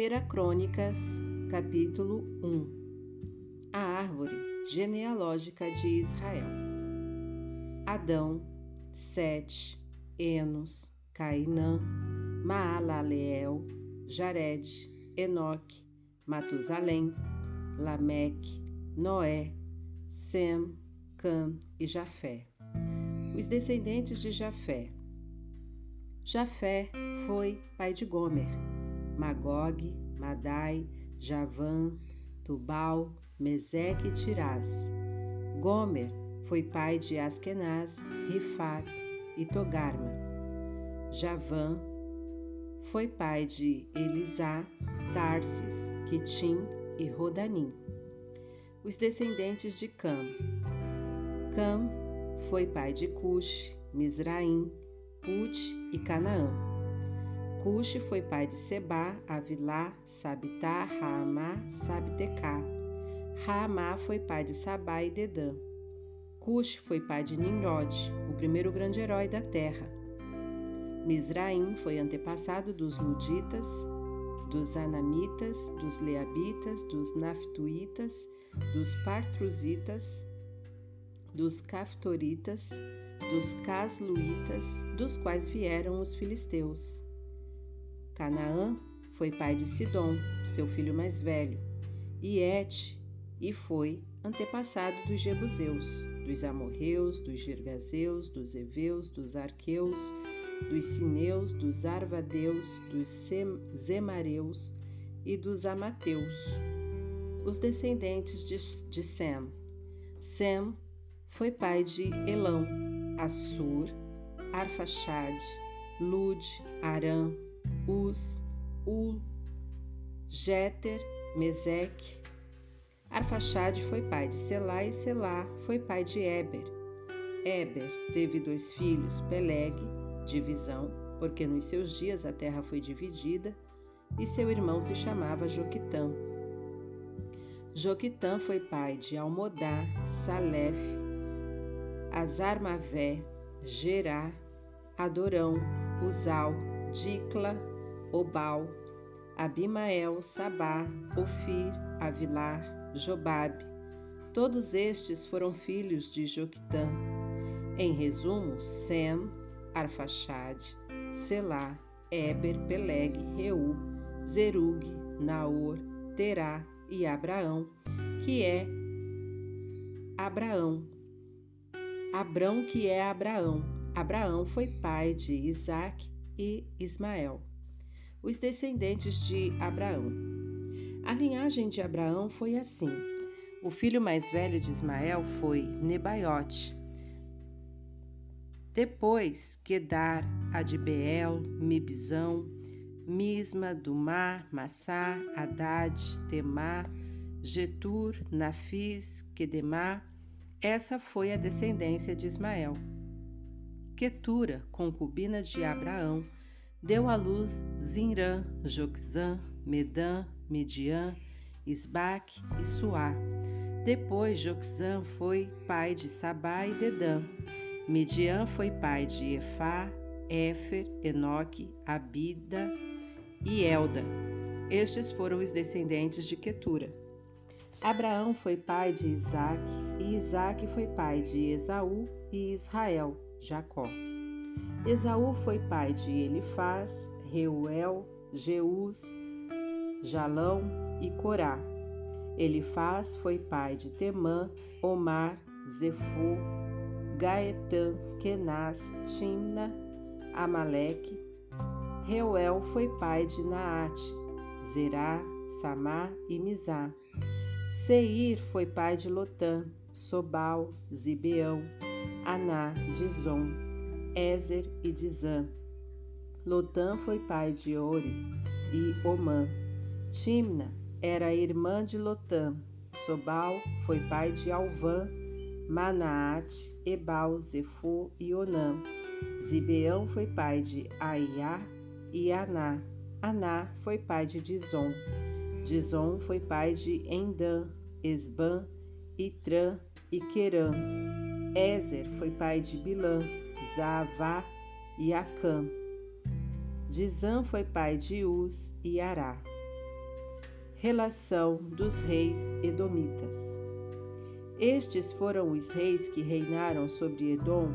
1 Crônicas, capítulo 1 A árvore genealógica de Israel. Adão, Sete, Enos, Cainã, Maalaleel, Jared, Enoque, Matusalém, Lameque, Noé, Sem, Cã e Jafé. Os descendentes de Jafé. Jafé foi pai de Gomer Magog, Madai, Javã, Tubal, Meseque e Tirás. Gomer foi pai de Askenaz, Rifat e Togarma. Javã foi pai de Elisá, Tarsis, Quitim e Rodanim. Os descendentes de Cam. Cam foi pai de Cush, Misraim, Put e Canaã. Cuxi foi pai de Seba, Avilá, Sabitá, Raamá, Sabtecá. Raamá foi pai de Sabá e Dedã. Cuxi foi pai de Nimrod, o primeiro grande herói da terra. Misraim foi antepassado dos Luditas, dos Anamitas, dos Leabitas, dos Naftuitas, dos Partruzitas, dos Caftoritas, dos Casluitas, dos quais vieram os filisteus. Canaã foi pai de Sidom, seu filho mais velho, e Et, e foi antepassado dos Jebuseus, dos Amorreus, dos Girgazeus, dos Eveus, dos Arqueus, dos Sineus, dos Arvadeus, dos Zemareus e dos Amateus, os descendentes de, de Sem. Sem foi pai de Elão, Assur, Arfaxade, Lud, Arã, Uz, Ul, Jeter, Meseque. Arfaxade foi pai de Selá e Selá foi pai de Eber. Eber teve dois filhos, Peleg, divisão, porque nos seus dias a terra foi dividida, e seu irmão se chamava Joquitã. Joquitã foi pai de Almodá, Salef, Azarmavé, Gerá, Adorão, Uzal, Dicla, Obal, Abimael, Sabá, Ofir, Avilar, Jobabe. Todos estes foram filhos de Joquitã. Em resumo, Sem, Arfaxade, Selá, Eber, Peleg, Reu, Zerug, Naor, Terá e Abraão, que é Abraão. Abrão, que é Abraão. Abraão foi pai de Isaac e Ismael os descendentes de Abraão. A linhagem de Abraão foi assim: o filho mais velho de Ismael foi Nebaiote. Depois, Quedar, Adbeel, Mibzão, Misma, Dumá, Massá, Haddad, Temá, Getur, Nafis, Quedemá. Essa foi a descendência de Ismael. Quetura, concubina de Abraão, deu à luz Zinrã, Joxã, Medã, Mediã, Isbaque e Suá. Depois Joxã foi pai de Sabá e Dedã. Mediã foi pai de Efá, Éfer, Enoque, Abida e Elda. Estes foram os descendentes de Quetura. Abraão foi pai de Isaque, e Isaque foi pai de Esaú e Israel, Jacó. Esaú foi pai de Elifaz, Reuel, Jeus, Jalão e Corá. Elifaz foi pai de Temã, Omar, Zefô, Gaetã, Kenaz, Timna, Amaleque. Reuel foi pai de Naate, Zerá, Samá e Mizá. Seir foi pai de Lotã, Sobal, Zibeão, Aná, Dizon, Ézer e Dizã. Lotã foi pai de Ori e Omã. Timna era irmã de Lotã. Sobal foi pai de Alvã, Manaate, Ebal, Zefô e Onã. Zibeão foi pai de Aiá e Aná. Aná foi pai de Dizon. Dizon foi pai de Endã, Esbã, Itrã e Querã. Ézer foi pai de Bilã. Zaavá e Acã. Dizã foi pai de Uz e Ará. Relação dos reis edomitas. Estes foram os reis que reinaram sobre Edom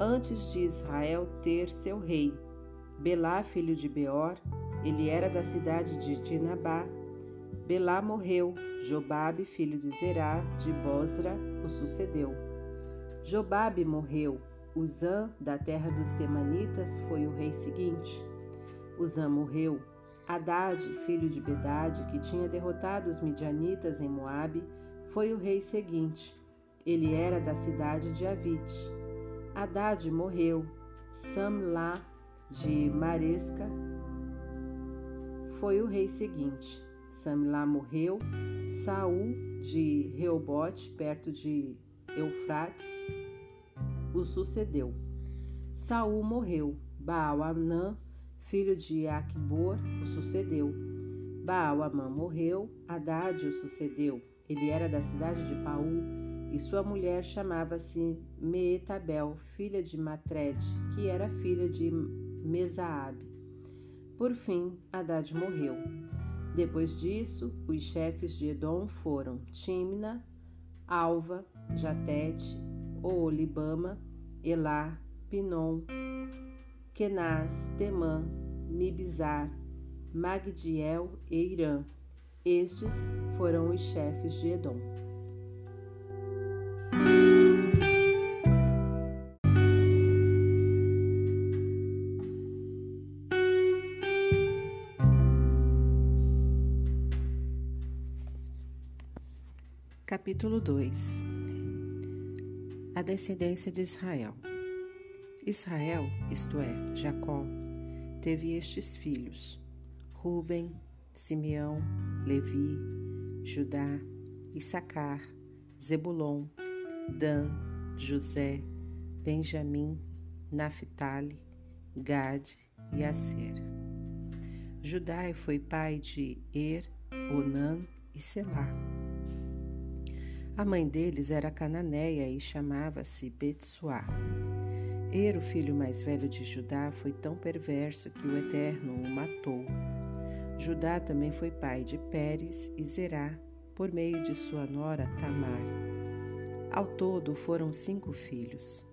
antes de Israel ter seu rei. Belá, filho de Beor, ele era da cidade de Dinabá. Belá morreu, Jobabe, filho de Zerá, de Bosra, o sucedeu. Jobabe morreu, Uzã, da terra dos Temanitas, foi o rei seguinte. Uzã morreu, Haddad, filho de Bedade, que tinha derrotado os midianitas em Moabe, foi o rei seguinte. Ele era da cidade de Avite. Haddad morreu. Samlá de Maresca foi o rei seguinte. Samlá morreu. Saul de Reobote, perto de Eufrates, o sucedeu. Saul morreu. Baal-Anã, filho de Acbor, o sucedeu. Baal-Amã morreu. Haddad o sucedeu. Ele era da cidade de Paú, e sua mulher chamava-se Meetabel, filha de Matred, que era filha de Mesaabe. Por fim, Haddad morreu. Depois disso, os chefes de Edom foram Timna, Alva, Jatete, Oolibama, Elá, Pinom, Kenaz, Temã, Mibzar, Magdiel e Irã. Estes foram os chefes de Edom. Capítulo 2 A descendência de Israel Israel, isto é, Jacó, teve estes filhos: Ruben, Simeão, Levi, Judá, Issacar, Zebulon, Dan, José, Benjamim, Naphtali, Gade e Aser. Judá foi pai de Er, Onã e Selá. A mãe deles era cananeia e chamava-se Betsuá. Er, o filho mais velho de Judá, foi tão perverso que o Eterno o matou Judá também foi pai de Pérez e Zerá, por meio de sua nora Tamar. Ao todo foram cinco filhos.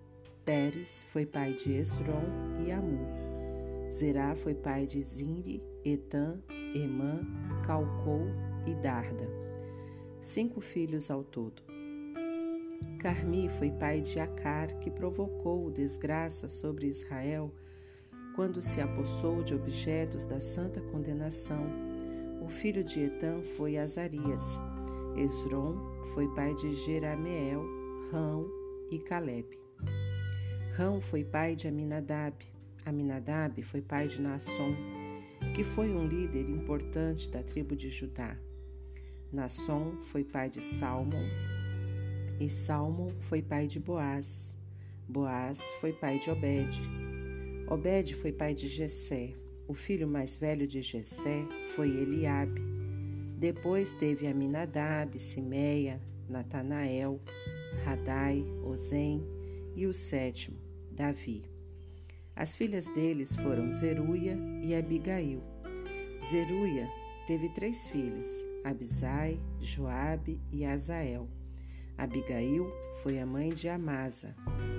Pérez foi pai de Esron e Amu. Zerá foi pai de Zinri, Etan, Emã, Calcou e Darda. Cinco filhos ao todo. Carmi foi pai de Acar, que provocou desgraça sobre Israel quando se apossou de objetos da santa condenação. O filho de Etam foi Azarias. Esron foi pai de Jerameel, Rão e Caleb. Rão foi pai de Aminadab. Aminadab foi pai de Nasson, que foi um líder importante da tribo de Judá. Nasson foi pai de Salmon, e Salmon foi pai de Boaz. Boaz foi pai de Obed. Obed foi pai de Jessé. O filho mais velho de Jessé foi Eliabe. Depois teve Aminadab, Simeia, Natanael, Radai, Ozem e o sétimo, Davi. As filhas deles foram Zeruia e Abigail. Zeruia teve três filhos, Abisai, Joabe e Azael. Abigail foi a mãe de Amasa.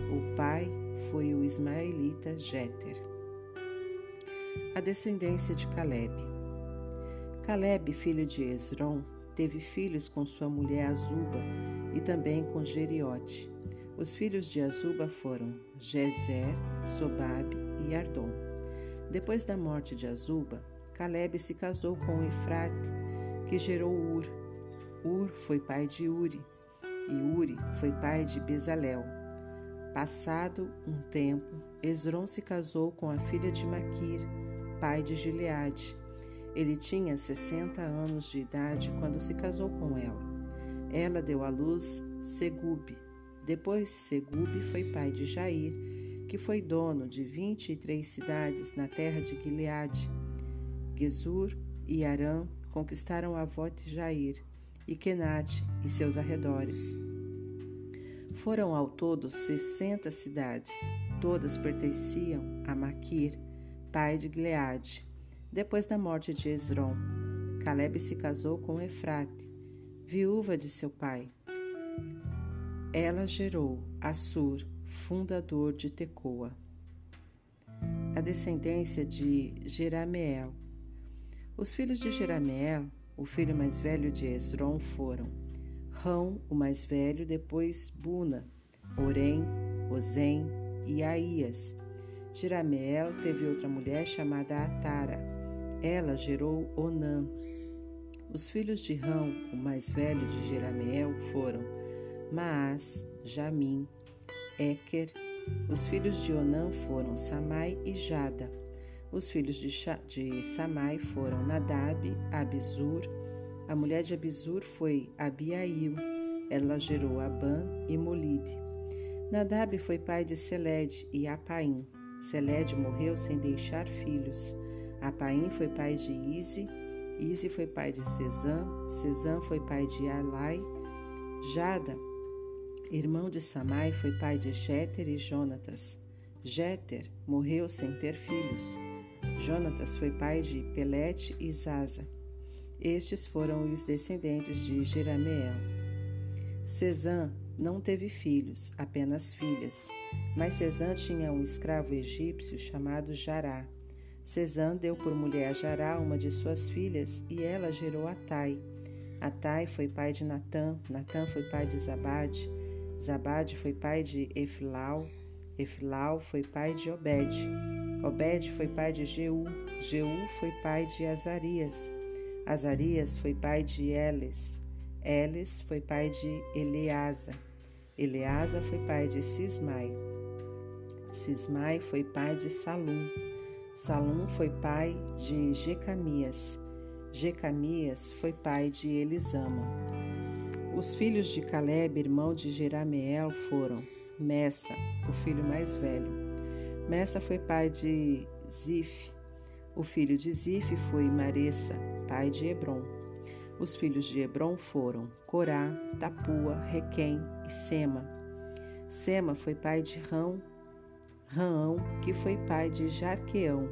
O pai foi o ismaelita Jeter. A descendência de Caleb. Caleb, filho de Esron, teve filhos com sua mulher Azuba e também com Geriote. Os filhos de Azuba foram Jezer, Sobabe e Ardom. Depois da morte de Azuba, Caleb se casou com Efrate, que gerou Ur. Ur foi pai de Uri, e Uri foi pai de Bezalel. Passado um tempo, Esron se casou com a filha de Maquir, pai de Gileade. Ele tinha 60 anos de idade quando se casou com ela. Ela deu à luz Segube. Depois, Segube foi pai de Jair, que foi dono de 23 cidades na terra de Gileade. Gesur e Arã conquistaram Avote Jair e Kenate e seus arredores. Foram ao todo 60 cidades, todas pertenciam a Maquir, pai de Gileade. Depois da morte de Esron, Caleb se casou com Efrate, viúva de seu pai. Ela gerou Assur, fundador de Tecoa. A descendência de Jerameel. Os filhos de Jerameel, o filho mais velho de Esron, foram Rão, o mais velho, depois Buna, Orém, Ozem e Aías. Jerameel teve outra mulher chamada Atara. Ela gerou Onã. Os filhos de Rão, o mais velho de Jerameel, foram Maás, Jamim, Eker. Os filhos de Onã foram Samai e Jada. Os filhos de, de Samai foram Nadab, Abizur. A mulher de Abizur foi Abiail. Ela gerou Aban e Molide. Nadab foi pai de Seled e Apaim. Seled morreu sem deixar filhos. Apaim foi pai de Ize. Ize foi pai de Cesã. Cesã foi pai de Alai. Jada, irmão de Samai, foi pai de Jéter e Jonatas. Jéter morreu sem ter filhos. Jonatas foi pai de Pelete e Zaza. Estes foram os descendentes de Jerameel. Cesã não teve filhos, apenas filhas. Mas Cesã tinha um escravo egípcio chamado Jará. Cesã deu por mulher a Jará uma de suas filhas e ela gerou Atai. Atai foi pai de Natã, Natã foi pai de Zabade, Zabade foi pai de Efilau, Efilau foi pai de Obed, Obed foi pai de Jeú, Jeú foi pai de Azarias, Azarias foi pai de Eles, Eles foi pai de Eleasa, Eleasa foi pai de Sismai, Sismai foi pai de Salum, Salum foi pai de Jecamias, Jecamias foi pai de Elisama. Os filhos de Caleb, irmão de Jerameel, foram Messa, o filho mais velho. Messa foi pai de Zif. O filho de Zif foi Maressa, pai de Hebron. Os filhos de Hebron foram Corá, Tapua, Requém e Sema. Sema foi pai de Rão, Rão, que foi pai de Jarqueão.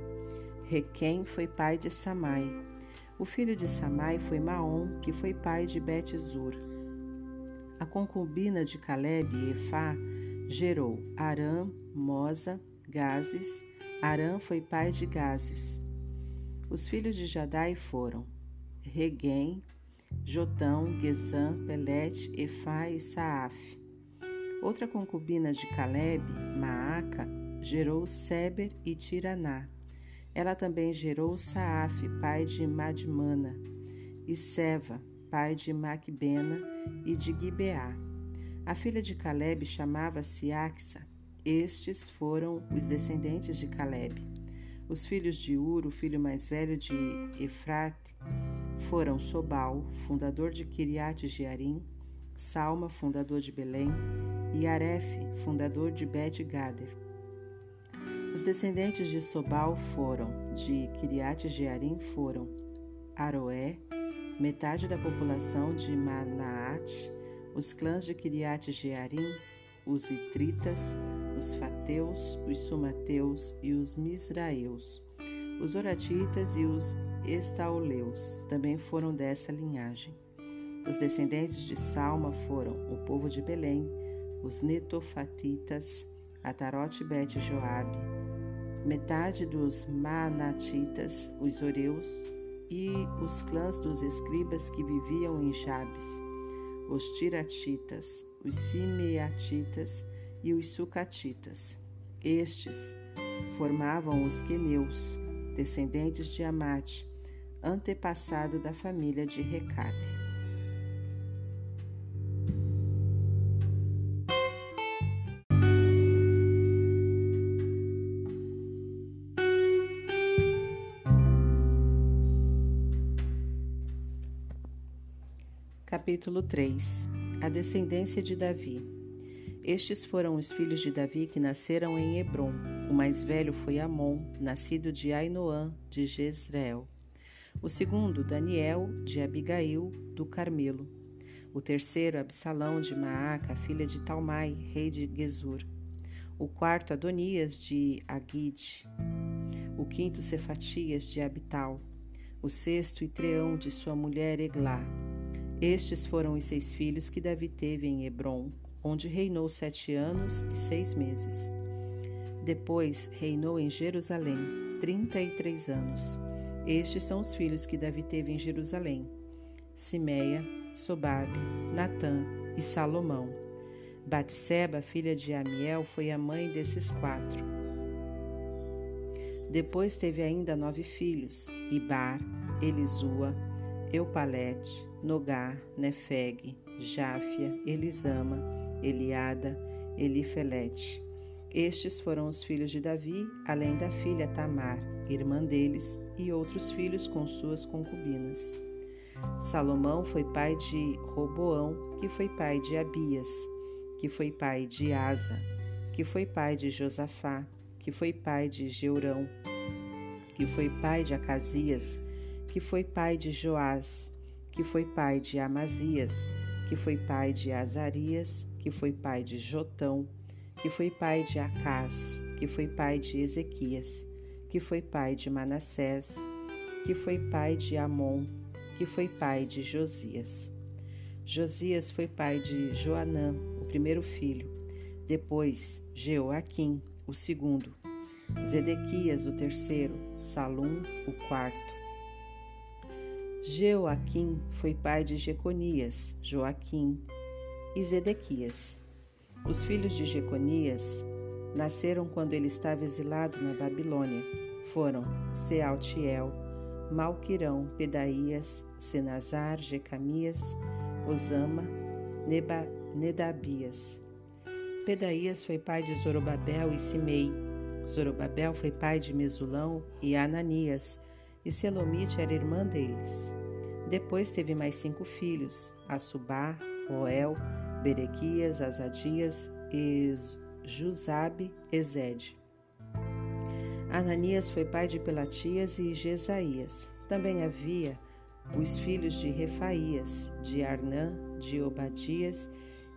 Requém foi pai de Samai. O filho de Samai foi Maom, que foi pai de Bet-Zur. A concubina de Caleb, Efá, gerou Arã, Mosa, Gazes. Arã foi pai de Gazes. Os filhos de Jadai foram Reguém, Jotão, Gezã, Pelete, Efá e Saaf. Outra concubina de Caleb, Maaca, gerou Seber e Tiraná. Ela também gerou Saaf, pai de Madmana, e Seva, pai de Macbena e de Gibeá. A filha de Caleb chamava-se Axa. Estes foram os descendentes de Caleb. Os filhos de Ur, o filho mais velho de Efrate, foram Sobal, fundador de Kiriat Jearim, Salma, fundador de Belém, e Aref, fundador de Bet-Gader. Os descendentes de Sobal foram, de Kiriat Jearim foram Aroé, metade da população de Manaate, os clãs de Kiriat Jearim, os Itritas, os Fateus, os Sumateus e os Misraeus. Os Oratitas e os Estauleus também foram dessa linhagem. Os descendentes de Salma foram o povo de Belém, os Netofatitas, Atarote Bet Joabe, metade dos Manatitas, os Oreus e os clãs dos escribas que viviam em Jabes, os Tiratitas, os Simeatitas e os Sucatitas. Estes formavam os Queneus, descendentes de Amate, antepassado da família de Recabe. Capítulo 3 A descendência de Davi Estes foram os filhos de Davi que nasceram em Hebron. O mais velho foi Amon, nascido de Ainoã, de Jezreel. O segundo, Daniel, de Abigail, do Carmelo. O terceiro, Absalão, de Maaca, filha de Talmai, rei de Gesur. O quarto, Adonias, de Agide. O quinto, Cefatias, de Abital. o sexto Itreão de sua mulher Eglá. Estes foram os seis filhos que Davi teve em Hebron, onde reinou sete anos e seis meses. Depois reinou em Jerusalém trinta e três anos. Estes são os filhos que Davi teve em Jerusalém: Simeia, Sobabe, Natã e Salomão. Batseba, filha de Amiel, foi a mãe desses quatro. Depois teve ainda nove filhos: Ibar, Elisua, Eupalete, Nogar, Nefeg, Jáfia, Elisama, Eliada, Elifelete. Estes foram os filhos de Davi, além da filha Tamar, irmã deles, e outros filhos com suas concubinas. Salomão foi pai de Roboão, que foi pai de Abias, que foi pai de Asa, que foi pai de Josafá, que foi pai de Jeurão, que foi pai de Acasias, que foi pai de Joás, que foi pai de Amazias, que foi pai de Azarias, que foi pai de Jotão, que foi pai de Acás, que foi pai de Ezequias, que foi pai de Manassés, que foi pai de Amon, que foi pai de Josias. Josias foi pai de Joanã, o primeiro filho, depois Jeoaquim, o segundo, Zedequias, o terceiro, Salum, o quarto. Jeoaquim foi pai de Jeconias, Joaquim e Zedequias. Os filhos de Jeconias nasceram quando ele estava exilado na Babilônia. Foram Sealtiel, Malquirão, Pedaías, Senazar, Jecamias, Osama, Neba, Nedabias. Pedaías foi pai de Zorobabel e Simei. Zorobabel foi pai de Mesulão e Ananias, e Selomite era irmã deles. Depois teve mais cinco filhos: Assubá, Oel, Berequias, Azadias e Jusabe, Ezede. Ananias foi pai de Pelatias e Jesaías. Também havia os filhos de Refaías, de Arnã, de Obadias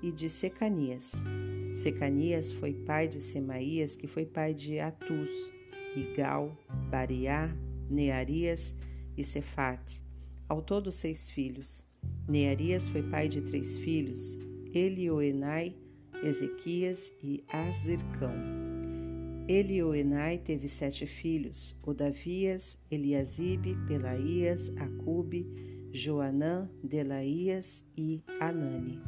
e de Secanias. Secanias foi pai de Semaías, que foi pai de Atus, Igal, Bariá, Nearias e Cefate. Ao todo seis filhos. Nearias foi pai de três filhos, Elioenai, Ezequias e Azircão. Elioenai teve sete filhos, Odavias, Eliasibe, Pelaías, Acube, Joanã, Delaías e Anani.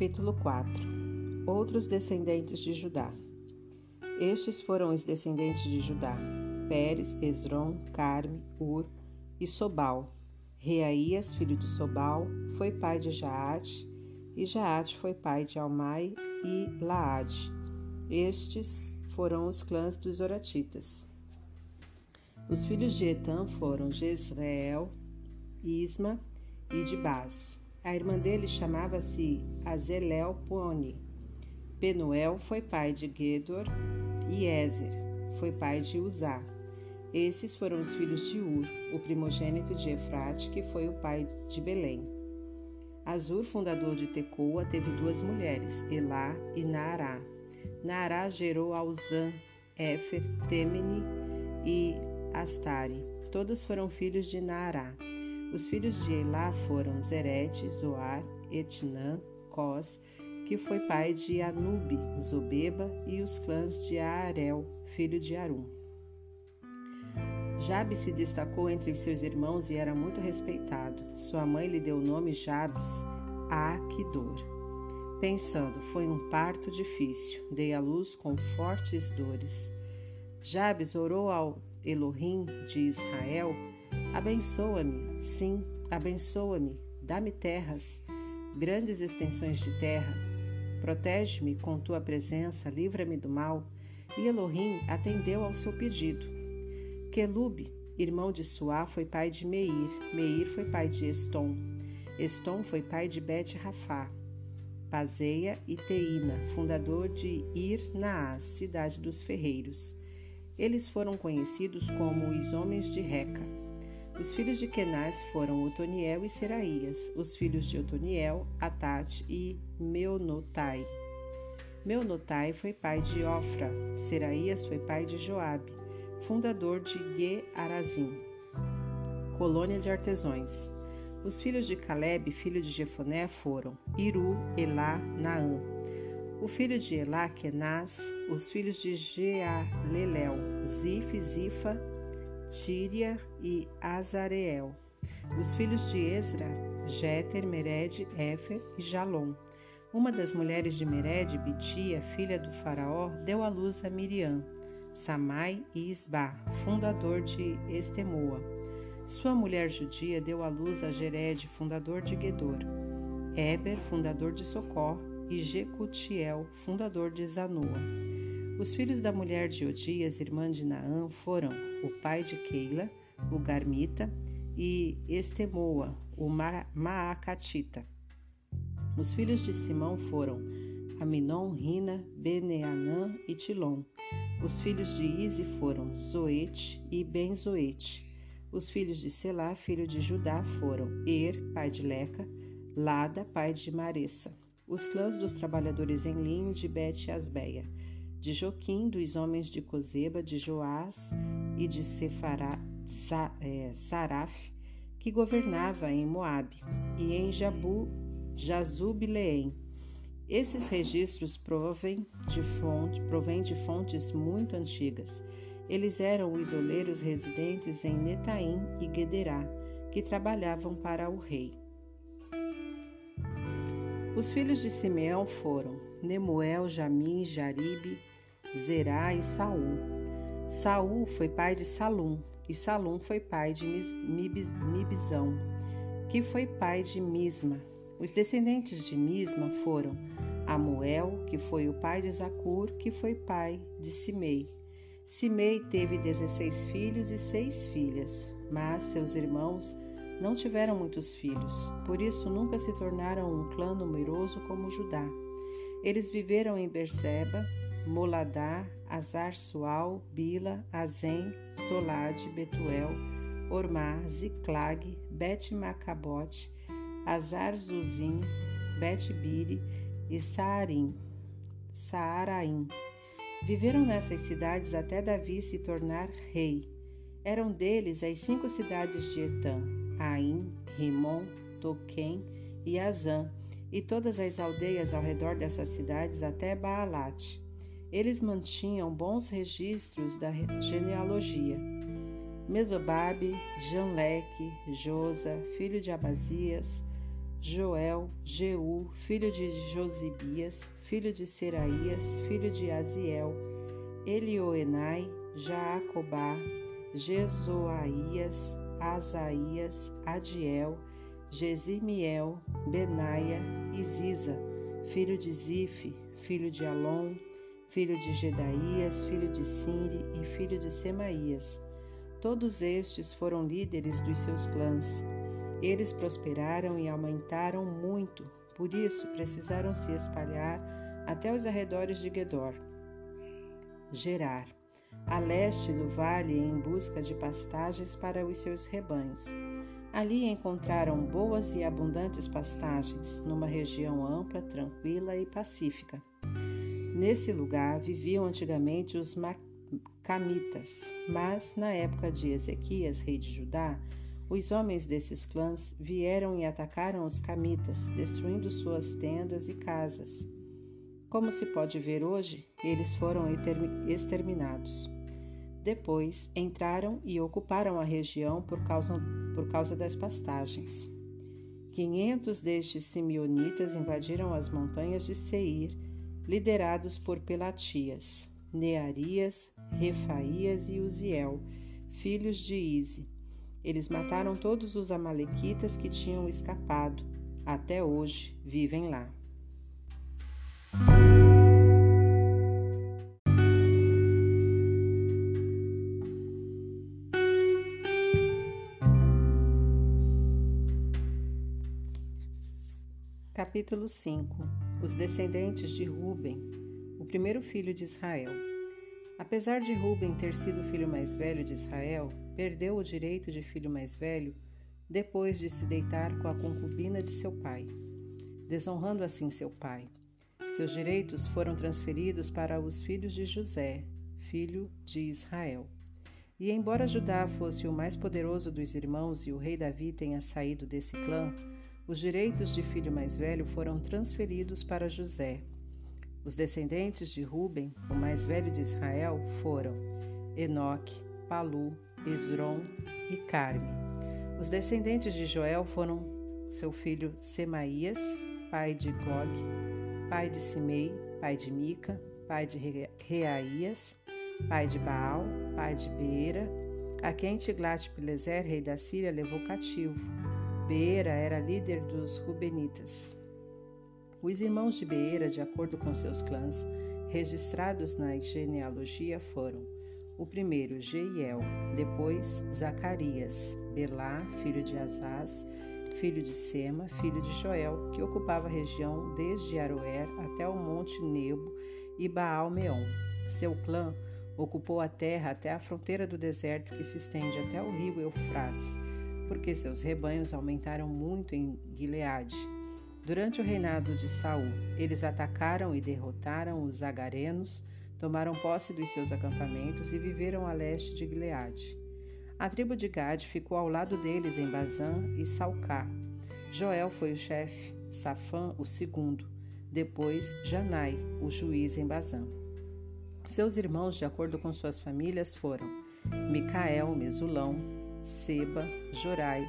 Capítulo 4 Outros descendentes de Judá Estes foram os descendentes de Judá: Pérez, Esron, Carme, Ur e Sobal. Reaías, filho de Sobal, foi pai de Jaate, e Jaate foi pai de Almai e Laade. Estes foram os clãs dos Oratitas. Os filhos de Etam foram Jezreel, Isma e Dibás. A irmã dele chamava-se Azelelpone. Penuel foi pai de Gedor e Ezer foi pai de Uzá. Esses foram os filhos de Ur, o primogênito de Efrate, que foi o pai de Belém. Azur, fundador de Tecoa, teve duas mulheres, Elá e Naará. Naará gerou Auzã, Éfer, Temene e Astare. Todos foram filhos de Naará. Os filhos de Elá foram Zerete, Zoar, Etnã, Cos, que foi pai de Anube, Zobeba e os clãs de Aarel, filho de Arum. Jabes se destacou entre seus irmãos e era muito respeitado. Sua mãe lhe deu o nome Jabes a Aquidor. Pensando, foi um parto difícil, dei à luz com fortes dores. Jabes orou ao Elohim de Israel Abençoa-me, sim, abençoa-me, dá-me terras, grandes extensões de terra. Protege-me com tua presença, livra-me do mal. E Elohim atendeu ao seu pedido. Quelube, irmão de Suá, foi pai de Meir. Meir foi pai de Estom. Estom foi pai de Bet Rafá. Pazeia e Teína, fundador de Ir Naás, cidade dos ferreiros. Eles foram conhecidos como os homens de Reca. Os filhos de Kenaz foram Otoniel e Seraías. Os filhos de Otoniel, Atate e Meonotai. Meonotai foi pai de Ofra. Seraías foi pai de Joabe, fundador de Ge-Arazim, colônia de artesãos. Os filhos de Caleb, filho de Jefoné, foram Iru, Elá, Naã. O filho de Elá, Kenaz. Os filhos de Jealelel, Zif, Zifa, Tíria e Azareel. Os filhos de Ezra, Jeter, Mered, Éfer e Jalom. Uma das mulheres de Mered, Bitia, filha do faraó, deu à luz a Miriam, Samai e Isba, fundador de Estemoa. Sua mulher judia deu à luz a Gered, fundador de Gedor, Eber, fundador de Socó, e Jecutiel, fundador de Zanoa. Os filhos da mulher de Odias, irmã de Naã, foram o pai de Keila, o Garmita, e Estemoa, o Maacatita. Os filhos de Simão foram Aminon, Rina, Beneanã e Tilon. Os filhos de Ize foram Zoete e Benzoete. Os filhos de Selá, filho de Judá, foram Er, pai de Leca, Lada, pai de Maressa. Os clãs dos trabalhadores em linho de Bet-Asbeia de Joquim, dos homens de Cozeba, de Joás e de Sefará, Sa, é, Saraf, que governava em Moabe, e em Jabu, Jazub-Leém. Esses registros provêm de, fonte, de fontes muito antigas. Eles eram isoleiros residentes em Netaim e Gederá, que trabalhavam para o rei. Os filhos de Simeão foram Nemuel, Jamim, Jaribe, Zerá e Saul. Saul foi pai de Salum, e Salum foi pai de Mibizão, que foi pai de Misma. Os descendentes de Misma foram Amuel, que foi o pai de Zacur, que foi pai de Simei. Simei teve dezesseis filhos e seis filhas, mas seus irmãos não tiveram muitos filhos, por isso nunca se tornaram um clã numeroso como Judá. Eles viveram em Berseba, Moladá, Azar Sual, Bila, Azem, Tolade, Betuel, Ormar, Ziclag, Bet Macabote, Azar Zuzim, Bet Biri e Saarim, Saaraim. Viveram nessas cidades até Davi se tornar rei. Eram deles as cinco cidades de Etã, Aim, Rimon, Toquém e Azã, e todas as aldeias ao redor dessas cidades até Baalate. Eles mantinham bons registros da genealogia. Mesobabe, Janleque, Josa, filho de Abazias, Joel, Jeú, filho de Josibias, filho de Seraías, filho de Aziel, Elioenai, Jaacobá, Jezoaías, Asaías, Adiel, Gesimiel, Benaia e Ziza, filho de Zife, filho de Alon, filho de Gedaías, filho de Sinri e filho de Semaías. Todos estes foram líderes dos seus clãs. Eles prosperaram e aumentaram muito, por isso precisaram se espalhar até os arredores de Gedor. Gerar, a leste do vale em busca de pastagens para os seus rebanhos. Ali encontraram boas e abundantes pastagens, numa região ampla, tranquila e pacífica. Nesse lugar viviam antigamente os Camitas, mas na época de Ezequias, rei de Judá, os homens desses clãs vieram e atacaram os Camitas, destruindo suas tendas e casas. Como se pode ver hoje, eles foram exterminados. Depois entraram e ocuparam a região por causa, por causa das pastagens. Quinhentos destes simeonitas invadiram as montanhas de Seir liderados por Pelatias, Nearias, Refaías e Uziel, filhos de Ize. Eles mataram todos os amalequitas que tinham escapado. Até hoje vivem lá. Capítulo 5 Os descendentes de Ruben, o primeiro filho de Israel. Apesar de Ruben ter sido o filho mais velho de Israel, perdeu o direito de filho mais velho depois de se deitar com a concubina de seu pai, desonrando assim seu pai. Seus direitos foram transferidos para os filhos de José, filho de Israel. E embora Judá fosse o mais poderoso dos irmãos e o rei Davi tenha saído desse clã, os direitos de filho mais velho foram transferidos para José, os descendentes de Ruben, o mais velho de Israel, foram Enoque, Palu, Esron e Carme. Os descendentes de Joel foram seu filho Semaías, pai de Gog, pai de Simei, pai de Mica, pai de Reaías, pai de Baal, pai de Beera, a quem Tiglat-Pileser, rei da Síria, levou cativo. Beera era líder dos Rubenitas. Os irmãos de Beera, de acordo com seus clãs, registrados na genealogia foram o primeiro Jeiel, depois Zacarias, Belá, filho de Azaz, filho de Sema, filho de Joel, que ocupava a região desde Aroer até o monte Nebo e Baal-Meon. Seu clã ocupou a terra até a fronteira do deserto que se estende até o rio Eufrates, porque seus rebanhos aumentaram muito em Gileade Durante o reinado de Saul, eles atacaram e derrotaram os agarenos, tomaram posse dos seus acampamentos e viveram a leste de Gileade. A tribo de Gad ficou ao lado deles em Bazã e Salcá. Joel foi o chefe, Safã o segundo, depois Janai, o juiz em Bazã. Seus irmãos, de acordo com suas famílias, foram Micael, Mesulão, Seba, Jorai,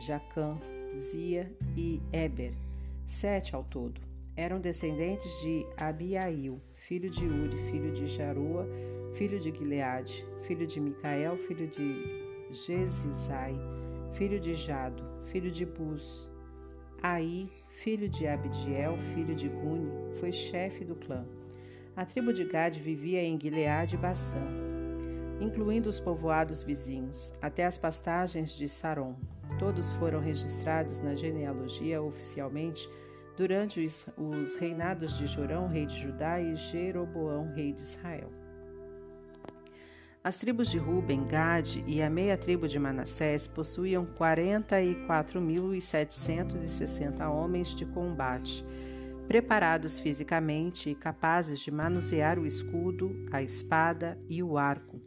Jacã, Zia e Eber, Sete ao todo. Eram descendentes de Abiail, filho de Uri, filho de Jarua, filho de Gileade, filho de Micael, filho de Jezizai, filho de Jado, filho de Bus. Aí, filho de Abdiel, filho de Guni, foi chefe do clã. A tribo de Gad vivia em Gileade e Bassã, incluindo os povoados vizinhos, até as pastagens de Saron. Todos foram registrados na genealogia oficialmente durante os reinados de Jorão, rei de Judá, e Jeroboão, rei de Israel. As tribos de Ruben, Gade e a meia tribo de Manassés possuíam 44.760 homens de combate, preparados fisicamente e capazes de manusear o escudo, a espada e o arco.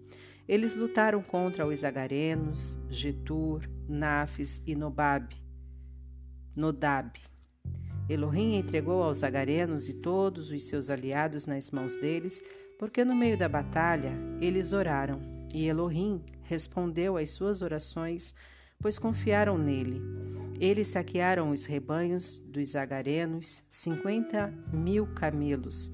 Eles lutaram contra os agarenos, Getur, Nafes e Nobab. Nodab. Elohim entregou aos agarenos e todos os seus aliados nas mãos deles, porque no meio da batalha eles oraram, e Elohim respondeu às suas orações, pois confiaram nele. Eles saquearam os rebanhos dos agarenos, cinquenta mil camelos,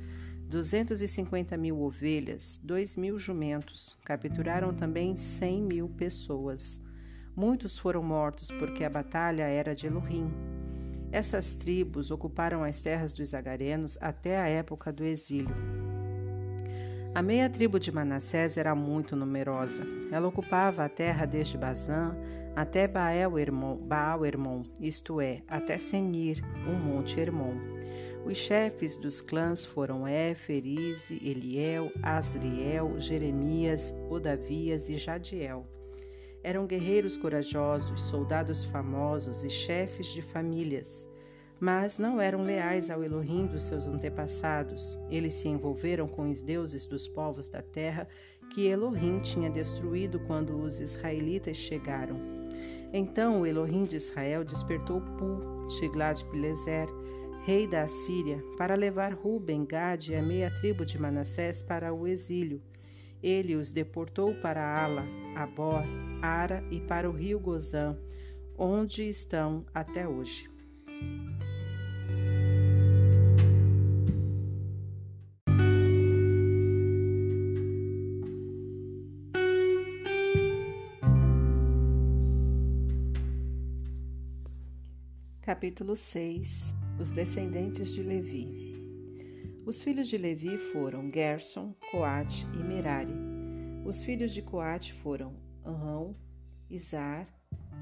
duzentos e cinquenta mil ovelhas, dois mil jumentos. Capturaram também cem mil pessoas. Muitos foram mortos porque a batalha era de Elohim. Essas tribos ocuparam as terras dos agarenos até a época do exílio. A meia tribo de Manassés era muito numerosa. Ela ocupava a terra desde Bazã até Baal-Hermon, isto é, até Senir, um monte Hermon. Os chefes dos clãs foram Éfer, Ize, Eliel, Asriel, Jeremias, Odavias e Jadiel. Eram guerreiros corajosos, soldados famosos e chefes de famílias. Mas não eram leais ao Elohim dos seus antepassados. Eles se envolveram com os deuses dos povos da terra que Elohim tinha destruído quando os israelitas chegaram. Então o Elohim de Israel despertou Pu, Tiglat-Pileser, rei da Assíria, para levar Ruben, Gad e a meia tribo de Manassés para o exílio. Ele os deportou para Ala, Abor, Ara e para o rio Gozã, onde estão até hoje. Capítulo 6 Os descendentes de Levi os filhos de Levi foram Gerson, Coate e Merari. Os filhos de Coate foram Anrão, Izar,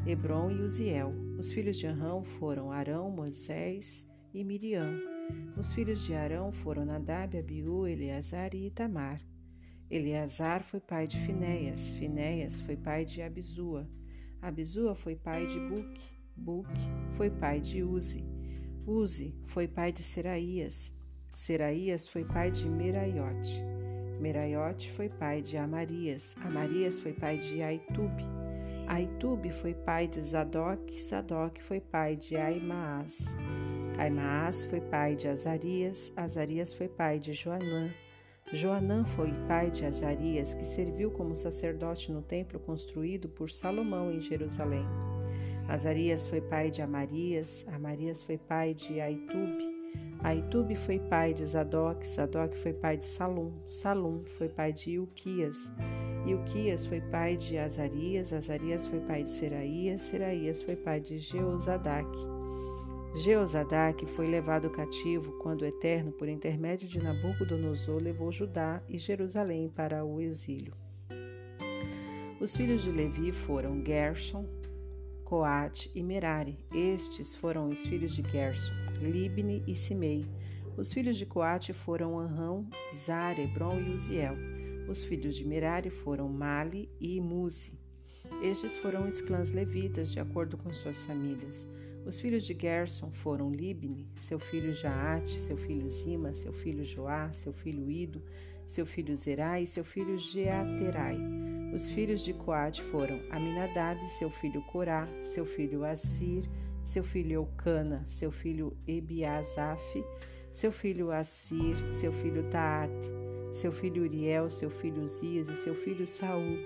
Hebron e Uziel. Os filhos de Anrão foram Arão, Moisés e Miriam. Os filhos de Arão foram Nadab, Abiú, Eleazar e Itamar. Eleazar foi pai de Finéias, Finéias foi pai de Abisua, Abisua foi pai de Buque, Buque foi pai de Uzi, Uzi foi pai de Seraías, Seraías foi pai de Meraiote, Meraiote foi pai de Amarias, Amarias foi pai de Aitube, Aitube foi pai de Zadok, Zadok foi pai de Aimaas, Aimaas foi pai de Azarias, Azarias foi pai de Joanã, Joanã foi pai de Azarias, que serviu como sacerdote no templo construído por Salomão em Jerusalém. Azarias foi pai de Amarias, Amarias foi pai de Aitube, Aitube foi pai de Zadok, Zadok foi pai de Salum, Salum foi pai de Ilquias, Ilquias foi pai de Azarias, Azarias foi pai de Seraías, Seraías foi pai de Jeozadak. Jeozadak foi levado cativo quando o Eterno, por intermédio de Nabucodonosor, levou Judá e Jerusalém para o exílio. Os filhos de Levi foram Gershon, Coate e Merari. Estes foram os filhos de Gershon, Libne e Simei. Os filhos de Coate foram Anrão, Zar, Hebron e Uziel. Os filhos de Merari foram Mali e Muzi. Estes foram os clãs levitas, de acordo com suas famílias. Os filhos de Gerson foram Libne, seu filho Jaate, seu filho Zima, seu filho Joá, seu filho Ido, seu filho Zerai e seu filho Jeaterai. Os filhos de Coate foram Aminadab, seu filho Corá, seu filho Assir, seu filho Eucana, seu filho Ebiasaf, seu filho Assir, seu filho Taate, seu filho Uriel, seu filho Zias e seu filho Saul.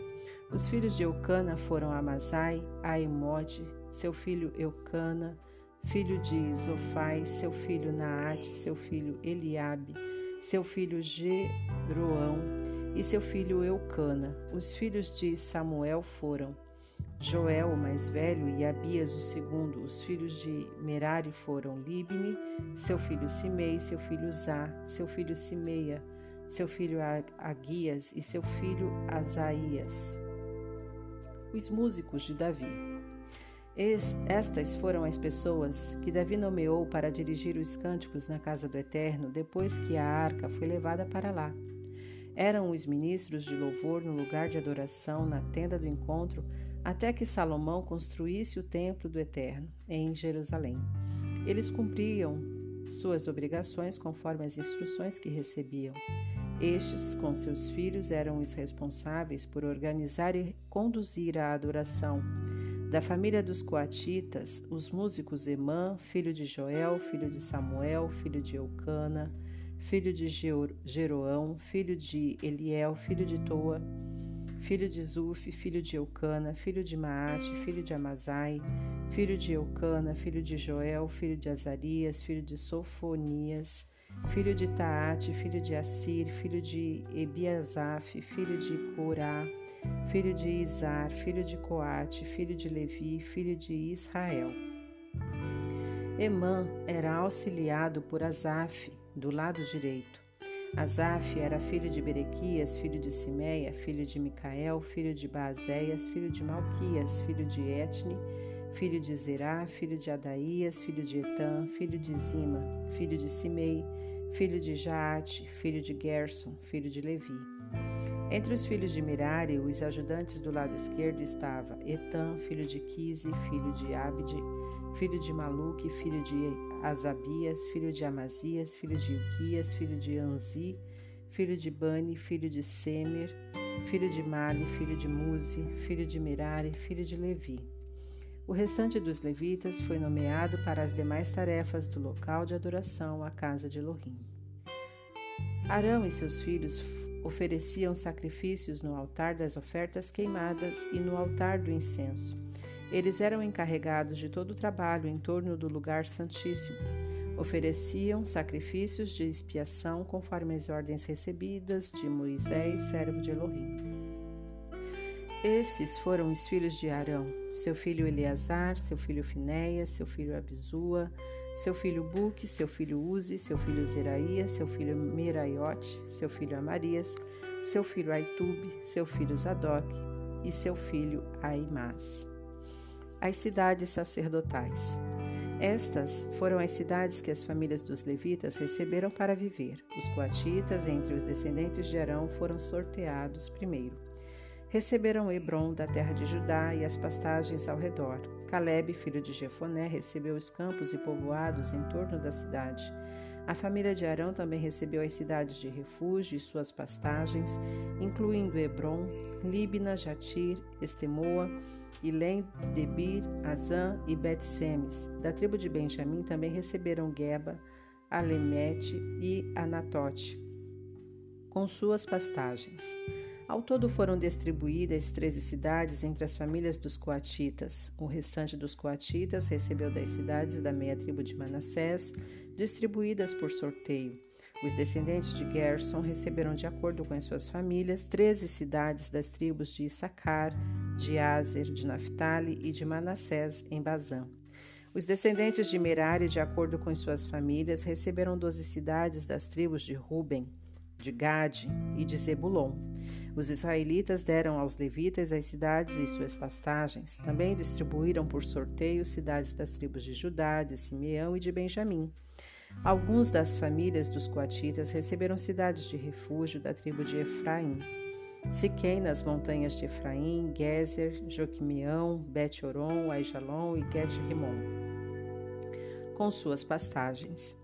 Os filhos de Eucana foram Amazai, Aimote, seu filho Eucana, filho de Zofai, seu filho Naate, seu filho Eliabe, seu filho Jeroão e seu filho Eucana. Os filhos de Samuel foram Joel, o mais velho, e Abias, o segundo. Os filhos de Merari foram Libne, seu filho Simei, seu filho Zá, seu filho Simeia, seu filho Aguias e seu filho Asaías. Os músicos de Davi. Estas foram as pessoas que Davi nomeou para dirigir os cânticos na casa do Eterno depois que a arca foi levada para lá. Eram os ministros de louvor no lugar de adoração na tenda do encontro até que Salomão construísse o templo do Eterno em Jerusalém. Eles cumpriam suas obrigações conforme as instruções que recebiam. Estes, com seus filhos, eram os responsáveis por organizar e conduzir a adoração da família dos coatitas, os músicos Emã, filho de Joel, filho de Samuel, filho de Eucana, filho de Jeroão, filho de Eliel, filho de Toa, filho de Zuf, filho de Eucana, filho de Maate, filho de Amazai, filho de Eucana, filho de Joel, filho de Azarias, filho de Sofonias, filho de Taate, filho de Assir, filho de Ebiasaf, filho de Corá, filho de Izar, filho de Coate, filho de Levi, filho de Israel. Emã era auxiliado por Asaf, do lado direito. Asaf era filho de Berequias, filho de Simeia, filho de Micael, filho de Baazéias, filho de Malquias, filho de Etne, filho de Zerá, filho de Adaías, filho de Etã, filho de Zima, filho de Simei, filho de Jaate, filho de Gerson, filho de Levi. Entre os filhos de Merari, os ajudantes do lado esquerdo estava Etan, filho de Quise, filho de Abde, filho de Maluque, filho de Azabias, filho de Amazias, filho de Uquias, filho de Anzi, filho de Bani, filho de Semer, filho de Mali, filho de Muzi, filho de Merari, filho de Levi. O restante dos levitas foi nomeado para as demais tarefas do local de adoração, a casa de Elohim. Arão e seus filhos ofereciam sacrifícios no altar das ofertas queimadas e no altar do incenso. Eles eram encarregados de todo o trabalho em torno do lugar santíssimo. Ofereciam sacrifícios de expiação conforme as ordens recebidas de Moisés, servo de Elohim. Esses foram os filhos de Arão: seu filho Eleazar, seu filho Finéias, seu filho Abisua, seu filho Buque, seu filho Uzi, seu filho Zeraías, seu filho Meraiote, seu filho Amarias, seu filho Aitube, seu filho Zadok e seu filho Aimás. As cidades sacerdotais. Estas foram as cidades que as famílias dos levitas receberam para viver. Os coatitas, entre os descendentes de Arão, foram sorteados primeiro. Receberam Hebron da terra de Judá e as pastagens ao redor. Caleb, filho de Jefoné, recebeu os campos e povoados em torno da cidade. A família de Arão também recebeu as cidades de refúgio e suas pastagens, incluindo Hebron, Líbina, Jatir, Estemoa, Ilém, Debir, Azã e Bet-Semes. Da tribo de Benjamim também receberam Geba, Alemete e Anatote, com suas pastagens. Ao todo foram distribuídas treze cidades entre as famílias dos coatitas. O restante dos coatitas recebeu das cidades da meia tribo de Manassés, distribuídas por sorteio. Os descendentes de Gerson receberam, de acordo com as suas famílias, treze cidades das tribos de Issacar, de Azer, de Naphtali e de Manassés, em Bazã. Os descendentes de Merari, de acordo com suas famílias, receberam doze cidades das tribos de Ruben, de Gade e de Zebulon. Os israelitas deram aos levitas as cidades e suas pastagens. Também distribuíram por sorteio cidades das tribos de Judá, de Simeão e de Benjamim. Alguns das famílias dos coatitas receberam cidades de refúgio da tribo de Efraim. Siquém nas montanhas de Efraim, Gezer, Joquimeão, Bet-Oron, Aijalon e Bet-Rimon, com suas pastagens.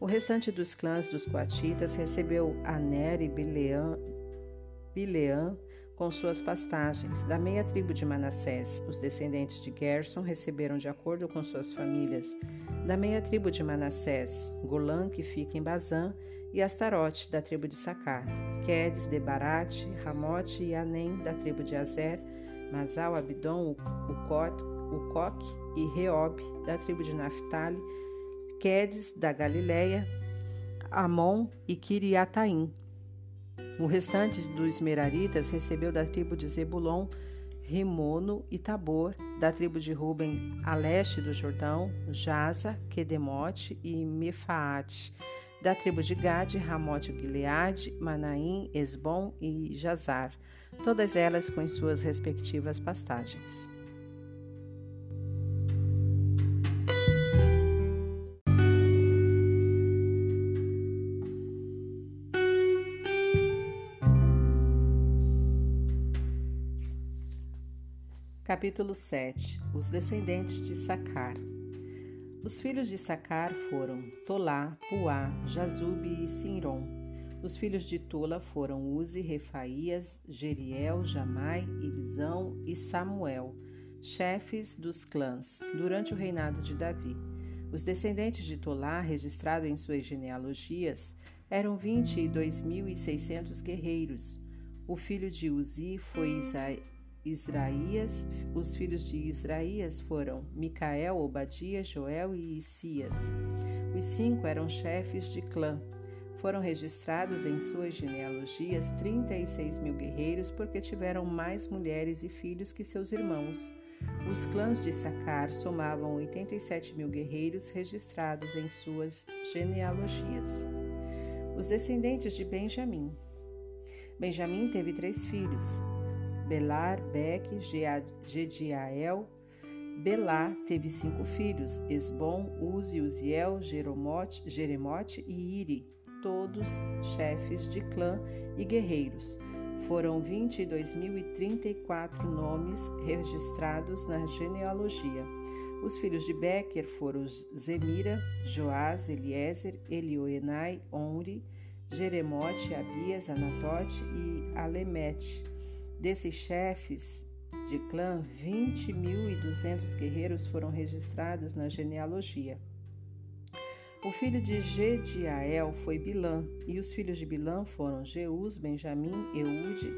O restante dos clãs dos coatitas recebeu Aner e Bileã, Bileã com suas pastagens. Da meia tribo de Manassés, os descendentes de Gerson receberam de acordo com suas famílias. Da meia tribo de Manassés, Golã, que fica em Bazã, e Astarote, da tribo de Sacar, Quedes, de Barate, Ramote e Anem, da tribo de Azer, Masal, Abidom, Ucot, Ucoque e Reob, da tribo de Naphtali, Quedes, da Galileia, Amon e Kiriataim, o restante dos Meraritas recebeu da tribo de Zebulon, Rimono e Tabor, da tribo de Ruben, a leste do Jordão, Jaza, Quedemote e Mefaate, da tribo de Gade, Ramote Gileade, Manaim, Esbom e Jazar, todas elas com suas respectivas pastagens. Capítulo 7 Os descendentes de Sacar Os filhos de Sacar foram Tolá, Puá, Jazube e Sinron. Os filhos de Tola foram Uzi, Refaías, Jeriel, Jamai, Ibzão e Samuel, chefes dos clãs, durante o reinado de Davi. Os descendentes de Tolá, registrados em suas genealogias, eram 22.600 guerreiros. O filho de Uzi foi Israías, os filhos de Israías foram Micael, Obadias, Joel e Isias. Os cinco eram chefes de clã. Foram registrados em suas genealogias 36 mil guerreiros porque tiveram mais mulheres e filhos que seus irmãos. Os clãs de Sacar somavam 87 mil guerreiros registrados em suas genealogias. Os descendentes de Benjamim. Benjamim teve três filhos: Belar, Beque, Gediael. Belá teve cinco filhos, Esbom, Uzi, Uziel, Jeremote, Jeremote e Iri, todos chefes de clã e guerreiros. Foram 22.034 nomes registrados na genealogia. Os filhos de Becker foram Zemira, Joás, Eliezer, Elioenai, Onri, Jeremote, Abias, Anatote e Alemete. Desses chefes de clã, 20.200 guerreiros foram registrados na genealogia. O filho de Gediael foi Bilã, e os filhos de Bilã foram Jeus, Benjamim, Eude,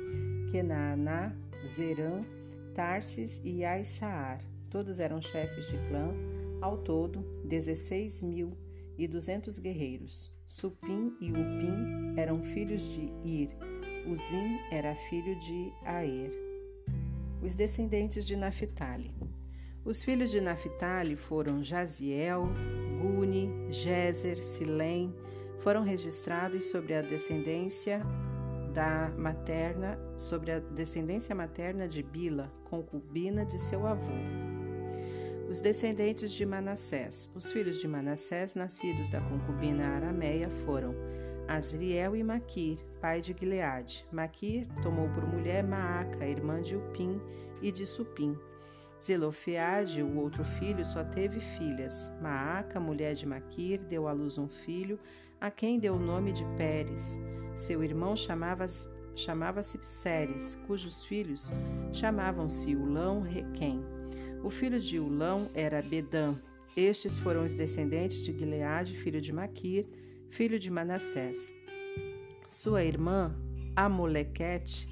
Kenaaná, Zerã, Tarsis e Aisaar. Todos eram chefes de clã, ao todo 16.200 guerreiros. Supim e Upim eram filhos de Ir, Uzim era filho de Aer. Os descendentes de Naphtali. Os filhos de Naphtali foram Jaziel, Guni, Jezer, Silém, foram registrados sobre a descendência da materna, sobre a descendência materna de Bila, concubina de seu avô. Os descendentes de Manassés. Os filhos de Manassés, nascidos da concubina arameia, foram Asriel e Maquir, pai de Gileade. Maquir tomou por mulher Maaca, irmã de Upim e de Supim. Zelofeade, o outro filho, só teve filhas. Maaca, mulher de Maquir, deu à luz um filho, a quem deu o nome de Pérez. Seu irmão chamava-se chamava-se Pseres, cujos filhos chamavam-se Ulão Requem. O filho de Ulão era Bedã. Estes foram os descendentes de Gileade, filho de Maquir, filho de Manassés. Sua irmã, Amolequete,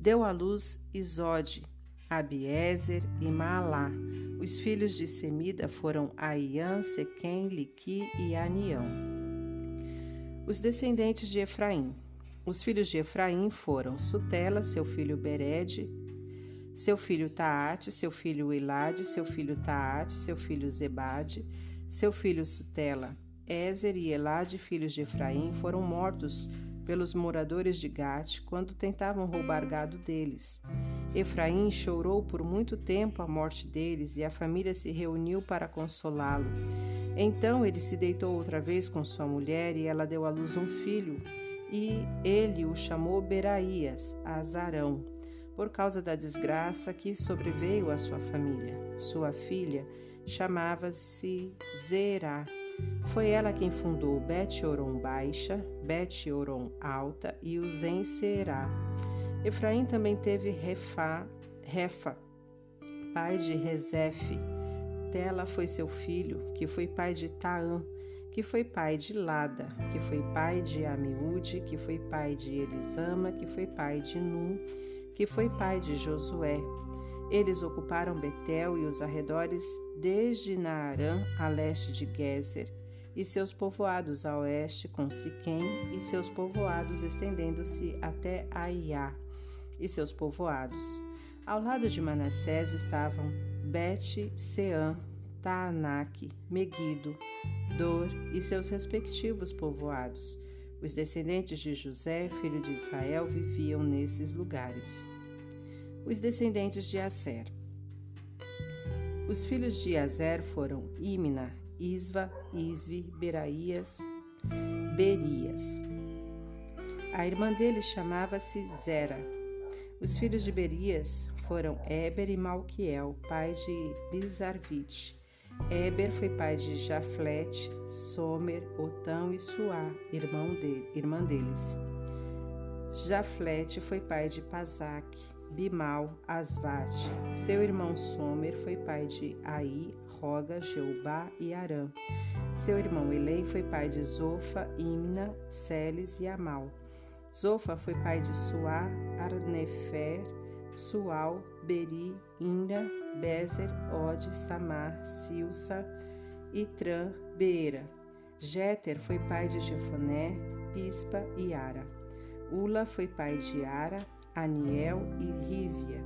deu à luz Isode, Abiezer e Maalá. Os filhos de Semida foram Aian, Sequem, Liqui e Anião. Os descendentes de Efraim. Os filhos de Efraim foram Sutela, seu filho Bered, seu filho Taate, seu filho Elade, seu filho Taate, seu filho Zebade, seu filho Sutela, Ezer e Elade, filhos de Efraim, foram mortos pelos moradores de Gate quando tentavam roubar gado deles. Efraim chorou por muito tempo a morte deles e a família se reuniu para consolá-lo. Então ele se deitou outra vez com sua mulher e ela deu à luz um filho e ele o chamou Beraías, Azarão, por causa da desgraça que sobreveio à sua família. Sua filha chamava-se Zerá. Foi ela quem fundou Bet-Oron Baixa, Bet-Oron Alta e Uzen Será. Efraim também teve Refa, Refa, pai de Rezefe. Tela foi seu filho, que foi pai de Taã, que foi pai de Lada, que foi pai de Amiúde, que foi pai de Elisama, que foi pai de Num, que foi pai de Josué. Eles ocuparam Betel e os arredores desde Naarã a leste de Gezer, e seus povoados a oeste com Siquém, e seus povoados estendendo-se até Aiá, e seus povoados. Ao lado de Manassés estavam Bet-Seã, Taanac, Meguido, Dor e seus respectivos povoados. Os descendentes de José, filho de Israel, viviam nesses lugares. Os descendentes de Aser. Os filhos de Aser foram Imna, Isva, Isvi, Beraías, Berias. A irmã dele chamava-se Zera. Os filhos de Berias foram Eber e Malquiel, pai de Bizarvite. Eber foi pai de Jaflete, Somer, Otão e Suá, irmão irmã deles. Jaflete foi pai de Pazac, Bimal, Asvate. Seu irmão Somer foi pai de Aí, Roga, Jeubá e Arã. Seu irmão Elém foi pai de Zofa, Imna, Celes e Amal. Zofa foi pai de Suá, Arnefer, Sual, Beri, Inra, Bezer, Ode, Samar, Silsa, Itran, Beera. Jéter foi pai de Jefoné, Pispa e Ara. Ula foi pai de Ara, Aniel e Rízia.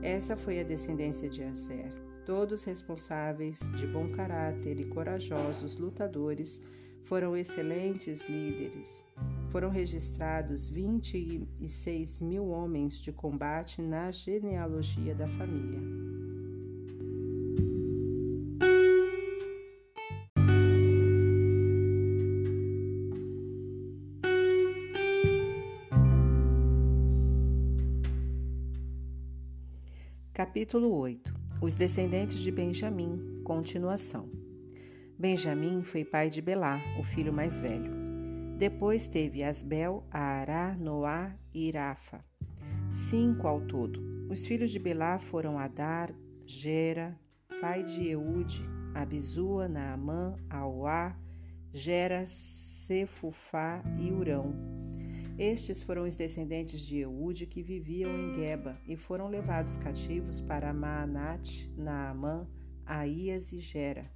Essa foi a descendência de Azer. Todos responsáveis, de bom caráter e corajosos lutadores, foram excelentes líderes. Foram registrados 26 mil homens de combate na genealogia da família. Capítulo 8 Os descendentes de Benjamim Continuação Benjamim foi pai de Belá, o filho mais velho. Depois teve Asbel, Aará, Noá e Irafa. Cinco ao todo. Os filhos de Belá foram Adar, Gera, pai de Eude, Abizua, Naamã, Auá, Gera, Sefufá e Urão. Estes foram os descendentes de Eude que viviam em Geba e foram levados cativos para Maanate, Naamã, Aías e Gera,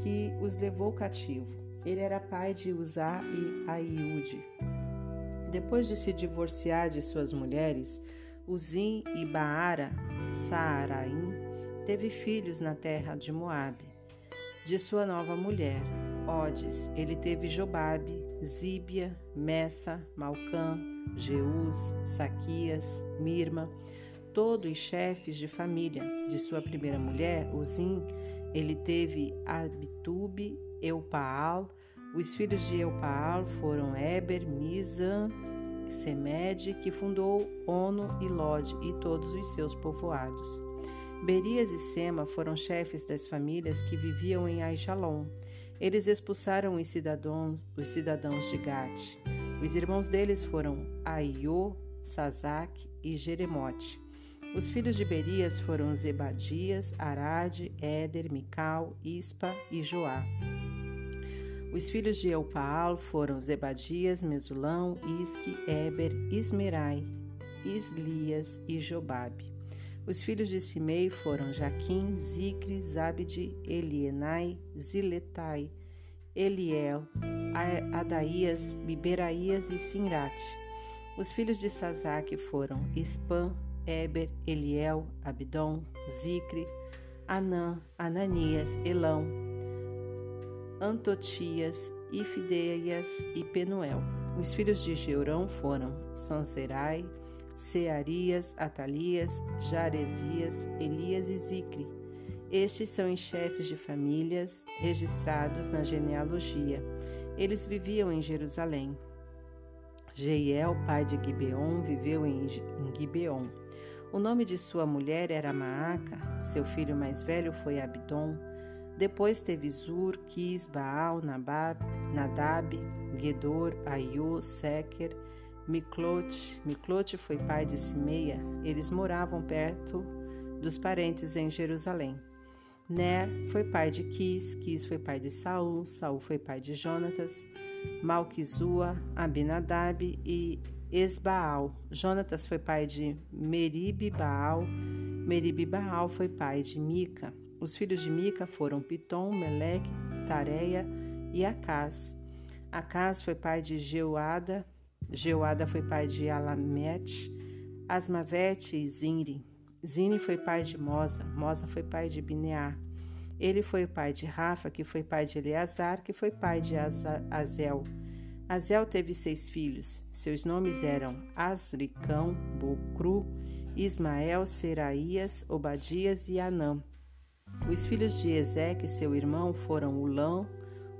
que os levou cativo. Ele era pai de Uzá e Aiude. Depois de se divorciar de suas mulheres, Uzim e Baara, Saaraim, teve filhos na terra de Moabe. De sua nova mulher, Odes, ele teve Jobabe, Zíbia, Messa, Malcã, Jeus, Saquias, Mirma. todos os chefes de família. De sua primeira mulher, Uzim, ele teve Abitube, Eupaal. Os filhos de Eupaal foram Eber, Mizan, Semed, que fundou Ono e Lod e todos os seus povoados. Berias e Sema foram chefes das famílias que viviam em Aijalon. Eles expulsaram os cidadãos, os cidadãos de Gate. Os irmãos deles foram Aiô, Sazac e Jeremote. Os filhos de Berias foram Zebadias, Arade, Éder, Mical, Ispa e Joá. Os filhos de Eupaal foram Zebadias, Mesulão, Isque, Eber, Ismerai, Islias e Jobabe. Os filhos de Simei foram Jaquim, Zicre, Zabde, Elienai, Ziletai, Eliel, Adaías, Biberaías e Sinrate. Os filhos de Sazaque foram Ispan, Eber, Eliel, Abdon, Zicre, Anã, Ananias, Elão, Antotias, Ifideias e Penuel. Os filhos de Geurão foram Sanserai, Searias, Atalias, Jaresias, Elias e Zicre. Estes são os chefes de famílias registrados na genealogia. Eles viviam em Jerusalém. Jeiel, pai de Gibeon, viveu em Gibeon. O nome de sua mulher era Maaca, seu filho mais velho foi Abdon. Depois teve Zur, Quis, Baal, Nabab, Nadab, Gedor, Aiô, Seker, Miclote. Miclote foi pai de Simeia. Eles moravam perto dos parentes em Jerusalém. Ner foi pai de Quis, Quis foi pai de Saul, Saul foi pai de Jonatas, Malquizua, Abinadab e Esbaal. Jonatas foi pai de Meribe Baal, Baal foi pai de Mica. Os filhos de Mica foram Pitom, Meleque, Tareia e Acás. Acás foi pai de Geuada, Geuada foi pai de Alamete, Asmavete e Zinri. Zini foi pai de Mosa, Mosa foi pai de Bineá. Ele foi o pai de Rafa, que foi pai de Eleazar, que foi pai de Azel. Azel teve seis filhos. Seus nomes eram Asricão, Bucru, Ismael, Seraías, Obadias e Anã. Os filhos de Ezeque, seu irmão, foram Ulão,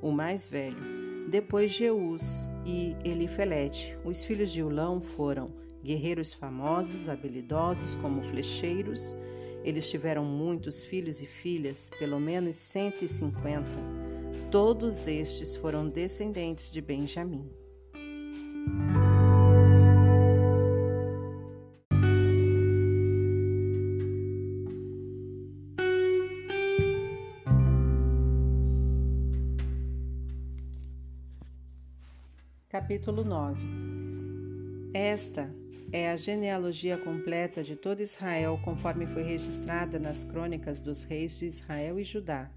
o mais velho, depois Jeus e Elifelete. Os filhos de Ulão foram guerreiros famosos, habilidosos como flecheiros. Eles tiveram muitos filhos e filhas, pelo menos 150. Todos estes foram descendentes de Benjamim. Capítulo 9 Esta é a genealogia completa de todo Israel, conforme foi registrada nas crônicas dos reis de Israel e Judá,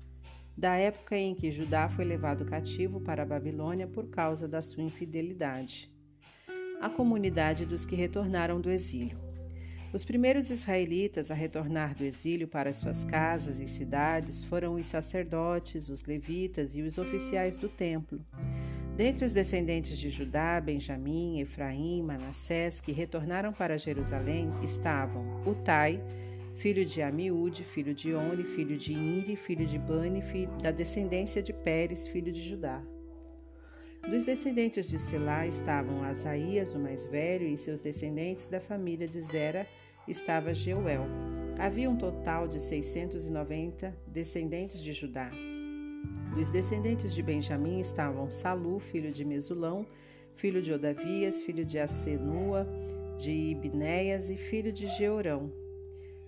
da época em que Judá foi levado cativo para a Babilônia por causa da sua infidelidade. A comunidade dos que retornaram do exílio. Os primeiros israelitas a retornar do exílio para suas casas e cidades foram os sacerdotes, os levitas e os oficiais do templo. Dentre os descendentes de Judá, Benjamim, Efraim, Manassés, que retornaram para Jerusalém, estavam Utai, filho de Amiúde, filho de Oni, filho de Iri, filho de Bani, da descendência de Pérez, filho de Judá. Dos descendentes de Selá estavam Asaías, o mais velho, e seus descendentes da família de Zera estava Jeuel. Havia um total de 690 descendentes de Judá. Dos descendentes de Benjamim estavam Salu, filho de Mesulão, filho de Odavias, filho de Asenua, de Ibnéias e filho de Georão.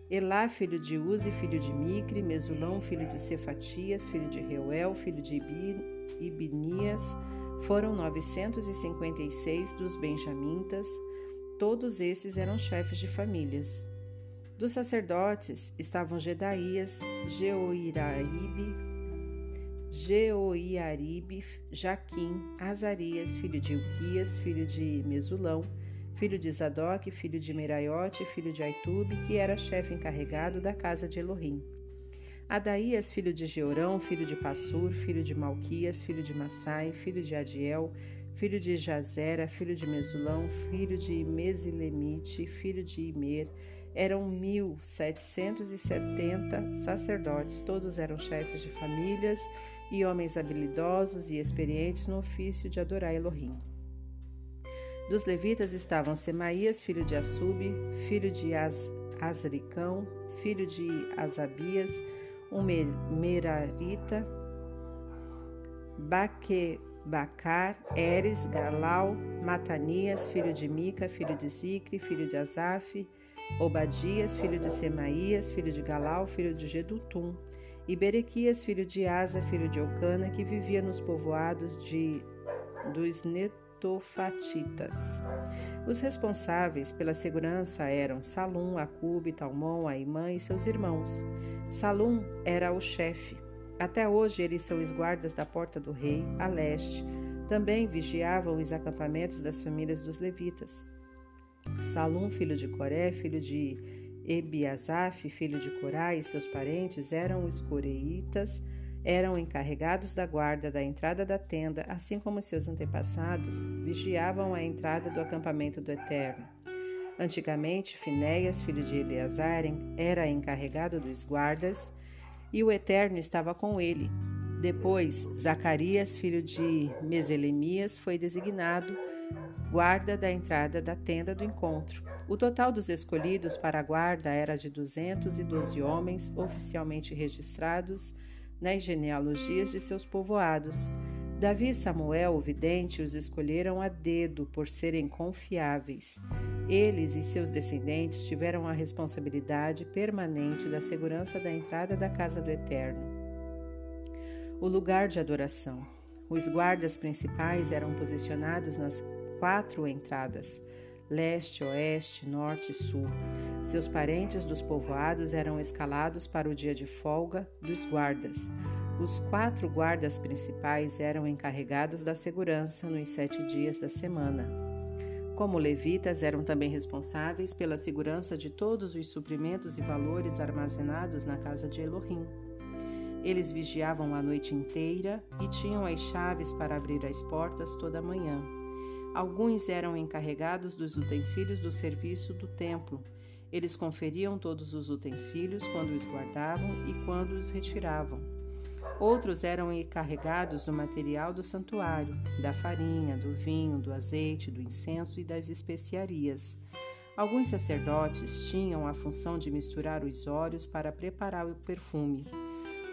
Elá, filho de Uzi, filho de Micre, Mesulão, filho de Cefatias, filho de Reuel, filho de Ibnias, foram 956 dos benjamintas, todos esses eram chefes de famílias. Dos sacerdotes estavam Gedaías, Jeoiraíbe, Jeoiaribe, Jaquim, Azarias, filho de Uquias, filho de Mesulão, filho de Zadok, filho de Meraiote, filho de Aitube, que era chefe encarregado da casa de Elohim. Adaías, filho de Georão, filho de Passur, filho de Malquias, filho de Massai, filho de Adiel, filho de Jazera, filho de Mesulão, filho de Mesilemite, filho de Imer, eram 1.770 sacerdotes, todos eram chefes de famílias e homens habilidosos e experientes no ofício de adorar Elohim. Dos levitas estavam Semaías, filho de Assub, filho de Az Azricão, filho de Asabias, um Merarita, Baquebacar, Eres, Galau, Matanias, filho de Mica, filho de Zicre, filho de Asaf, Obadias, filho de Semaías, filho de Galau, filho de Gedutum, e Berequias, filho de Asa, filho de Eucana, que vivia nos povoados de dos netofatitas. Os responsáveis pela segurança eram Salum, Acube, Talmon, Aimã e seus irmãos. Salum era o chefe. Até hoje eles são os guardas da porta do rei, a leste. Também vigiavam os acampamentos das famílias dos levitas. Salum, filho de Coré, filho de Ebiasaf, filho de Corá, e seus parentes eram os coreitas, eram encarregados da guarda da entrada da tenda, assim como seus antepassados vigiavam a entrada do acampamento do Eterno. Antigamente, Finéias, filho de Eleazar, era encarregado dos guardas, e o Eterno estava com ele. Depois, Zacarias, filho de Meselemias, foi designado guarda da entrada da tenda do encontro. O total dos escolhidos para a guarda era de 212 homens oficialmente registrados nas genealogias de seus povoados. Davi e Samuel, o vidente, os escolheram a dedo por serem confiáveis. Eles e seus descendentes tiveram a responsabilidade permanente da segurança da entrada da casa do Eterno. O lugar de adoração. Os guardas principais eram posicionados nas quatro entradas: leste, oeste, norte e sul. Seus parentes dos povoados eram escalados para o dia de folga dos guardas. Os quatro guardas principais eram encarregados da segurança nos sete dias da semana. Como levitas, eram também responsáveis pela segurança de todos os suprimentos e valores armazenados na casa de Elohim. Eles vigiavam a noite inteira e tinham as chaves para abrir as portas toda manhã. Alguns eram encarregados dos utensílios do serviço do templo. Eles conferiam todos os utensílios quando os guardavam e quando os retiravam. Outros eram encarregados do material do santuário, da farinha, do vinho, do azeite, do incenso e das especiarias. Alguns sacerdotes tinham a função de misturar os óleos para preparar o perfume.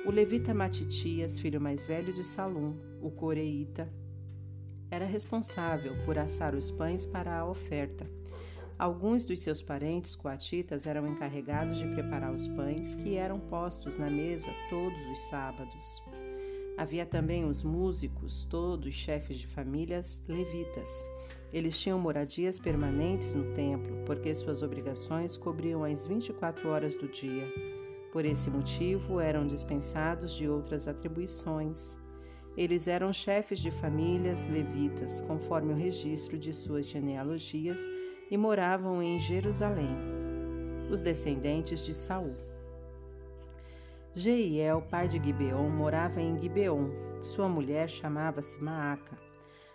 O levita Matitias, filho mais velho de Salum, o coreíta, era responsável por assar os pães para a oferta. Alguns dos seus parentes coatitas eram encarregados de preparar os pães que eram postos na mesa todos os sábados. Havia também os músicos, todos chefes de famílias levitas. Eles tinham moradias permanentes no templo, porque suas obrigações cobriam as 24 horas do dia. Por esse motivo, eram dispensados de outras atribuições. Eles eram chefes de famílias levitas, conforme o registro de suas genealogias, e moravam em Jerusalém, os descendentes de Saul. Jeiel, pai de Gibeon, morava em Gibeon. Sua mulher chamava-se Maaca.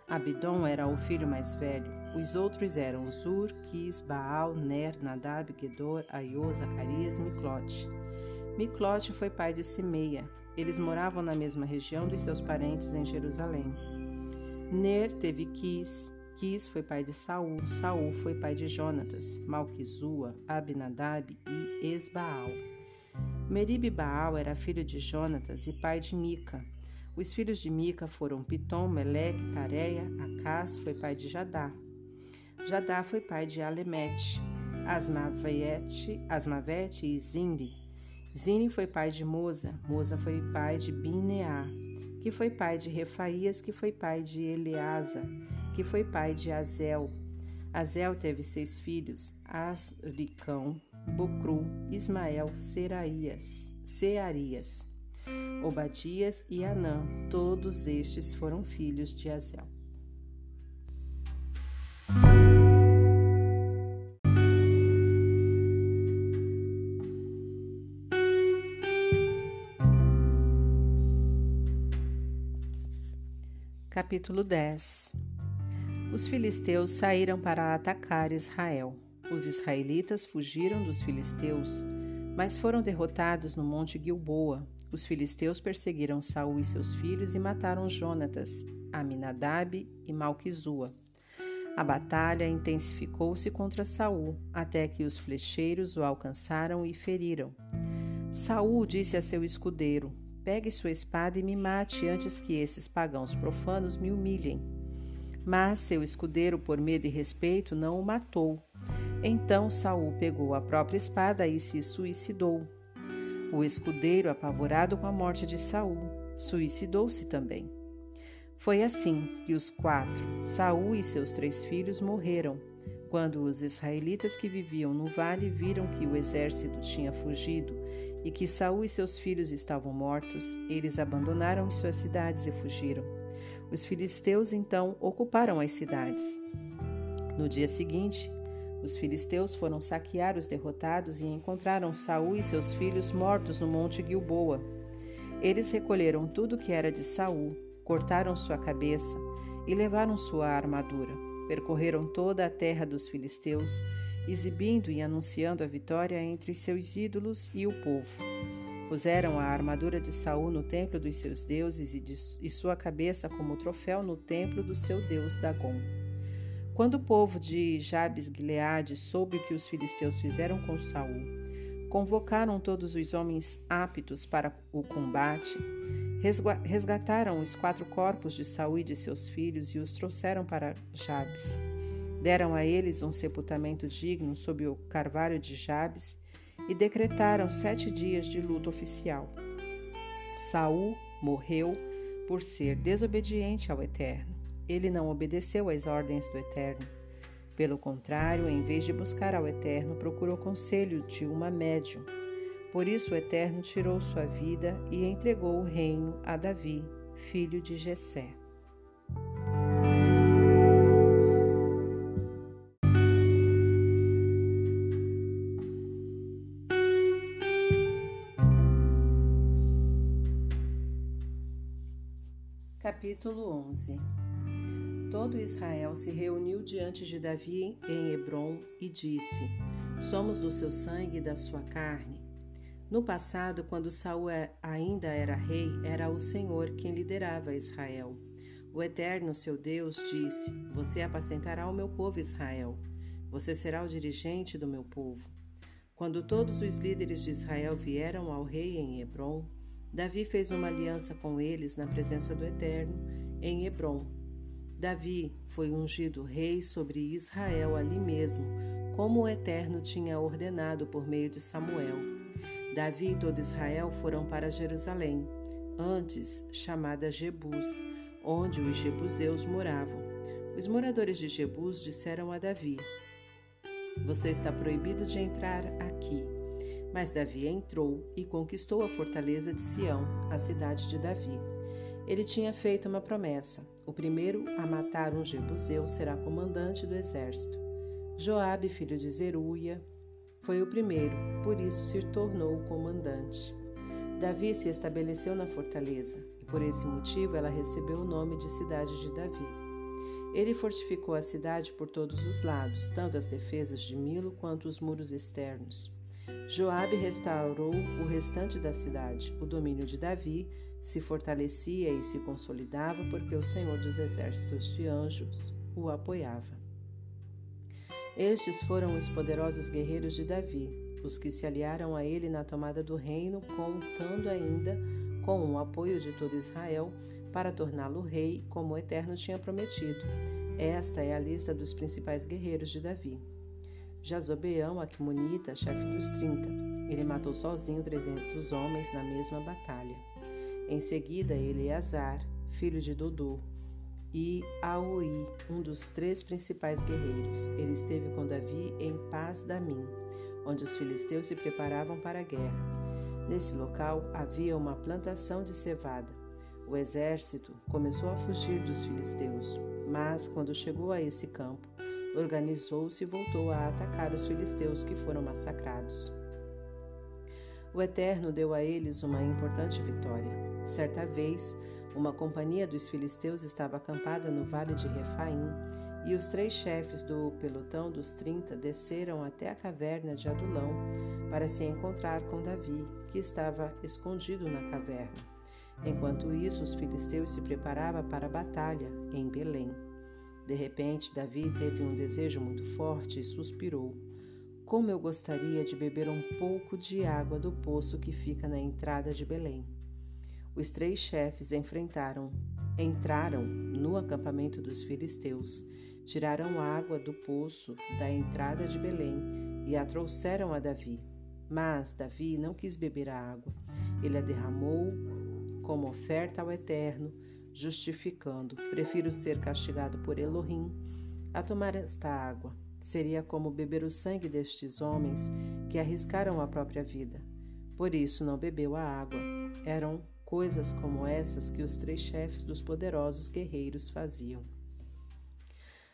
Abidom era o filho mais velho. Os outros eram Zur, Quis, Baal, Ner, Nadab, Gedor, Aiô, Zacarias Miclote. Miclote foi pai de Simeia. Eles moravam na mesma região dos seus parentes em Jerusalém. Ner teve Quis, Quis foi pai de Saul, Saul foi pai de Jonatas, Malquizua, Abinadab e Esbaal. Merib Baal era filho de Jonatas e pai de Mica. Os filhos de Mica foram Pitom, Meleque, Tareia, Acás foi pai de Jadá. Jadá foi pai de Alemete, Asmavete, Asmavete e Zinri. Zine foi pai de Moza, Moza foi pai de Bineá, que foi pai de Refaías, que foi pai de Eleasa, que foi pai de Azel. Azel teve seis filhos, Asricão, Bocru, Ismael, Seraías, Searias, Obadias e Anã. Todos estes foram filhos de Azel. Capítulo 10 Os filisteus saíram para atacar Israel. Os israelitas fugiram dos filisteus, mas foram derrotados no monte Gilboa. Os filisteus perseguiram Saul e seus filhos e mataram Jonatas, Aminadab e Malquizua. A batalha intensificou-se contra Saul, até que os flecheiros o alcançaram e feriram. Saul disse a seu escudeiro: Pegue sua espada e me mate antes que esses pagãos profanos me humilhem. Mas seu escudeiro, por medo e respeito, não o matou. Então Saul pegou a própria espada e se suicidou. O escudeiro, apavorado com a morte de Saul, suicidou-se também. Foi assim que os quatro, Saul e seus três filhos, morreram. Quando os israelitas que viviam no vale viram que o exército tinha fugido e que Saul e seus filhos estavam mortos, eles abandonaram suas cidades e fugiram. Os filisteus então ocuparam as cidades. No dia seguinte, os filisteus foram saquear os derrotados e encontraram Saul e seus filhos mortos no monte Gilboa. Eles recolheram tudo que era de Saul, cortaram sua cabeça e levaram sua armadura. Percorreram toda a terra dos filisteus, exibindo e anunciando a vitória entre seus ídolos e o povo. Puseram a armadura de Saul no templo dos seus deuses e, de, e sua cabeça como troféu no templo do seu deus Dagon. Quando o povo de Jabes Gileade soube o que os filisteus fizeram com Saul, convocaram todos os homens aptos para o combate resgataram os quatro corpos de Saul e de seus filhos e os trouxeram para Jabes. Deram a eles um sepultamento digno sob o carvalho de Jabes e decretaram sete dias de luto oficial. Saul morreu por ser desobediente ao Eterno. Ele não obedeceu às ordens do Eterno. Pelo contrário, em vez de buscar ao Eterno, procurou conselho de uma médium por isso o Eterno tirou sua vida e entregou o reino a Davi, filho de Jessé. Capítulo 11 Todo Israel se reuniu diante de Davi em Hebron e disse: Somos do seu sangue e da sua carne. No passado, quando Saul é, ainda era rei, era o Senhor quem liderava Israel. O Eterno, seu Deus, disse: Você apacentará o meu povo Israel. Você será o dirigente do meu povo. Quando todos os líderes de Israel vieram ao rei em Hebron, Davi fez uma aliança com eles na presença do Eterno em Hebron. Davi foi ungido rei sobre Israel ali mesmo, como o Eterno tinha ordenado por meio de Samuel. Davi e todo Israel foram para Jerusalém, antes chamada Jebus, onde os jebuseus moravam. Os moradores de Jebus disseram a Davi: Você está proibido de entrar aqui. Mas Davi entrou e conquistou a fortaleza de Sião, a cidade de Davi. Ele tinha feito uma promessa: o primeiro a matar um jebuseu será comandante do exército. Joabe, filho de Zeruia, foi o primeiro, por isso se tornou o comandante. Davi se estabeleceu na fortaleza, e por esse motivo ela recebeu o nome de Cidade de Davi. Ele fortificou a cidade por todos os lados, tanto as defesas de Milo quanto os muros externos. Joabe restaurou o restante da cidade. O domínio de Davi se fortalecia e se consolidava porque o Senhor dos exércitos de anjos o apoiava. Estes foram os poderosos guerreiros de Davi, os que se aliaram a ele na tomada do reino, contando ainda com o apoio de todo Israel para torná-lo rei, como o Eterno tinha prometido. Esta é a lista dos principais guerreiros de Davi. Jazobeão, Aquimonita, chefe dos trinta. Ele matou sozinho trezentos homens na mesma batalha. Em seguida, Eleazar, filho de Dodô, e Aoi, um dos três principais guerreiros. Ele esteve com Davi em Paz Damim, onde os filisteus se preparavam para a guerra. Nesse local havia uma plantação de cevada. O exército começou a fugir dos filisteus, mas quando chegou a esse campo, organizou-se e voltou a atacar os filisteus que foram massacrados. O Eterno deu a eles uma importante vitória. Certa vez, uma companhia dos filisteus estava acampada no vale de Refaim E os três chefes do pelotão dos trinta desceram até a caverna de Adulão para se encontrar com Davi, que estava escondido na caverna. Enquanto isso, os filisteus se preparavam para a batalha em Belém. De repente, Davi teve um desejo muito forte e suspirou. Como eu gostaria de beber um pouco de água do poço que fica na entrada de Belém. Os três chefes enfrentaram, entraram no acampamento dos filisteus tiraram água do poço da entrada de Belém e a trouxeram a Davi. Mas Davi não quis beber a água. Ele a derramou como oferta ao Eterno, justificando: Prefiro ser castigado por Elohim a tomar esta água. Seria como beber o sangue destes homens que arriscaram a própria vida. Por isso não bebeu a água. Eram coisas como essas que os três chefes dos poderosos guerreiros faziam.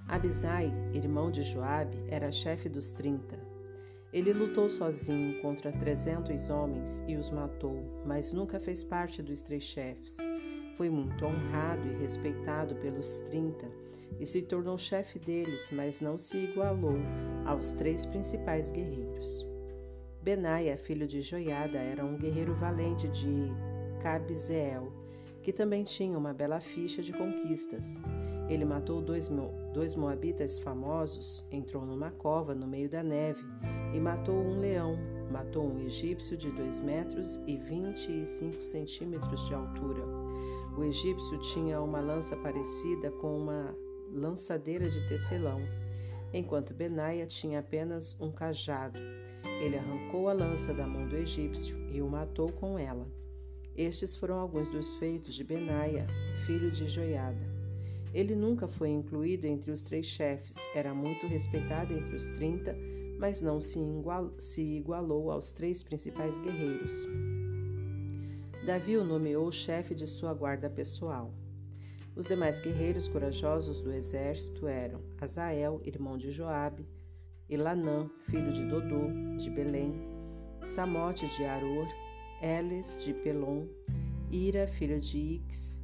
Abisai, irmão de Joabe, era chefe dos trinta. Ele lutou sozinho contra trezentos homens e os matou, mas nunca fez parte dos três chefes. Foi muito honrado e respeitado pelos trinta e se tornou chefe deles, mas não se igualou aos três principais guerreiros. Benaia, filho de Joiada, era um guerreiro valente de Cabzeel, que também tinha uma bela ficha de conquistas. Ele matou dois, dois moabitas famosos, entrou numa cova no meio da neve e matou um leão, matou um egípcio de dois metros e vinte e cinco centímetros de altura. O egípcio tinha uma lança parecida com uma lançadeira de tecelão, enquanto Benaia tinha apenas um cajado. Ele arrancou a lança da mão do egípcio e o matou com ela. Estes foram alguns dos feitos de Benaia, filho de Joiada. Ele nunca foi incluído entre os três chefes, era muito respeitado entre os trinta, mas não se, igual, se igualou aos três principais guerreiros. Davi o nomeou chefe de sua guarda pessoal. Os demais guerreiros corajosos do exército eram Azael, irmão de Joabe, Elanã, filho de Dodô, de Belém, Samote de Aror, Eles de Pelon, Ira, filho de Ix,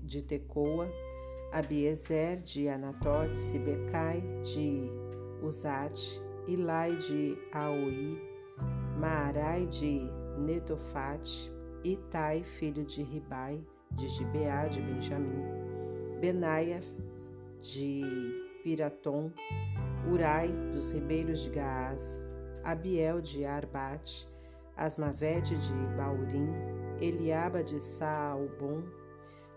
de Tecoa, Abiezer de Anatote, Sibecai de Uzate, Ilai de Aoi, Maarai de Netofate, Itai, filho de Ribai, de Gibeá de Benjamim, Benaia de Piratom, Urai dos ribeiros de Gaás, Abiel de Arbate, Asmavete de Baurim, Eliaba de Saalbon,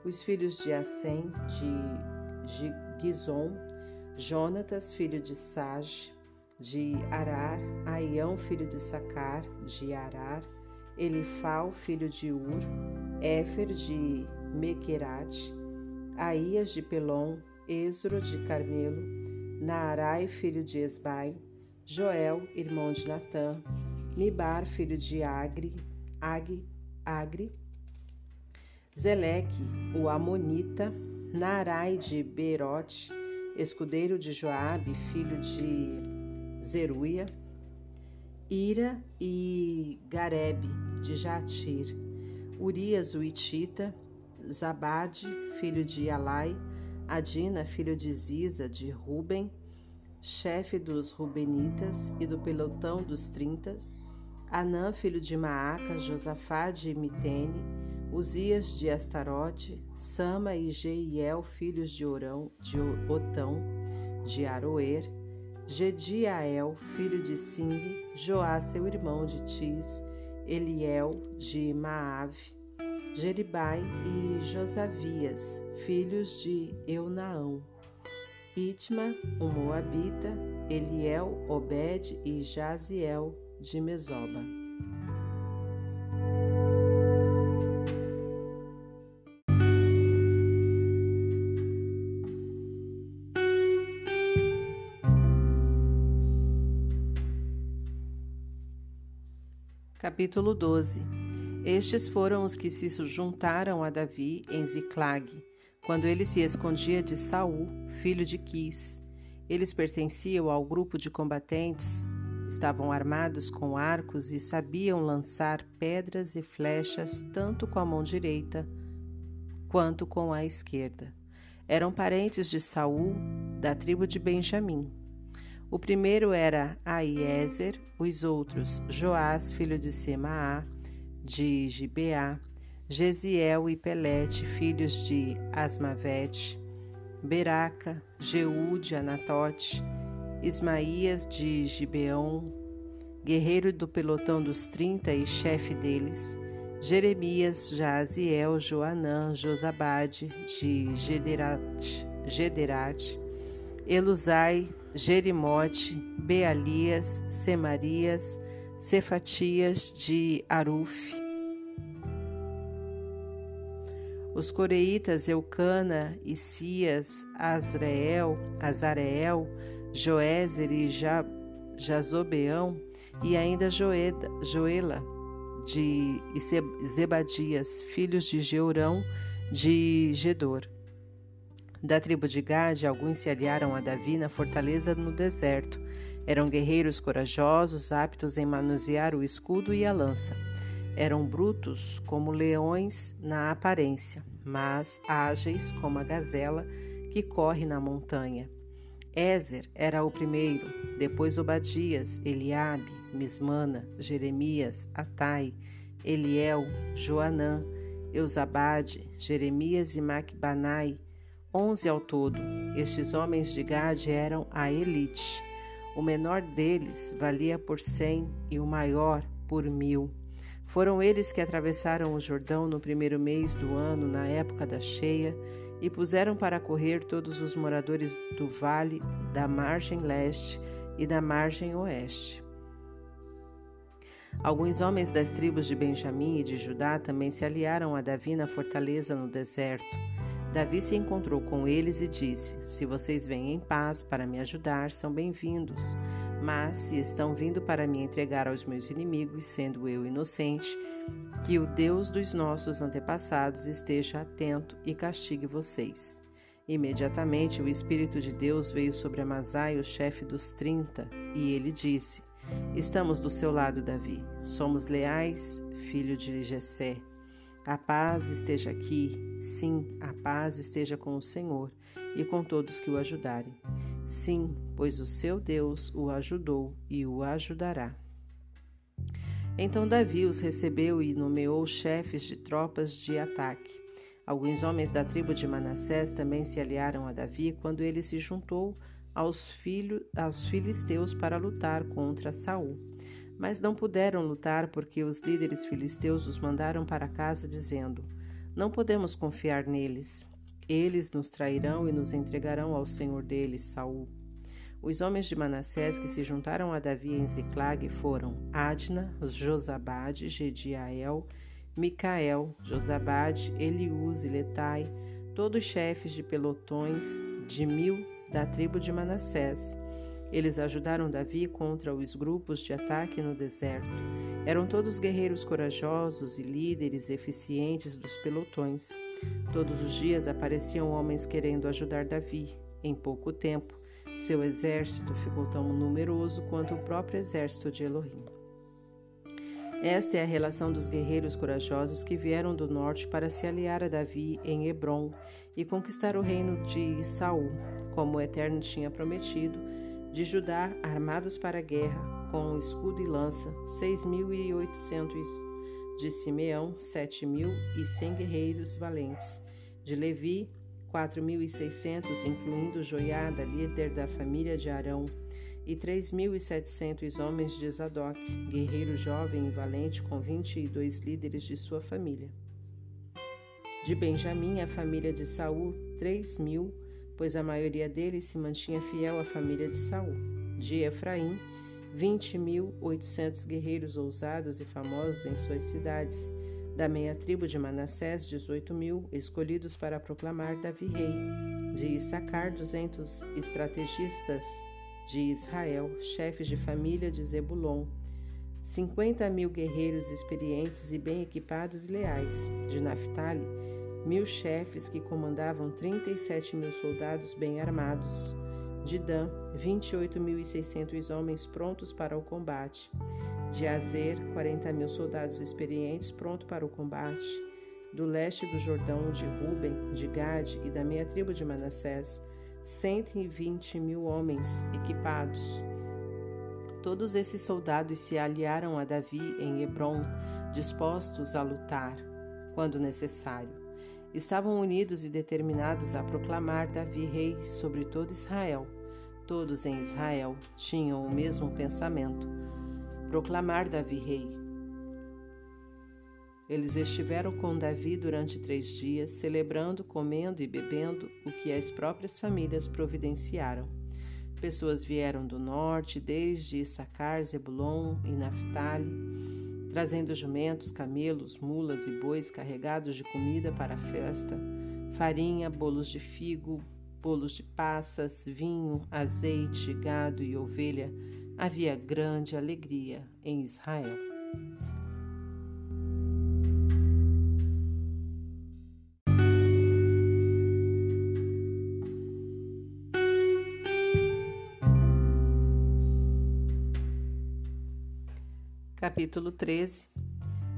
os filhos de Assem, de Gizon, Jonatas, filho de Sage, de Arar, Aião, filho de Sacar, de Arar, Elifal, filho de Ur, Éfer de Mequerate, Aías de Pelon, Ezro de Carmelo, Naarai, filho de Esbai, Joel, irmão de Natã, Mibar, filho de Agri, Ag, Agri, Zeleque, o Amonita, Narai de Beerote, escudeiro de Joabe, filho de Zeruia, Ira e Garebe de Jatir, Urias o Itita, Zabade, filho de Alai, Adina, filho de Ziza, de Ruben, chefe dos Rubenitas e do pelotão dos trintas, Anã, filho de Maaca, Josafá de Mitene, Uzias de Astarote, Sama e Jeiel, filhos de Orão, de Otão, de Aroer, Gediael, filho de Sinri, Joá, seu irmão de Tis, Eliel, de Maave, Jeribai e Josavias, filhos de Eunaão, Itma, um moabita, Eliel, Obed e Jaziel, de Mesoba. Capítulo 12 Estes foram os que se juntaram a Davi em Ziclag, quando ele se escondia de Saul, filho de Quis. Eles pertenciam ao grupo de combatentes, estavam armados com arcos e sabiam lançar pedras e flechas tanto com a mão direita quanto com a esquerda. Eram parentes de Saul da tribo de Benjamim. O primeiro era Aiezer, os outros Joás, filho de Semaá, de Gibeá, Gesiel e Pelete, filhos de Asmavete, Beraca, Jeú de Anatote, Ismaías de Gibeão, guerreiro do pelotão dos trinta e chefe deles, Jeremias, Jaziel, Joanã, Josabade de Gederat, Gederat Elusai, Jerimote, Bealias, Semarias, Cefatias de Aruf. Os coreitas Eucana, Isias, Azrael, Azareel, Joézer e Jazobeão, e ainda Joeda, Joela de Zebadias, filhos de Jeurão de Gedor. Da tribo de Gade, alguns se aliaram a Davi na fortaleza no deserto. Eram guerreiros corajosos, aptos em manusear o escudo e a lança. Eram brutos como leões na aparência, mas ágeis como a gazela que corre na montanha. Ézer era o primeiro, depois Obadias, Eliabe, Mismana, Jeremias, Atai, Eliel, Joanã, Eusabade, Jeremias e Macbanai, onze ao todo. Estes homens de Gade eram a elite. O menor deles valia por cem e o maior por mil. Foram eles que atravessaram o Jordão no primeiro mês do ano, na época da cheia, e puseram para correr todos os moradores do vale, da margem leste e da margem oeste. Alguns homens das tribos de Benjamim e de Judá também se aliaram a Davi na fortaleza no deserto. Davi se encontrou com eles e disse: Se vocês vêm em paz para me ajudar, são bem-vindos. Mas se estão vindo para me entregar aos meus inimigos, sendo eu inocente, que o Deus dos nossos antepassados esteja atento e castigue vocês. Imediatamente o Espírito de Deus veio sobre Amazai, o chefe dos trinta, e ele disse: Estamos do seu lado, Davi. Somos leais, filho de Jessé. A paz esteja aqui, sim, a paz esteja com o Senhor e com todos que o ajudarem. Sim, pois o seu Deus o ajudou e o ajudará. Então Davi os recebeu e nomeou chefes de tropas de ataque. Alguns homens da tribo de Manassés também se aliaram a Davi quando ele se juntou aos, filhos, aos filisteus para lutar contra Saul mas não puderam lutar porque os líderes filisteus os mandaram para casa dizendo: Não podemos confiar neles. Eles nos trairão e nos entregarão ao senhor deles, Saul. Os homens de Manassés que se juntaram a Davi em Ziclag foram Adna, Josabade, Gediael, Micael, Josabade, Eliús e Letai, todos chefes de pelotões de mil da tribo de Manassés. Eles ajudaram Davi contra os grupos de ataque no deserto. Eram todos guerreiros corajosos e líderes eficientes dos pelotões. Todos os dias apareciam homens querendo ajudar Davi. Em pouco tempo, seu exército ficou tão numeroso quanto o próprio exército de Elohim. Esta é a relação dos guerreiros corajosos que vieram do norte para se aliar a Davi em Hebron e conquistar o reino de Saul, como o Eterno tinha prometido de Judá, armados para a guerra, com escudo e lança, seis mil e oitocentos de Simeão, sete mil e cem guerreiros valentes. De Levi, quatro mil e seiscentos, incluindo Joiada, líder da família de Arão, e três mil e setecentos homens de Zadok, guerreiro jovem e valente, com vinte e dois líderes de sua família. De Benjamim, a família de Saul, três mil pois a maioria deles se mantinha fiel à família de Saul. De Efraim, 20.800 guerreiros ousados e famosos em suas cidades. Da meia tribo de Manassés, 18 mil, escolhidos para proclamar Davi rei. De Issacar, 200 estrategistas. De Israel, chefes de família de Zebulon. 50 mil guerreiros experientes e bem equipados e leais. De Naphtali, mil chefes que comandavam 37 mil soldados bem armados. De Dan, 28.600 homens prontos para o combate. De Azer, 40 mil soldados experientes prontos para o combate. Do leste do Jordão, de Ruben, de Gade e da meia tribo de Manassés, cento e vinte mil homens equipados. Todos esses soldados se aliaram a Davi em Hebron, dispostos a lutar, quando necessário. Estavam unidos e determinados a proclamar Davi rei sobre todo Israel. Todos em Israel tinham o mesmo pensamento: proclamar Davi rei. Eles estiveram com Davi durante três dias, celebrando, comendo e bebendo o que as próprias famílias providenciaram. Pessoas vieram do norte, desde Issacar, Zebulon e Naphtali, trazendo jumentos, camelos, mulas e bois carregados de comida para a festa, farinha, bolos de figo, bolos de passas, vinho, azeite, gado e ovelha. Havia grande alegria em Israel. Capítulo 13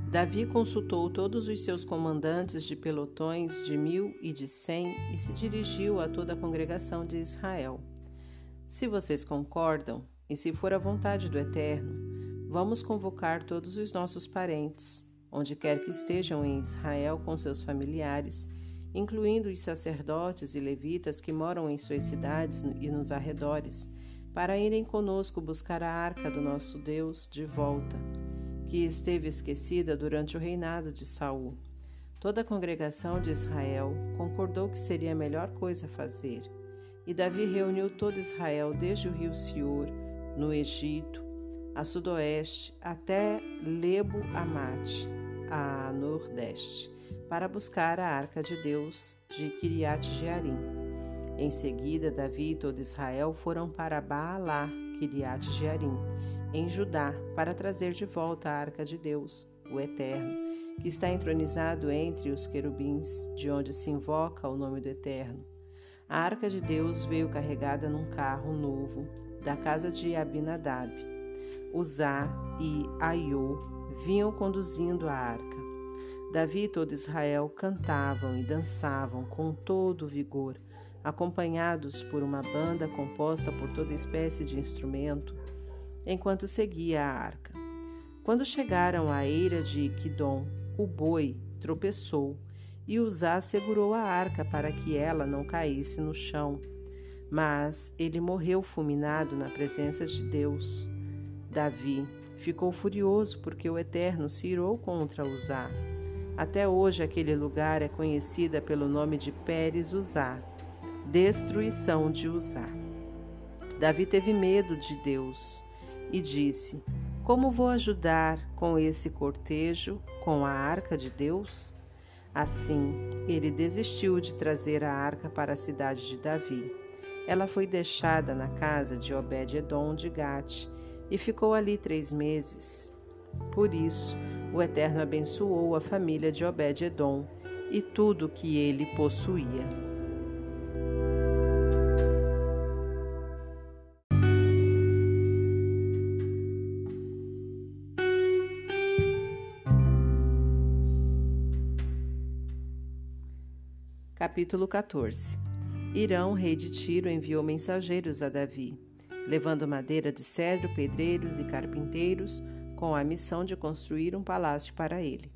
Davi consultou todos os seus comandantes de pelotões de mil e de cem e se dirigiu a toda a congregação de Israel. Se vocês concordam, e se for a vontade do Eterno, vamos convocar todos os nossos parentes, onde quer que estejam em Israel com seus familiares, incluindo os sacerdotes e levitas que moram em suas cidades e nos arredores, para irem conosco buscar a arca do nosso Deus de volta, que esteve esquecida durante o reinado de Saul. Toda a congregação de Israel concordou que seria a melhor coisa a fazer. E Davi reuniu todo Israel desde o rio Sior, no Egito, a sudoeste, até Lebo Amate, a nordeste, para buscar a arca de Deus de Kiriat Jearim. Em seguida, Davi e todo Israel foram para Baalá, Kiriat Jearim, em Judá, para trazer de volta a arca de Deus, o Eterno, que está entronizado entre os querubins, de onde se invoca o nome do Eterno. A arca de Deus veio carregada num carro novo da casa de Abinadab. Uzá e Aiô vinham conduzindo a arca. Davi e todo Israel cantavam e dançavam com todo vigor acompanhados por uma banda composta por toda espécie de instrumento, enquanto seguia a arca. Quando chegaram à eira de Quidom, o boi tropeçou e Uzá segurou a arca para que ela não caísse no chão. Mas ele morreu fulminado na presença de Deus. Davi ficou furioso porque o Eterno se irou contra Uzá. Até hoje aquele lugar é conhecida pelo nome de Pérez Uzá, destruição de Uzá. Davi teve medo de Deus e disse: Como vou ajudar com esse cortejo, com a arca de Deus? Assim, ele desistiu de trazer a arca para a cidade de Davi. Ela foi deixada na casa de Obed-Edom de Gate e ficou ali três meses. Por isso, o Eterno abençoou a família de Obed-Edom e tudo que ele possuía. Capítulo 14 Irão, rei de Tiro, enviou mensageiros a Davi, levando madeira de cedro, pedreiros e carpinteiros, com a missão de construir um palácio para ele.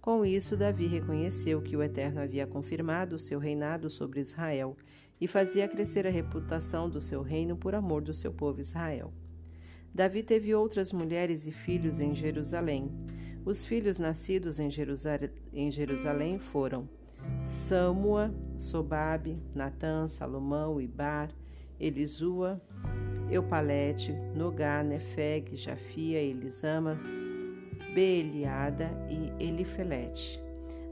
Com isso, Davi reconheceu que o Eterno havia confirmado o seu reinado sobre Israel e fazia crescer a reputação do seu reino por amor do seu povo Israel. Davi teve outras mulheres e filhos em Jerusalém. Os filhos nascidos em Jerusalém foram Samua, Sobabe, Natã, Salomão, Ibar, Elisua, Eupalete, Nogá, Nefeg, Jafia, Elisama, Beeliada e Elifelete.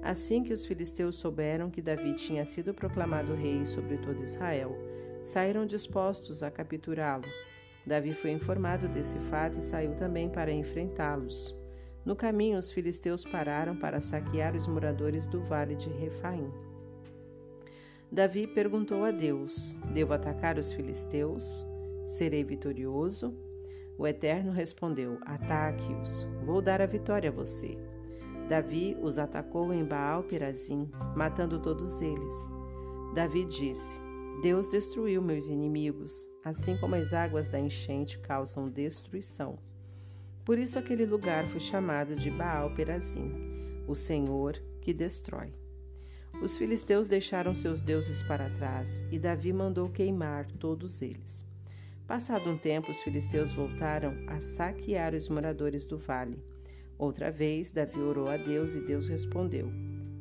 Assim que os filisteus souberam que Davi tinha sido proclamado rei sobre todo Israel, saíram dispostos a capturá-lo. Davi foi informado desse fato e saiu também para enfrentá-los. No caminho, os filisteus pararam para saquear os moradores do vale de Refaim. Davi perguntou a Deus: Devo atacar os filisteus? Serei vitorioso? O Eterno respondeu: Ataque-os, vou dar a vitória a você. Davi os atacou em Baal Perazim, matando todos eles. Davi disse: Deus destruiu meus inimigos, assim como as águas da enchente causam destruição. Por isso aquele lugar foi chamado de Baal Perazim, o Senhor que destrói. Os filisteus deixaram seus deuses para trás e Davi mandou queimar todos eles. Passado um tempo, os filisteus voltaram a saquear os moradores do vale. Outra vez, Davi orou a Deus e Deus respondeu: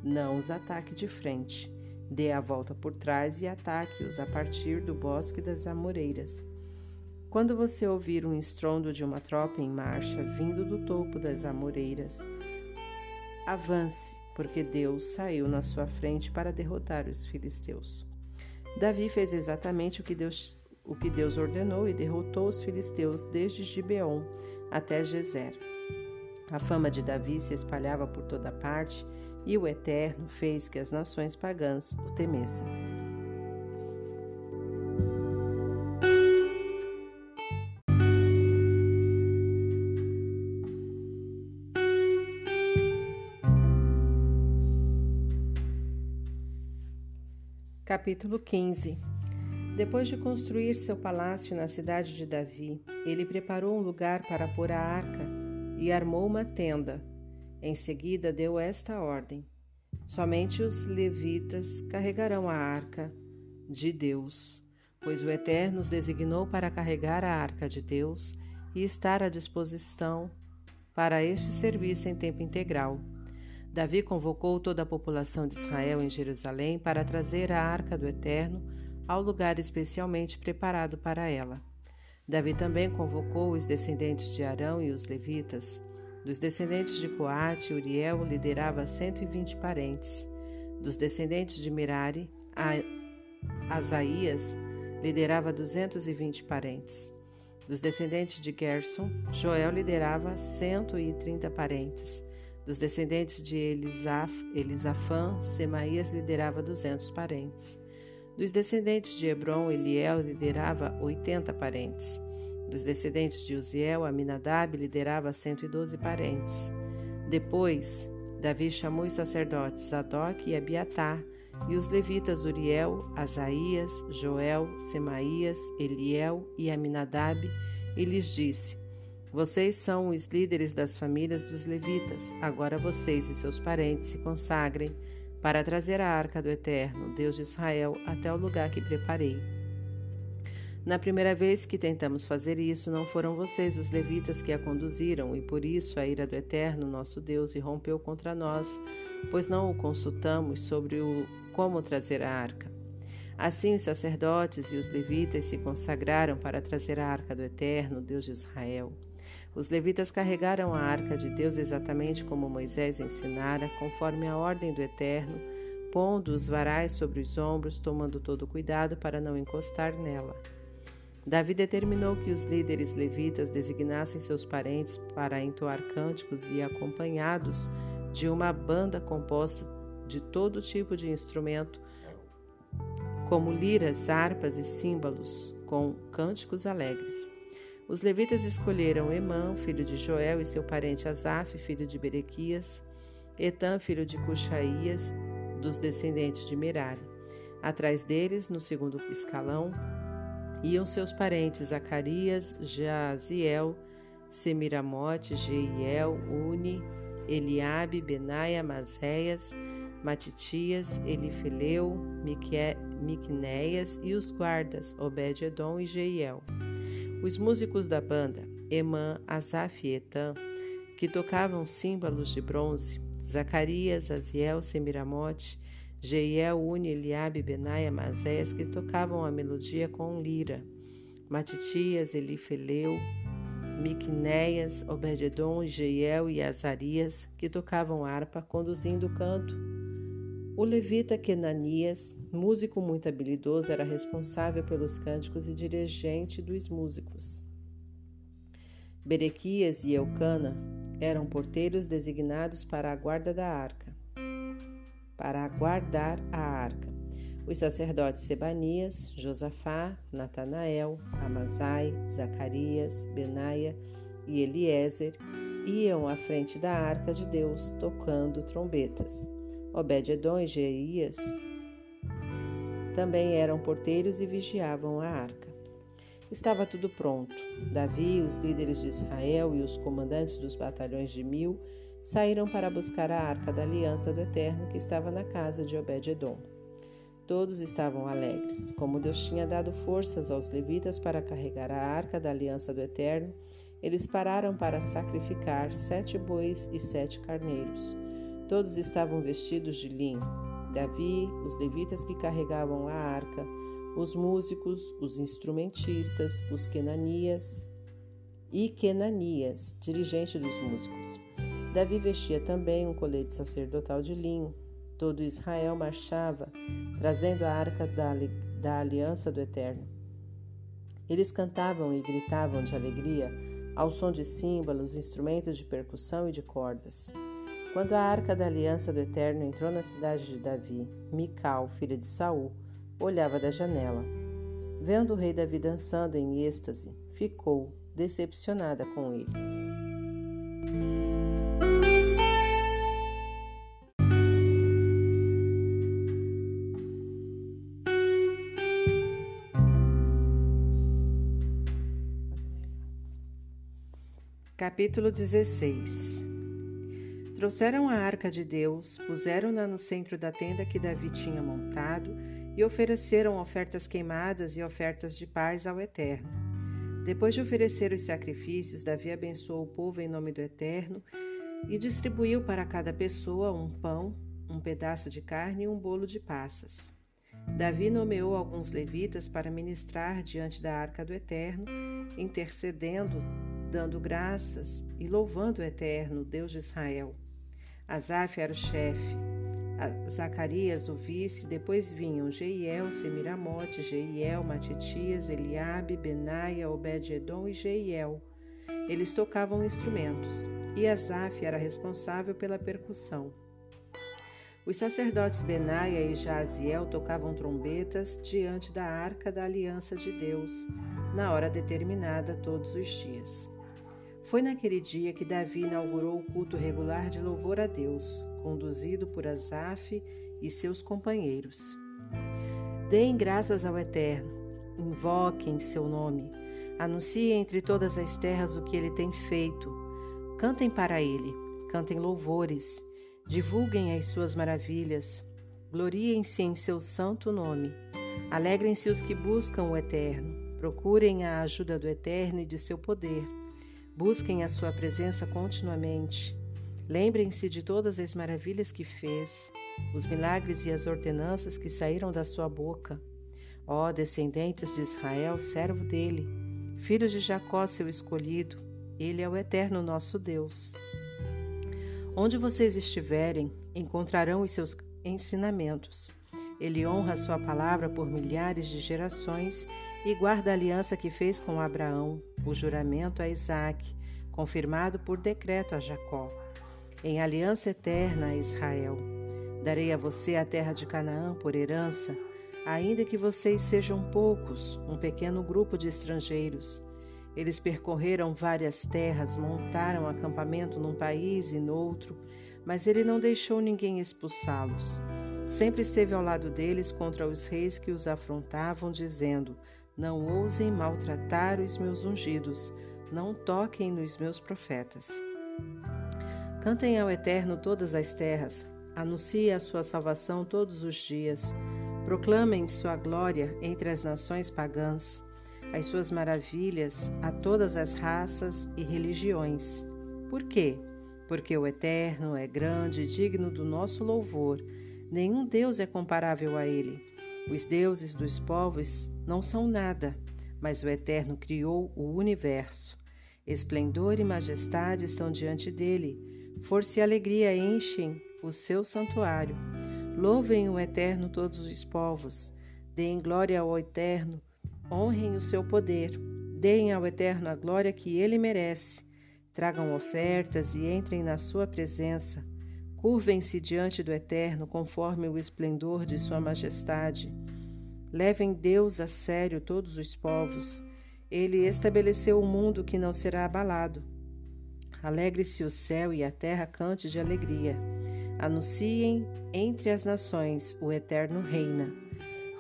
Não os ataque de frente. Dê a volta por trás e ataque-os a partir do bosque das Amoreiras. Quando você ouvir um estrondo de uma tropa em marcha vindo do topo das Amoreiras, avance porque Deus saiu na sua frente para derrotar os filisteus. Davi fez exatamente o que Deus, o que Deus ordenou e derrotou os filisteus desde Gibeon até Gezer. A fama de Davi se espalhava por toda parte e o Eterno fez que as nações pagãs o temessem. Capítulo 15 Depois de construir seu palácio na cidade de Davi, ele preparou um lugar para pôr a arca e armou uma tenda. Em seguida, deu esta ordem: Somente os levitas carregarão a arca de Deus, pois o Eterno os designou para carregar a arca de Deus e estar à disposição para este serviço em tempo integral. Davi convocou toda a população de Israel em Jerusalém para trazer a arca do Eterno ao lugar especialmente preparado para ela. Davi também convocou os descendentes de Arão e os levitas. Dos descendentes de Coate, Uriel liderava 120 parentes. Dos descendentes de Merari, Asaías liderava 220 parentes. Dos descendentes de Gerson, Joel liderava 130 parentes. Dos descendentes de Elisaf, Elisafã, Semaías liderava 200 parentes. Dos descendentes de Hebron, Eliel liderava 80 parentes. Dos descendentes de Uziel, Aminadab liderava 112 parentes. Depois, Davi chamou os sacerdotes Zadok e Abiatar, e os levitas Uriel, Asaías, Joel, Semaías, Eliel e Aminadab, e lhes disse: vocês são os líderes das famílias dos levitas. Agora vocês e seus parentes se consagrem para trazer a arca do Eterno, Deus de Israel, até o lugar que preparei. Na primeira vez que tentamos fazer isso, não foram vocês, os levitas, que a conduziram, e por isso a ira do Eterno, nosso Deus, irrompeu contra nós, pois não o consultamos sobre o como trazer a arca. Assim, os sacerdotes e os levitas se consagraram para trazer a arca do Eterno, Deus de Israel. Os levitas carregaram a arca de Deus exatamente como Moisés ensinara, conforme a ordem do Eterno, pondo os varais sobre os ombros, tomando todo cuidado para não encostar nela. Davi determinou que os líderes levitas designassem seus parentes para entoar cânticos e acompanhados de uma banda composta de todo tipo de instrumento, como liras, harpas e símbolos, com cânticos alegres. Os levitas escolheram Emã, filho de Joel, e seu parente Asaf, filho de Berequias, Etan, filho de Cuxaías, dos descendentes de Merari. Atrás deles, no segundo escalão, iam seus parentes Zacarias, Jaziel, Semiramote, Jeiel, Uni, Eliabe, Benaia, Mazéias, Matitias, Elifeleu, Miqunéias e os guardas, Obed-Edom e Jeiel. Os músicos da banda, Emã, Asaf e Etan, que tocavam símbolos de bronze, Zacarias, Aziel, Semiramote, Jeiel, Uni, Eliabe, Benaia, Mazéias, que tocavam a melodia com lira, Matitias, Elifeleu, Miqunéias, Obededon, Jeiel e Azarias, que tocavam harpa, conduzindo o canto. O levita Kenanias, músico muito habilidoso, era responsável pelos cânticos e dirigente dos músicos. Berequias e Eucana eram porteiros designados para a guarda da arca. Para aguardar a arca. Os sacerdotes Sebanias, Josafá, Natanael, Amazai, Zacarias, Benaia e Eliezer iam à frente da arca de Deus tocando trombetas. Obed-Edom e Jeias também eram porteiros e vigiavam a arca. Estava tudo pronto. Davi, os líderes de Israel e os comandantes dos batalhões de mil saíram para buscar a arca da aliança do Eterno que estava na casa de Obed-Edom. Todos estavam alegres, como Deus tinha dado forças aos levitas para carregar a arca da aliança do Eterno. Eles pararam para sacrificar sete bois e sete carneiros. Todos estavam vestidos de linho. Davi, os levitas que carregavam a arca, os músicos, os instrumentistas, os quenanias e quenanias, dirigente dos músicos. Davi vestia também um colete sacerdotal de linho. Todo Israel marchava, trazendo a arca da, da aliança do Eterno. Eles cantavam e gritavam de alegria ao som de símbolos, instrumentos de percussão e de cordas. Quando a arca da aliança do Eterno entrou na cidade de Davi, Mical, filha de Saul, olhava da janela. Vendo o rei Davi dançando em êxtase, ficou decepcionada com ele. Capítulo 16 Trouxeram a arca de Deus, puseram-na no centro da tenda que Davi tinha montado e ofereceram ofertas queimadas e ofertas de paz ao Eterno. Depois de oferecer os sacrifícios, Davi abençoou o povo em nome do Eterno e distribuiu para cada pessoa um pão, um pedaço de carne e um bolo de passas. Davi nomeou alguns levitas para ministrar diante da arca do Eterno, intercedendo, dando graças e louvando o Eterno, Deus de Israel. Asaf era o chefe, Zacarias o vice, depois vinham Jeiel, Semiramote, Jeiel, Matitias, Eliabe, Benaia, Obed-Edom e Jeiel. Eles tocavam instrumentos, e Asaf era responsável pela percussão. Os sacerdotes Benaia e Jaziel tocavam trombetas diante da arca da aliança de Deus, na hora determinada todos os dias. Foi naquele dia que Davi inaugurou o culto regular de louvor a Deus, conduzido por Asaf e seus companheiros. Deem graças ao Eterno, invoquem seu nome, anunciem entre todas as terras o que ele tem feito. Cantem para ele, cantem louvores, divulguem as suas maravilhas, gloriem-se em seu santo nome. Alegrem-se os que buscam o Eterno, procurem a ajuda do Eterno e de seu poder. Busquem a sua presença continuamente. Lembrem-se de todas as maravilhas que fez, os milagres e as ordenanças que saíram da sua boca. Ó descendentes de Israel, servo dele, filhos de Jacó, seu escolhido, ele é o eterno nosso Deus. Onde vocês estiverem, encontrarão os seus ensinamentos. Ele honra a sua palavra por milhares de gerações e guarda a aliança que fez com Abraão, o juramento a Isaac, confirmado por decreto a Jacó. Em aliança eterna a Israel. Darei a você a terra de Canaã por herança, ainda que vocês sejam poucos, um pequeno grupo de estrangeiros. Eles percorreram várias terras, montaram acampamento num país e noutro, mas ele não deixou ninguém expulsá-los. Sempre esteve ao lado deles contra os reis que os afrontavam, dizendo: não ousem maltratar os meus ungidos, não toquem nos meus profetas. Cantem ao Eterno todas as terras, anuncie a sua salvação todos os dias, proclamem sua glória entre as nações pagãs, as suas maravilhas a todas as raças e religiões. Por quê? Porque o Eterno é grande e digno do nosso louvor, nenhum Deus é comparável a ele. Os deuses dos povos não são nada, mas o Eterno criou o universo. Esplendor e majestade estão diante dele, força e alegria enchem o seu santuário. Louvem o Eterno todos os povos, deem glória ao Eterno, honrem o seu poder, deem ao Eterno a glória que ele merece. Tragam ofertas e entrem na sua presença. Curvem-se diante do Eterno conforme o esplendor de sua majestade. Levem Deus a sério todos os povos. Ele estabeleceu um mundo que não será abalado. Alegre-se o céu e a terra cante de alegria. Anunciem entre as nações: o Eterno reina.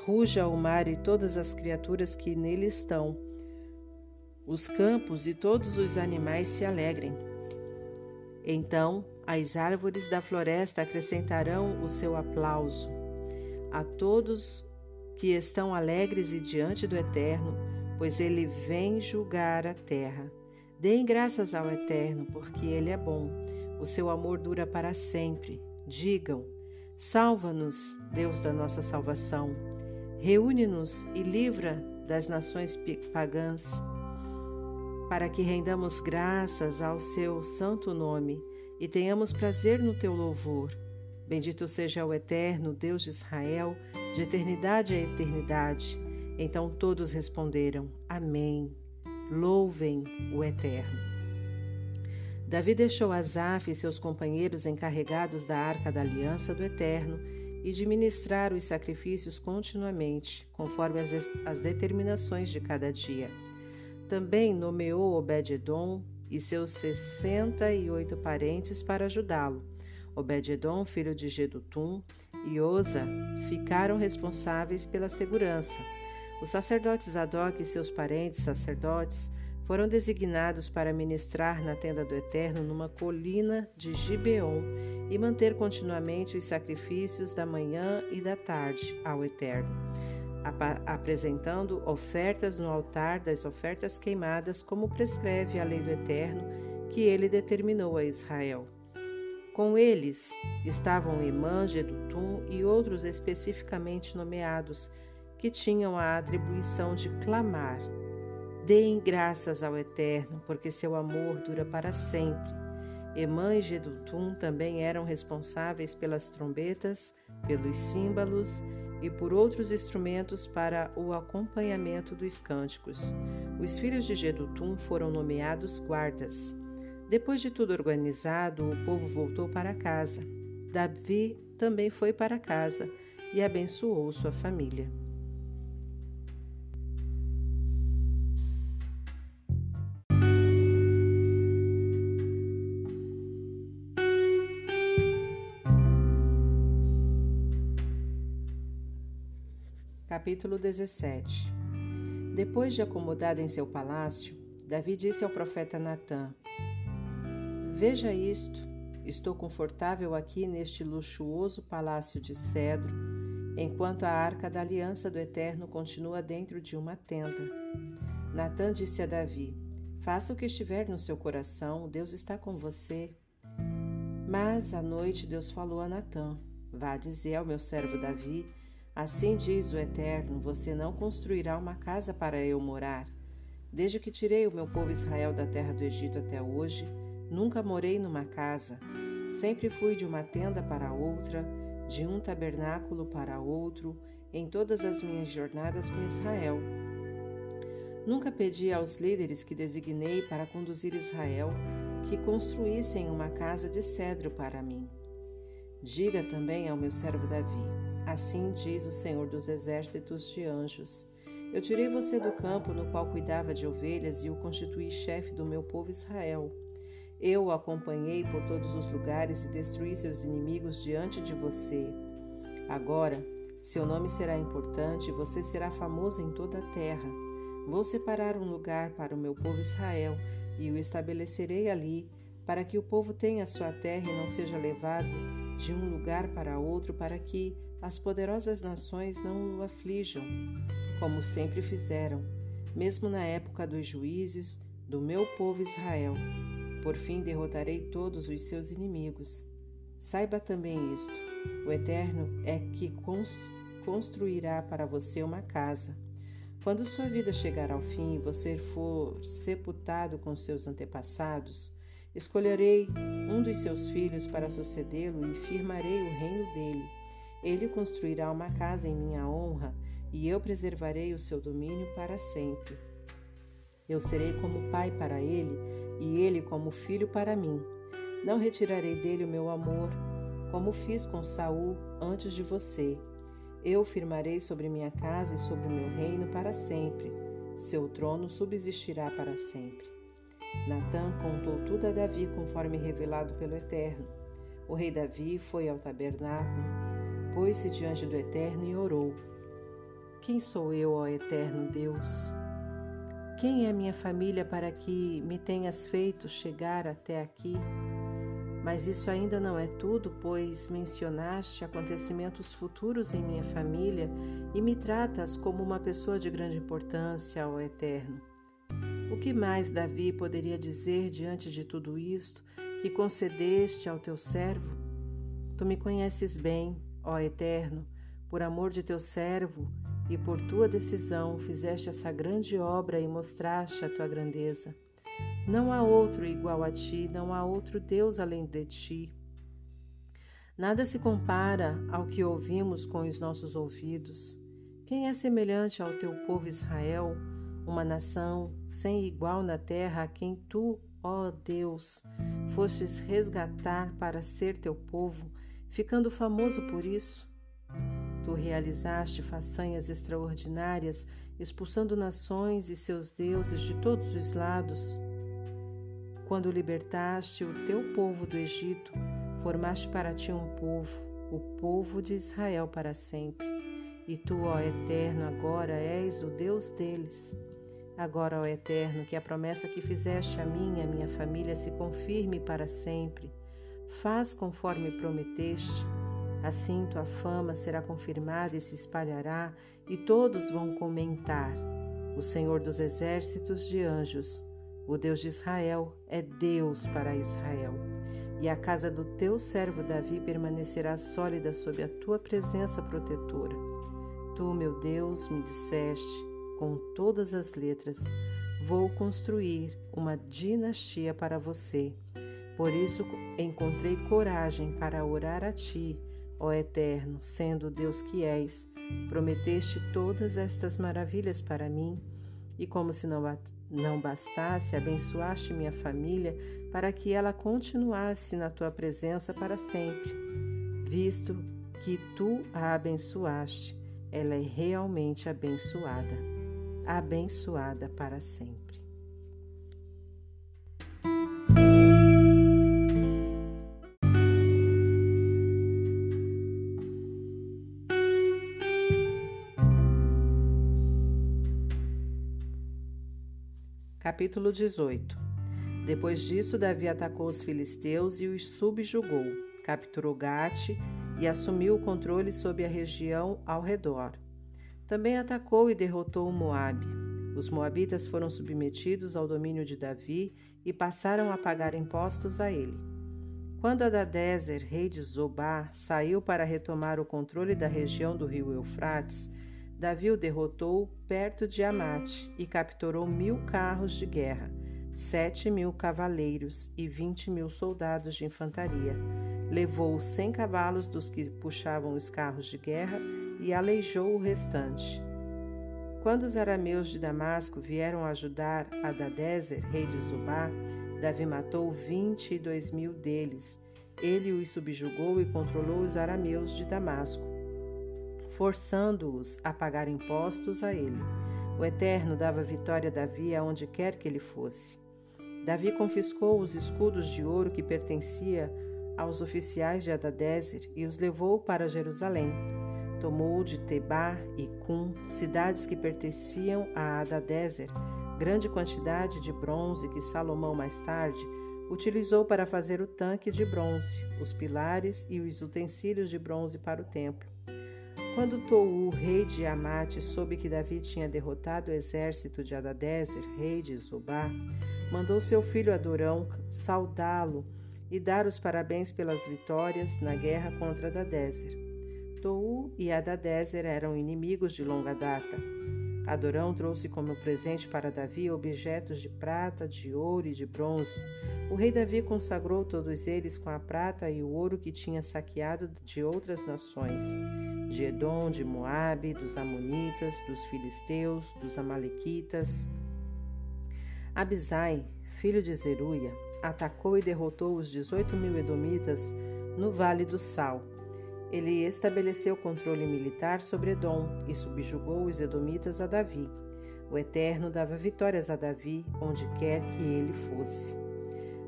Ruja o mar e todas as criaturas que nele estão. Os campos e todos os animais se alegrem. Então as árvores da floresta acrescentarão o seu aplauso. A todos que estão alegres e diante do Eterno, pois ele vem julgar a terra. Deem graças ao Eterno, porque ele é bom. O seu amor dura para sempre. Digam: Salva-nos, Deus da nossa salvação. Reúne-nos e livra das nações pagãs, para que rendamos graças ao seu santo nome e tenhamos prazer no teu louvor. Bendito seja o eterno Deus de Israel, de eternidade a eternidade. Então todos responderam: Amém. Louvem o eterno. Davi deixou Asaf e seus companheiros encarregados da arca da aliança do eterno e de ministrar os sacrifícios continuamente, conforme as, as determinações de cada dia. Também nomeou Obed-Edom e seus sessenta e oito parentes para ajudá-lo. Obed-Edom, filho de Gedutum, e Oza ficaram responsáveis pela segurança. Os sacerdotes Zadok e seus parentes sacerdotes foram designados para ministrar na tenda do Eterno numa colina de Gibeon e manter continuamente os sacrifícios da manhã e da tarde ao Eterno apresentando ofertas no altar das ofertas queimadas, como prescreve a lei do Eterno que ele determinou a Israel. Com eles estavam Emã, Gedutum e outros especificamente nomeados, que tinham a atribuição de clamar. Deem graças ao Eterno, porque seu amor dura para sempre. Emã e Gedutum também eram responsáveis pelas trombetas, pelos símbolos e por outros instrumentos para o acompanhamento dos cânticos. Os filhos de Gedutum foram nomeados guardas. Depois de tudo organizado, o povo voltou para casa. Davi também foi para casa e abençoou sua família. Capítulo 17 Depois de acomodado em seu palácio, Davi disse ao profeta Natã: Veja isto, estou confortável aqui neste luxuoso palácio de cedro, enquanto a arca da aliança do Eterno continua dentro de uma tenda. Natã disse a Davi: Faça o que estiver no seu coração, Deus está com você. Mas à noite Deus falou a Natã: Vá dizer ao meu servo Davi Assim diz o Eterno: Você não construirá uma casa para eu morar. Desde que tirei o meu povo Israel da terra do Egito até hoje, nunca morei numa casa. Sempre fui de uma tenda para outra, de um tabernáculo para outro, em todas as minhas jornadas com Israel. Nunca pedi aos líderes que designei para conduzir Israel que construíssem uma casa de cedro para mim. Diga também ao meu servo Davi: Assim diz o Senhor dos Exércitos de Anjos: Eu tirei você do campo no qual cuidava de ovelhas e o constituí chefe do meu povo Israel. Eu o acompanhei por todos os lugares e destruí seus inimigos diante de você. Agora, seu nome será importante e você será famoso em toda a terra. Vou separar um lugar para o meu povo Israel e o estabelecerei ali, para que o povo tenha sua terra e não seja levado de um lugar para outro, para que as poderosas nações não o aflijam, como sempre fizeram, mesmo na época dos juízes do meu povo Israel. Por fim derrotarei todos os seus inimigos. Saiba também isto: o Eterno é que construirá para você uma casa. Quando sua vida chegar ao fim e você for sepultado com seus antepassados, escolherei um dos seus filhos para sucedê-lo e firmarei o reino dele ele construirá uma casa em minha honra e eu preservarei o seu domínio para sempre. Eu serei como pai para ele e ele como filho para mim. Não retirarei dele o meu amor, como fiz com Saul antes de você. Eu firmarei sobre minha casa e sobre o meu reino para sempre. Seu trono subsistirá para sempre. Natã contou tudo a Davi conforme revelado pelo Eterno. O rei Davi foi ao tabernáculo pôs-se diante do Eterno e orou: Quem sou eu, ó eterno Deus? Quem é minha família para que me tenhas feito chegar até aqui? Mas isso ainda não é tudo, pois mencionaste acontecimentos futuros em minha família e me tratas como uma pessoa de grande importância, ó Eterno. O que mais Davi poderia dizer diante de tudo isto que concedeste ao teu servo? Tu me conheces bem, ó Eterno, por amor de teu servo e por tua decisão fizeste essa grande obra e mostraste a tua grandeza. Não há outro igual a ti, não há outro Deus além de ti. Nada se compara ao que ouvimos com os nossos ouvidos. Quem é semelhante ao teu povo Israel, uma nação sem igual na terra, a quem tu, ó Deus, fostes resgatar para ser teu povo, ficando famoso por isso? Tu realizaste façanhas extraordinárias, expulsando nações e seus deuses de todos os lados. Quando libertaste o teu povo do Egito, formaste para ti um povo, o povo de Israel para sempre. E tu, ó Eterno, agora és o Deus deles. Agora, ó Eterno, que a promessa que fizeste a mim e a minha família se confirme para sempre. Faz conforme prometeste. Assim tua fama será confirmada e se espalhará, e todos vão comentar: O Senhor dos exércitos de anjos o Deus de Israel é Deus para Israel. E a casa do teu servo Davi permanecerá sólida sob a tua presença protetora. Tu, meu Deus, me disseste, com todas as letras, vou construir uma dinastia para você. Por isso encontrei coragem para orar a ti, ó Eterno, sendo o Deus que és. Prometeste todas estas maravilhas para mim, e como se não não bastasse, abençoaste minha família para que ela continuasse na tua presença para sempre. Visto que tu a abençoaste, ela é realmente abençoada, abençoada para sempre. Capítulo 18 Depois disso, Davi atacou os filisteus e os subjugou, capturou Gate e assumiu o controle sobre a região ao redor. Também atacou e derrotou Moabe. Os moabitas foram submetidos ao domínio de Davi e passaram a pagar impostos a ele. Quando Adadezer, rei de Zobá, saiu para retomar o controle da região do rio Eufrates, Davi o derrotou perto de Amate e capturou mil carros de guerra, sete mil cavaleiros e vinte mil soldados de infantaria. Levou cem cavalos dos que puxavam os carros de guerra e aleijou o restante. Quando os arameus de Damasco vieram ajudar Adadezer, rei de Zubá, Davi matou vinte e dois mil deles. Ele os subjugou e controlou os arameus de Damasco forçando-os a pagar impostos a ele. O Eterno dava vitória a Davi aonde quer que ele fosse. Davi confiscou os escudos de ouro que pertencia aos oficiais de Adadezer e os levou para Jerusalém. Tomou de Tebá e Cum, cidades que pertenciam a Adadezer, grande quantidade de bronze que Salomão mais tarde utilizou para fazer o tanque de bronze, os pilares e os utensílios de bronze para o templo. Quando Tou, rei de Amate, soube que Davi tinha derrotado o exército de Adadezer, rei de Zobá, mandou seu filho Adorão saudá-lo e dar os parabéns pelas vitórias na guerra contra Adadezer. Tou e Adadezer eram inimigos de longa data. Adorão trouxe como presente para Davi objetos de prata, de ouro e de bronze. O rei Davi consagrou todos eles com a prata e o ouro que tinha saqueado de outras nações, de Edom, de Moabe, dos Amonitas, dos Filisteus, dos Amalequitas. Abisai, filho de Zeruia, atacou e derrotou os dezoito mil edomitas no Vale do Sal ele estabeleceu controle militar sobre Edom e subjugou os edomitas a Davi. O Eterno dava vitórias a Davi onde quer que ele fosse.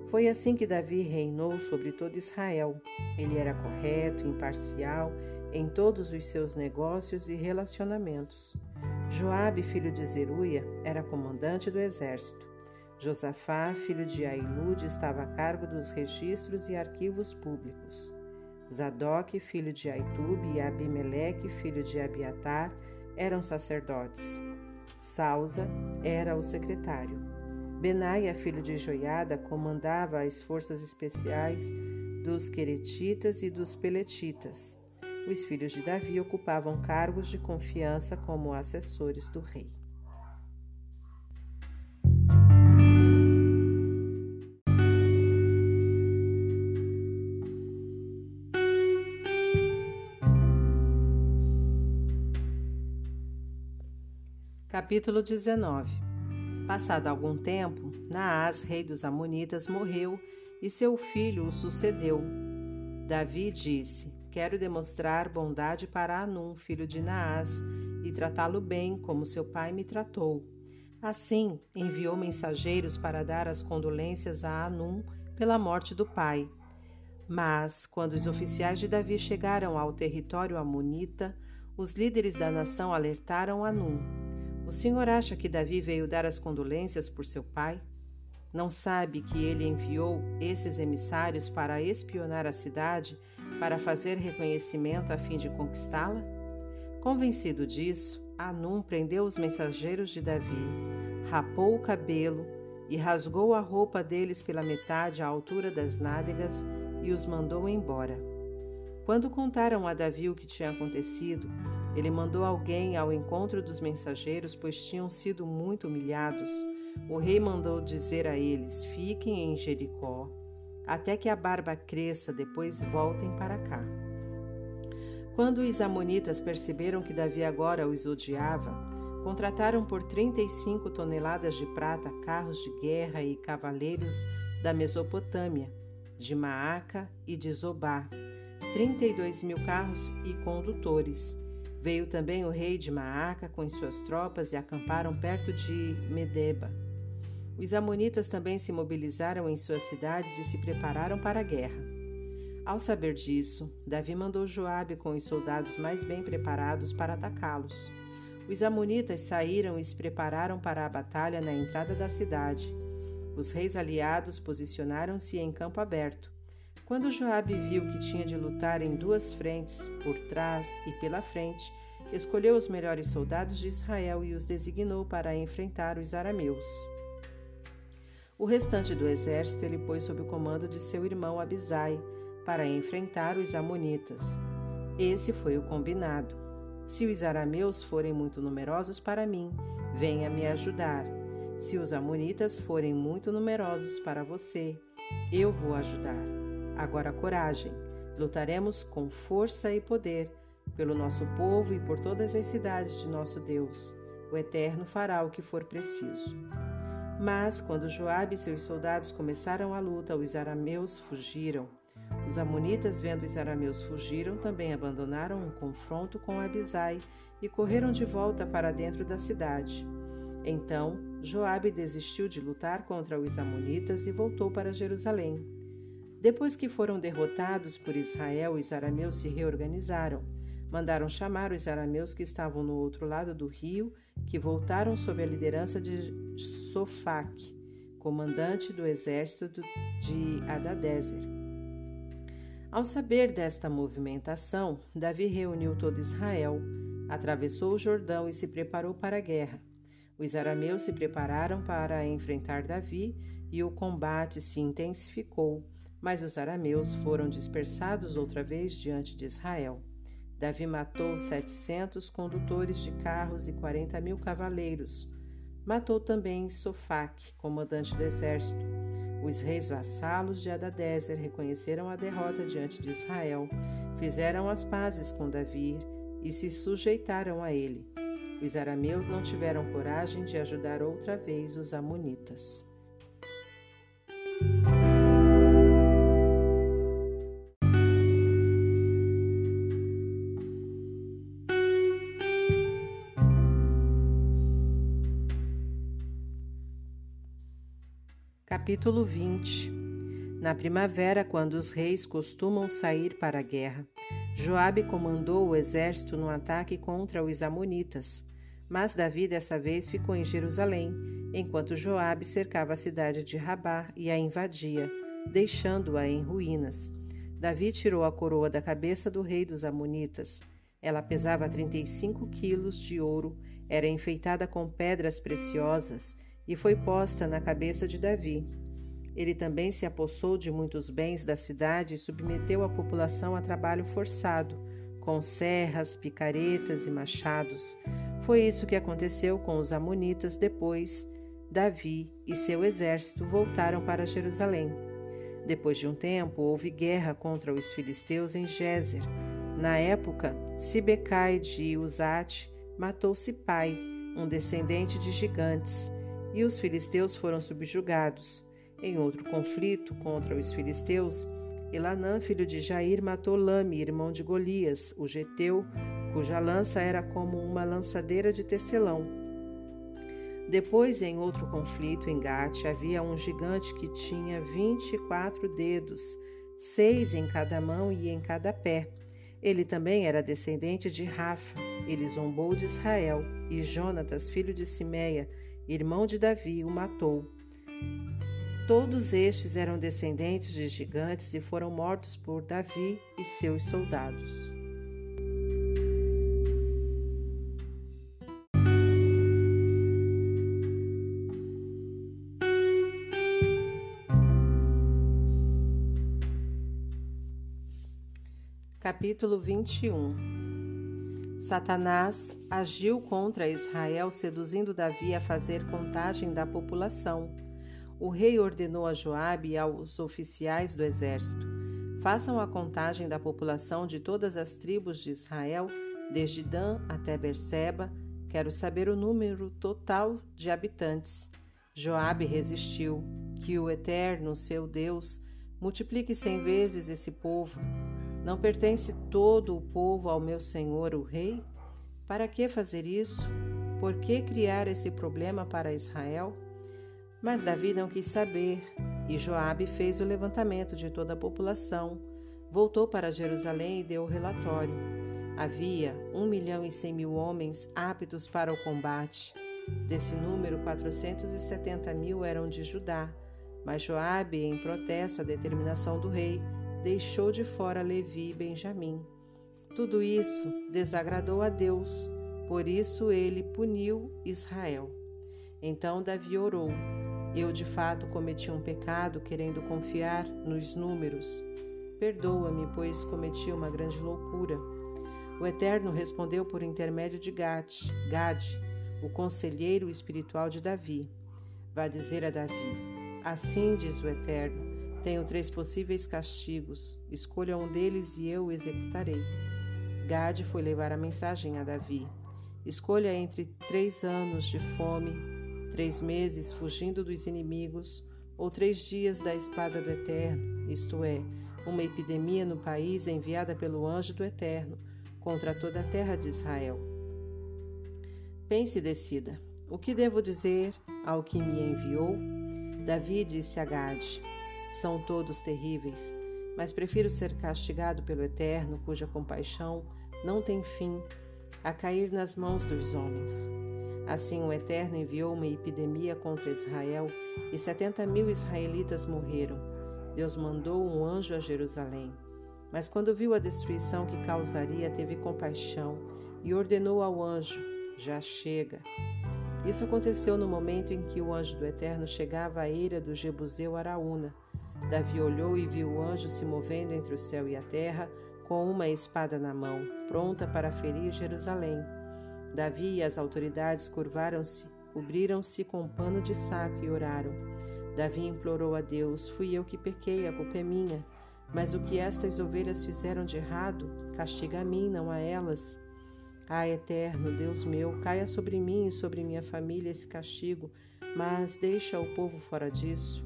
Foi assim que Davi reinou sobre todo Israel. Ele era correto, imparcial em todos os seus negócios e relacionamentos. Joabe, filho de Zeruia, era comandante do exército. Josafá, filho de Ailude, estava a cargo dos registros e arquivos públicos. Zadok, filho de Aitube, e Abimeleque, filho de Abiatar, eram sacerdotes. Sausa era o secretário. Benaia, filho de Joiada, comandava as forças especiais dos Queretitas e dos Peletitas. Os filhos de Davi ocupavam cargos de confiança como assessores do rei. Capítulo 19 Passado algum tempo, Naás, rei dos Amonitas, morreu e seu filho o sucedeu. Davi disse: Quero demonstrar bondade para Anum, filho de Naás, e tratá-lo bem, como seu pai me tratou. Assim, enviou mensageiros para dar as condolências a Anum pela morte do pai. Mas, quando os oficiais de Davi chegaram ao território amonita, os líderes da nação alertaram Anum o senhor acha que Davi veio dar as condolências por seu pai? Não sabe que ele enviou esses emissários para espionar a cidade, para fazer reconhecimento a fim de conquistá-la? Convencido disso, Anum prendeu os mensageiros de Davi, rapou o cabelo e rasgou a roupa deles pela metade à altura das nádegas e os mandou embora. Quando contaram a Davi o que tinha acontecido, ele mandou alguém ao encontro dos mensageiros, pois tinham sido muito humilhados. O rei mandou dizer a eles: Fiquem em Jericó, até que a barba cresça, depois voltem para cá. Quando os amonitas perceberam que Davi agora os odiava, contrataram por 35 toneladas de prata carros de guerra e cavaleiros da Mesopotâmia, de Maaca e de Zobá, 32 mil carros e condutores Veio também o rei de Maaca com suas tropas e acamparam perto de Medeba. Os amonitas também se mobilizaram em suas cidades e se prepararam para a guerra. Ao saber disso, Davi mandou Joabe com os soldados mais bem preparados para atacá-los. Os amonitas saíram e se prepararam para a batalha na entrada da cidade. Os reis aliados posicionaram-se em campo aberto. Quando Joabe viu que tinha de lutar em duas frentes, por trás e pela frente, escolheu os melhores soldados de Israel e os designou para enfrentar os arameus. O restante do exército ele pôs sob o comando de seu irmão Abisai para enfrentar os amonitas. Esse foi o combinado. Se os arameus forem muito numerosos para mim, venha me ajudar. Se os amonitas forem muito numerosos para você, eu vou ajudar. Agora coragem, lutaremos com força e poder pelo nosso povo e por todas as cidades de nosso Deus. O Eterno fará o que for preciso. Mas quando Joabe e seus soldados começaram a luta, os arameus fugiram. Os amonitas, vendo os arameus fugiram, também abandonaram um confronto com Abisai e correram de volta para dentro da cidade. Então, Joabe desistiu de lutar contra os amonitas e voltou para Jerusalém. Depois que foram derrotados por Israel, os arameus se reorganizaram. Mandaram chamar os arameus que estavam no outro lado do rio, que voltaram sob a liderança de Sofaque, comandante do exército de Adadezer. Ao saber desta movimentação, Davi reuniu todo Israel, atravessou o Jordão e se preparou para a guerra. Os arameus se prepararam para enfrentar Davi e o combate se intensificou mas os arameus foram dispersados outra vez diante de Israel. Davi matou setecentos condutores de carros e quarenta mil cavaleiros. Matou também Sofaque, comandante do exército. Os reis vassalos de Adadezer reconheceram a derrota diante de Israel, fizeram as pazes com Davi e se sujeitaram a ele. Os arameus não tiveram coragem de ajudar outra vez os amonitas. Capítulo 20 Na primavera, quando os reis costumam sair para a guerra, Joabe comandou o exército no ataque contra os amonitas. Mas Davi dessa vez ficou em Jerusalém, enquanto Joabe cercava a cidade de Rabá e a invadia, deixando-a em ruínas. Davi tirou a coroa da cabeça do rei dos Amonitas. Ela pesava 35 quilos de ouro, era enfeitada com pedras preciosas e foi posta na cabeça de Davi. Ele também se apossou de muitos bens da cidade e submeteu a população a trabalho forçado, com serras, picaretas e machados. Foi isso que aconteceu com os Amonitas depois. Davi e seu exército voltaram para Jerusalém. Depois de um tempo, houve guerra contra os filisteus em Gézer. Na época, Sibecai de Uzate matou Sipai, um descendente de gigantes, e os filisteus foram subjugados. Em outro conflito contra os filisteus, Elanã, filho de Jair, matou Lame, irmão de Golias, o geteu, cuja lança era como uma lançadeira de tecelão. Depois, em outro conflito em Gate, havia um gigante que tinha vinte e quatro dedos, seis em cada mão e em cada pé. Ele também era descendente de Rafa. Ele zombou de Israel, e Jonatas, filho de Simeia, irmão de Davi, o matou. Todos estes eram descendentes de gigantes e foram mortos por Davi e seus soldados. Capítulo 21 Satanás agiu contra Israel, seduzindo Davi a fazer contagem da população o rei ordenou a Joabe e aos oficiais do exército: façam a contagem da população de todas as tribos de Israel, desde Dan até Berseba. Quero saber o número total de habitantes. Joabe resistiu. Que o Eterno, seu Deus, multiplique cem vezes esse povo. Não pertence todo o povo ao meu senhor, o rei? Para que fazer isso? Por que criar esse problema para Israel? Mas Davi não quis saber, e Joabe fez o levantamento de toda a população, voltou para Jerusalém e deu o relatório. Havia um milhão e cem mil homens aptos para o combate. Desse número, 470 mil eram de Judá, mas Joabe, em protesto à determinação do rei, deixou de fora Levi e Benjamim. Tudo isso desagradou a Deus, por isso ele puniu Israel. Então Davi orou: Eu de fato cometi um pecado querendo confiar nos números. Perdoa-me, pois cometi uma grande loucura. O Eterno respondeu por intermédio de Gade, Gade, o conselheiro espiritual de Davi. Vá dizer a Davi: Assim diz o Eterno: Tenho três possíveis castigos. Escolha um deles e eu o executarei. Gade foi levar a mensagem a Davi: Escolha entre três anos de fome três meses fugindo dos inimigos, ou três dias da espada do Eterno, isto é, uma epidemia no país enviada pelo anjo do Eterno contra toda a terra de Israel. Pense e decida: o que devo dizer ao que me enviou? Davi disse a Gade: São todos terríveis, mas prefiro ser castigado pelo Eterno, cuja compaixão não tem fim, a cair nas mãos dos homens. Assim o Eterno enviou uma epidemia contra Israel e setenta mil israelitas morreram. Deus mandou um anjo a Jerusalém. Mas quando viu a destruição que causaria, teve compaixão e ordenou ao anjo: Já chega. Isso aconteceu no momento em que o anjo do Eterno chegava à eira do Jebuseu Araúna. Davi olhou e viu o anjo se movendo entre o céu e a terra, com uma espada na mão, pronta para ferir Jerusalém. Davi e as autoridades curvaram-se, cobriram-se com um pano de saco e oraram. Davi implorou a Deus: Fui eu que pequei, a culpa é minha. Mas o que estas ovelhas fizeram de errado, castiga a mim, não a elas. Ah, eterno Deus meu, caia sobre mim e sobre minha família esse castigo, mas deixa o povo fora disso.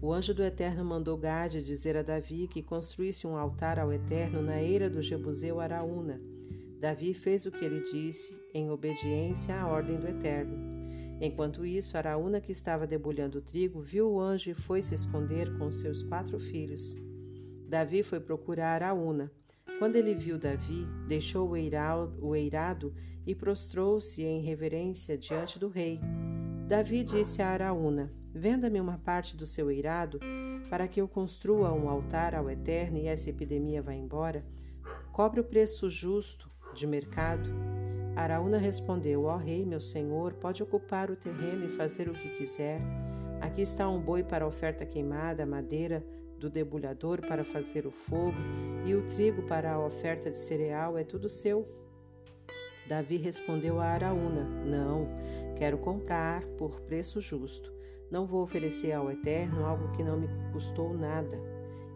O anjo do Eterno mandou Gade dizer a Davi que construísse um altar ao Eterno na eira do Jebuseu Araúna. Davi fez o que ele disse, em obediência à ordem do Eterno. Enquanto isso, Araúna, que estava debulhando o trigo, viu o anjo e foi se esconder com seus quatro filhos. Davi foi procurar Araúna. Quando ele viu Davi, deixou o eirado e prostrou-se em reverência diante do rei. Davi disse a Araúna: Venda-me uma parte do seu eirado, para que eu construa um altar ao Eterno e essa epidemia vá embora. Cobre o preço justo de mercado. Araúna respondeu: Ó oh, rei, meu senhor, pode ocupar o terreno e fazer o que quiser. Aqui está um boi para oferta queimada, madeira do debulhador para fazer o fogo e o trigo para a oferta de cereal é tudo seu. Davi respondeu a Araúna: Não, quero comprar por preço justo. Não vou oferecer ao Eterno algo que não me custou nada.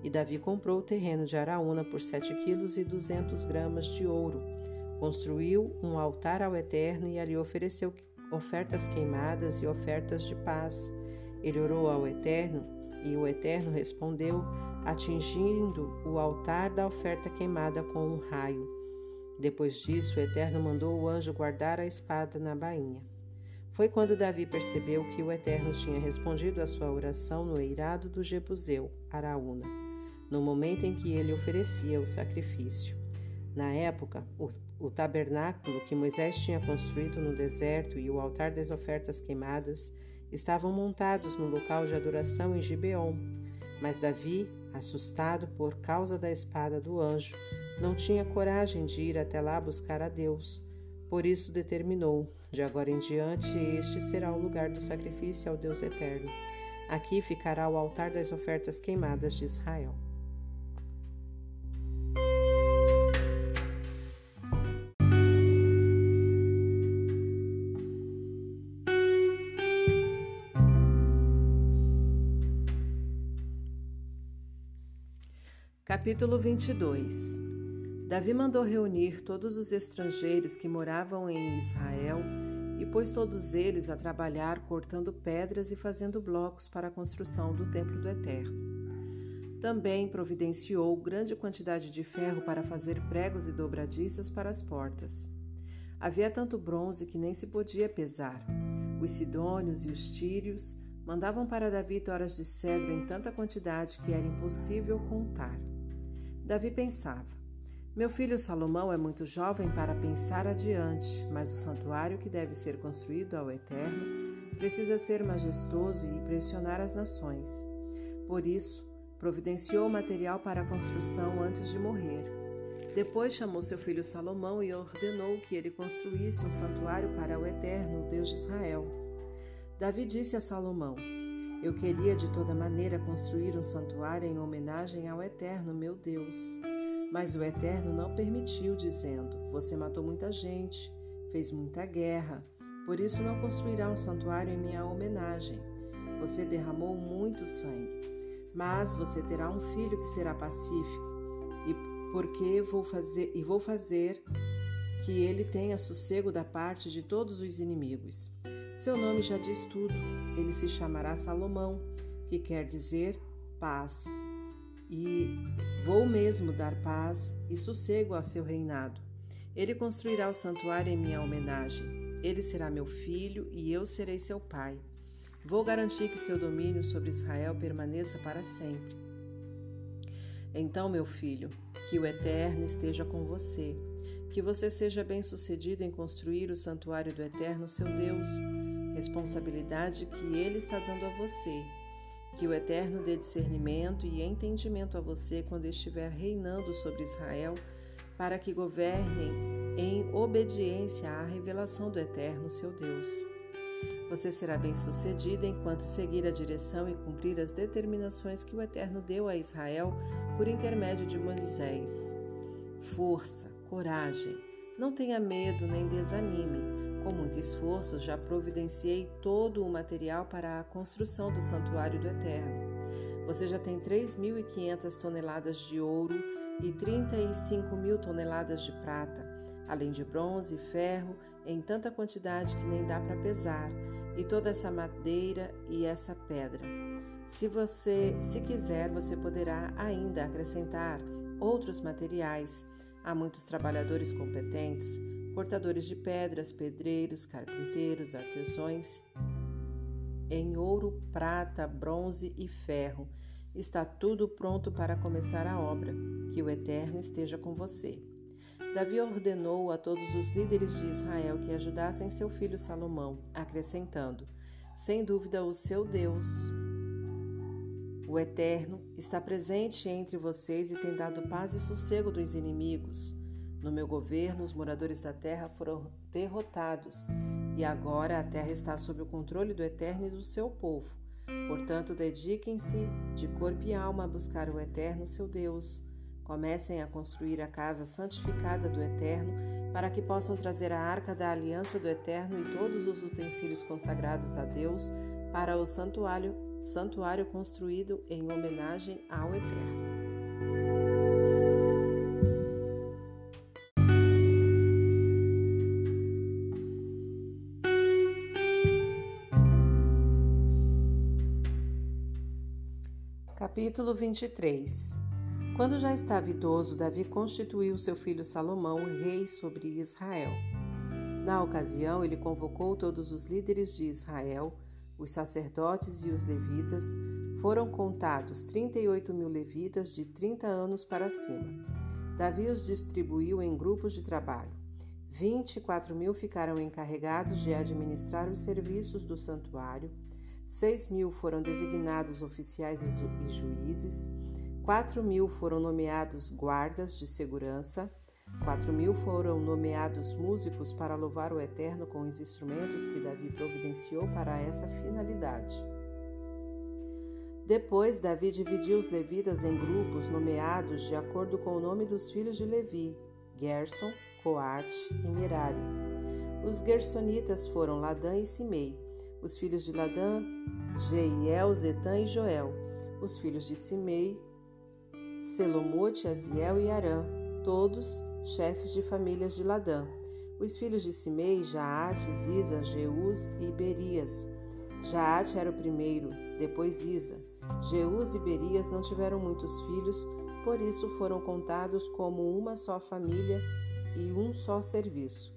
E Davi comprou o terreno de Araúna por sete quilos e duzentos gramas de ouro. Construiu um altar ao Eterno e ali ofereceu ofertas queimadas e ofertas de paz. Ele orou ao Eterno e o Eterno respondeu, atingindo o altar da oferta queimada com um raio. Depois disso, o Eterno mandou o anjo guardar a espada na bainha. Foi quando Davi percebeu que o Eterno tinha respondido à sua oração no eirado do Jebuseu, Araúna, no momento em que ele oferecia o sacrifício. Na época, o, o tabernáculo que Moisés tinha construído no deserto e o altar das ofertas queimadas estavam montados no local de adoração em Gibeon. Mas Davi, assustado por causa da espada do anjo, não tinha coragem de ir até lá buscar a Deus. Por isso determinou: de agora em diante, este será o lugar do sacrifício ao Deus eterno. Aqui ficará o altar das ofertas queimadas de Israel. Capítulo 22 Davi mandou reunir todos os estrangeiros que moravam em Israel e pôs todos eles a trabalhar cortando pedras e fazendo blocos para a construção do templo do Eterno. Também providenciou grande quantidade de ferro para fazer pregos e dobradiças para as portas. Havia tanto bronze que nem se podia pesar. Os sidônios e os tírios mandavam para Davi toras de cedro em tanta quantidade que era impossível contar. Davi pensava: Meu filho Salomão é muito jovem para pensar adiante, mas o santuário que deve ser construído ao Eterno precisa ser majestoso e impressionar as nações. Por isso, providenciou material para a construção antes de morrer. Depois chamou seu filho Salomão e ordenou que ele construísse um santuário para o Eterno, Deus de Israel. Davi disse a Salomão: eu queria de toda maneira construir um santuário em homenagem ao Eterno, meu Deus. Mas o Eterno não permitiu, dizendo: Você matou muita gente, fez muita guerra, por isso não construirá um santuário em minha homenagem. Você derramou muito sangue, mas você terá um filho que será pacífico, e porque vou fazer e vou fazer que ele tenha sossego da parte de todos os inimigos. Seu nome já diz tudo. Ele se chamará Salomão, que quer dizer paz. E vou mesmo dar paz e sossego ao seu reinado. Ele construirá o santuário em minha homenagem. Ele será meu filho e eu serei seu pai. Vou garantir que seu domínio sobre Israel permaneça para sempre. Então, meu filho, que o Eterno esteja com você, que você seja bem-sucedido em construir o santuário do Eterno, seu Deus responsabilidade que Ele está dando a você. Que o Eterno dê discernimento e entendimento a você quando estiver reinando sobre Israel, para que governem em obediência à revelação do Eterno, seu Deus. Você será bem-sucedido enquanto seguir a direção e cumprir as determinações que o Eterno deu a Israel por intermédio de Moisés. Força, coragem, não tenha medo nem desanime com muito esforço, já providenciei todo o material para a construção do Santuário do Eterno. Você já tem 3.500 toneladas de ouro e 35 mil toneladas de prata, além de bronze e ferro em tanta quantidade que nem dá para pesar, e toda essa madeira e essa pedra. Se você, se quiser, você poderá ainda acrescentar outros materiais. Há muitos trabalhadores competentes cortadores de pedras, pedreiros, carpinteiros, artesãos em ouro, prata, bronze e ferro, Está tudo pronto para começar a obra. Que o Eterno esteja com você. Davi ordenou a todos os líderes de Israel que ajudassem seu filho Salomão, acrescentando: Sem dúvida, o seu Deus, o Eterno, está presente entre vocês e tem dado paz e sossego dos inimigos. No meu governo, os moradores da terra foram derrotados, e agora a terra está sob o controle do Eterno e do seu povo. Portanto, dediquem-se de corpo e alma a buscar o Eterno, seu Deus Comecem a construir a casa santificada do Eterno, para que possam trazer a arca da aliança do Eterno e todos os utensílios consagrados a Deus para o santuário, santuário construído em homenagem ao Eterno. Capítulo 23 quando já estava idoso, Davi constituiu seu filho Salomão rei sobre Israel. Na ocasião, ele convocou todos os líderes de Israel, os sacerdotes e os levitas. Foram contados 38 mil levitas de 30 anos para cima. Davi os distribuiu em grupos de trabalho. 24 mil ficaram encarregados de administrar os serviços do santuário, 6 mil foram designados oficiais e juízes, Quatro mil foram nomeados guardas de segurança, quatro mil foram nomeados músicos para louvar o Eterno com os instrumentos que Davi providenciou para essa finalidade. Depois, Davi dividiu os levitas em grupos nomeados de acordo com o nome dos filhos de Levi: Gerson, Coate e Merari. Os Gersonitas foram Ladã e Simei. Os filhos de Ladã, Jeiel, Zetã e Joel. Os filhos de Simei, Selomote, Aziel e Arã, todos chefes de famílias de Ladã. Os filhos de Simei, Jaate, Ziza, Jeus e Berias. Jaate era o primeiro, depois Isa. Jeus e Berias não tiveram muitos filhos, por isso foram contados como uma só família e um só serviço.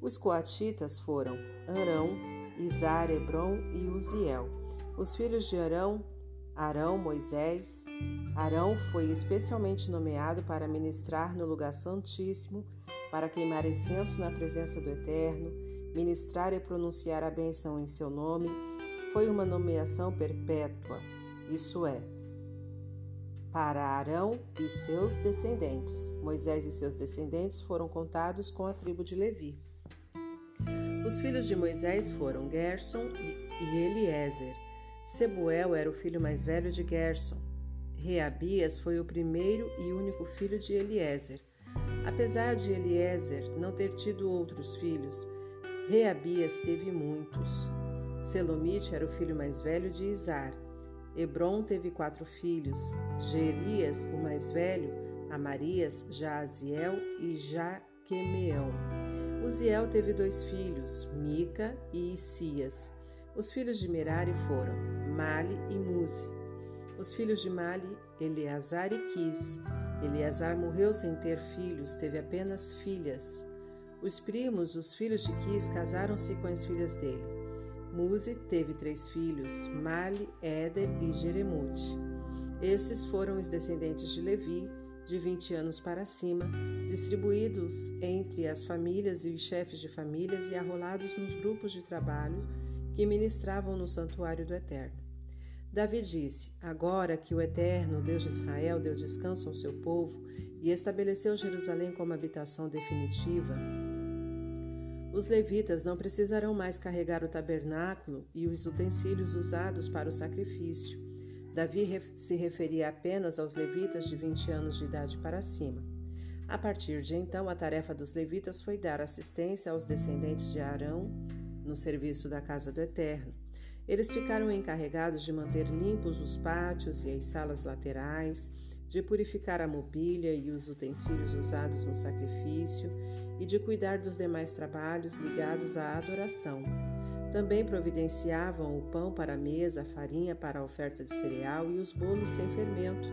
Os coatitas foram Arão, Isar, Hebron e Uziel. Os filhos de Arão, Arão, Moisés. Arão foi especialmente nomeado para ministrar no lugar santíssimo, para queimar incenso na presença do Eterno, ministrar e pronunciar a benção em seu nome. Foi uma nomeação perpétua, isso é, para Arão e seus descendentes. Moisés e seus descendentes foram contados com a tribo de Levi. Os filhos de Moisés foram Gerson e Eliezer. Sebuel era o filho mais velho de Gerson. Reabias foi o primeiro e único filho de Eliezer. Apesar de Eliezer não ter tido outros filhos, Reabias teve muitos. Selomite era o filho mais velho de Izar. Hebron teve quatro filhos: Gerias, o mais velho, Amarias, Jaaziel e Jaquemeão. Uziel teve dois filhos, Mica e Isias. Os filhos de Merari foram Mali e Muzi. Os filhos de Mali, Eleazar e Quis. Eleazar morreu sem ter filhos, teve apenas filhas. Os primos, os filhos de Quis, casaram-se com as filhas dele. Muzi teve três filhos, Mali, Éder e Jeremute. Estes foram os descendentes de Levi, de 20 anos para cima, distribuídos entre as famílias e os chefes de famílias e arrolados nos grupos de trabalho que ministravam no santuário do Eterno. Davi disse: Agora que o Eterno, Deus de Israel, deu descanso ao seu povo e estabeleceu Jerusalém como habitação definitiva, os levitas não precisarão mais carregar o tabernáculo e os utensílios usados para o sacrifício. Davi se referia apenas aos levitas de 20 anos de idade para cima. A partir de então, a tarefa dos levitas foi dar assistência aos descendentes de Arão no serviço da casa do Eterno. Eles ficaram encarregados de manter limpos os pátios e as salas laterais, de purificar a mobília e os utensílios usados no sacrifício e de cuidar dos demais trabalhos ligados à adoração. Também providenciavam o pão para a mesa, a farinha para a oferta de cereal e os bolos sem fermento.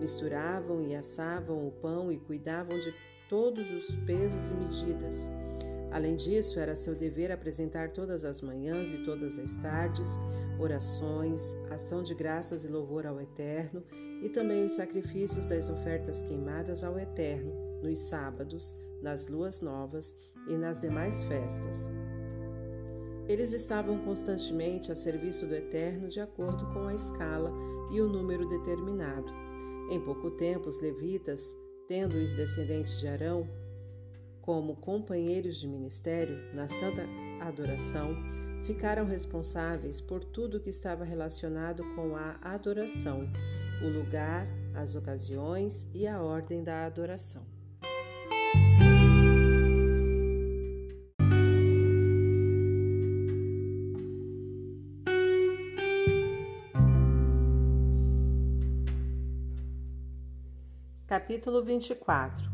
Misturavam e assavam o pão e cuidavam de todos os pesos e medidas. Além disso, era seu dever apresentar todas as manhãs e todas as tardes orações, ação de graças e louvor ao Eterno e também os sacrifícios das ofertas queimadas ao Eterno nos sábados, nas luas novas e nas demais festas. Eles estavam constantemente a serviço do Eterno de acordo com a escala e o número determinado. Em pouco tempo, os levitas, tendo os descendentes de Arão como companheiros de ministério na santa adoração, ficaram responsáveis por tudo que estava relacionado com a adoração, o lugar, as ocasiões e a ordem da adoração. Capítulo 24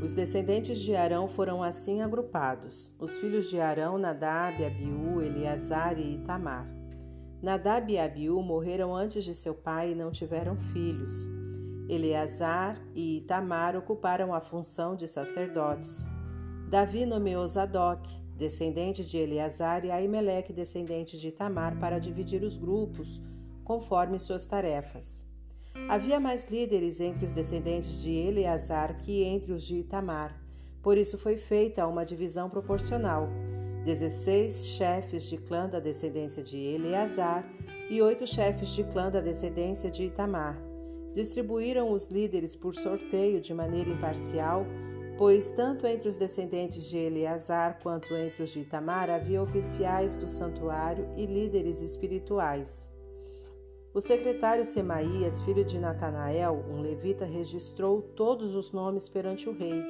Os descendentes de Arão foram assim agrupados: os filhos de Arão, Nadab, Abiú, Eleazar e Itamar. Nadab e Abiú morreram antes de seu pai e não tiveram filhos. Eleazar e Itamar ocuparam a função de sacerdotes. Davi nomeou Zadok, descendente de Eleazar, e Aimeleque, descendente de Itamar, para dividir os grupos, conforme suas tarefas. Havia mais líderes entre os descendentes de Eleazar que entre os de Itamar, por isso foi feita uma divisão proporcional 16 chefes de clã da descendência de Eleazar e oito chefes de clã da descendência de Itamar. Distribuíram os líderes por sorteio de maneira imparcial, pois tanto entre os descendentes de Eleazar quanto entre os de Itamar havia oficiais do santuário e líderes espirituais. O secretário Semaías, filho de Natanael, um levita, registrou todos os nomes perante o rei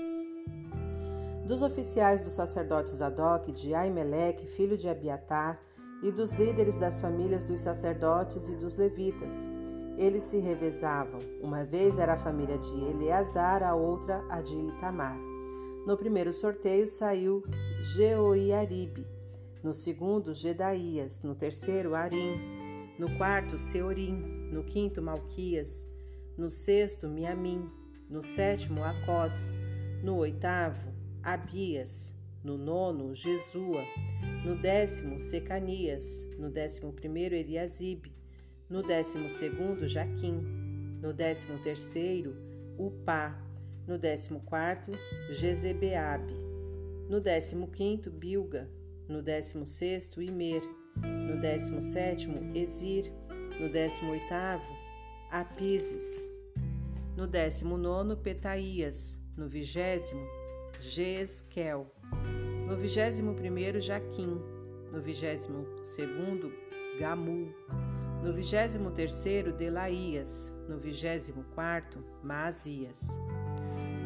dos oficiais dos sacerdotes Zadok, de Aimeleque, filho de Abiatar, e dos líderes das famílias dos sacerdotes e dos levitas. Eles se revezavam. Uma vez era a família de Eleazar, a outra a de Itamar. No primeiro sorteio saiu Jeoiaribe, no segundo Gedaías, no terceiro Arim, no quarto Seorim, no quinto Malquias, no sexto Miamim, no sétimo Acós, no oitavo Abias, no nono, Jesua, no décimo, Secanias, no décimo primeiro, Eliasibe, no décimo segundo, Jaquim, no décimo terceiro, Upá, no décimo quarto, Jezebeabe, no décimo quinto, Bilga, no décimo sexto, Imer, no décimo sétimo, Ezir, no décimo oitavo, Apises, no décimo nono, Petaías, no vigésimo, Jesquel. No vigésimo primeiro, Jaquim. No vigésimo segundo, Gamul. No vigésimo terceiro, Delaías. No vigésimo quarto, Maasias.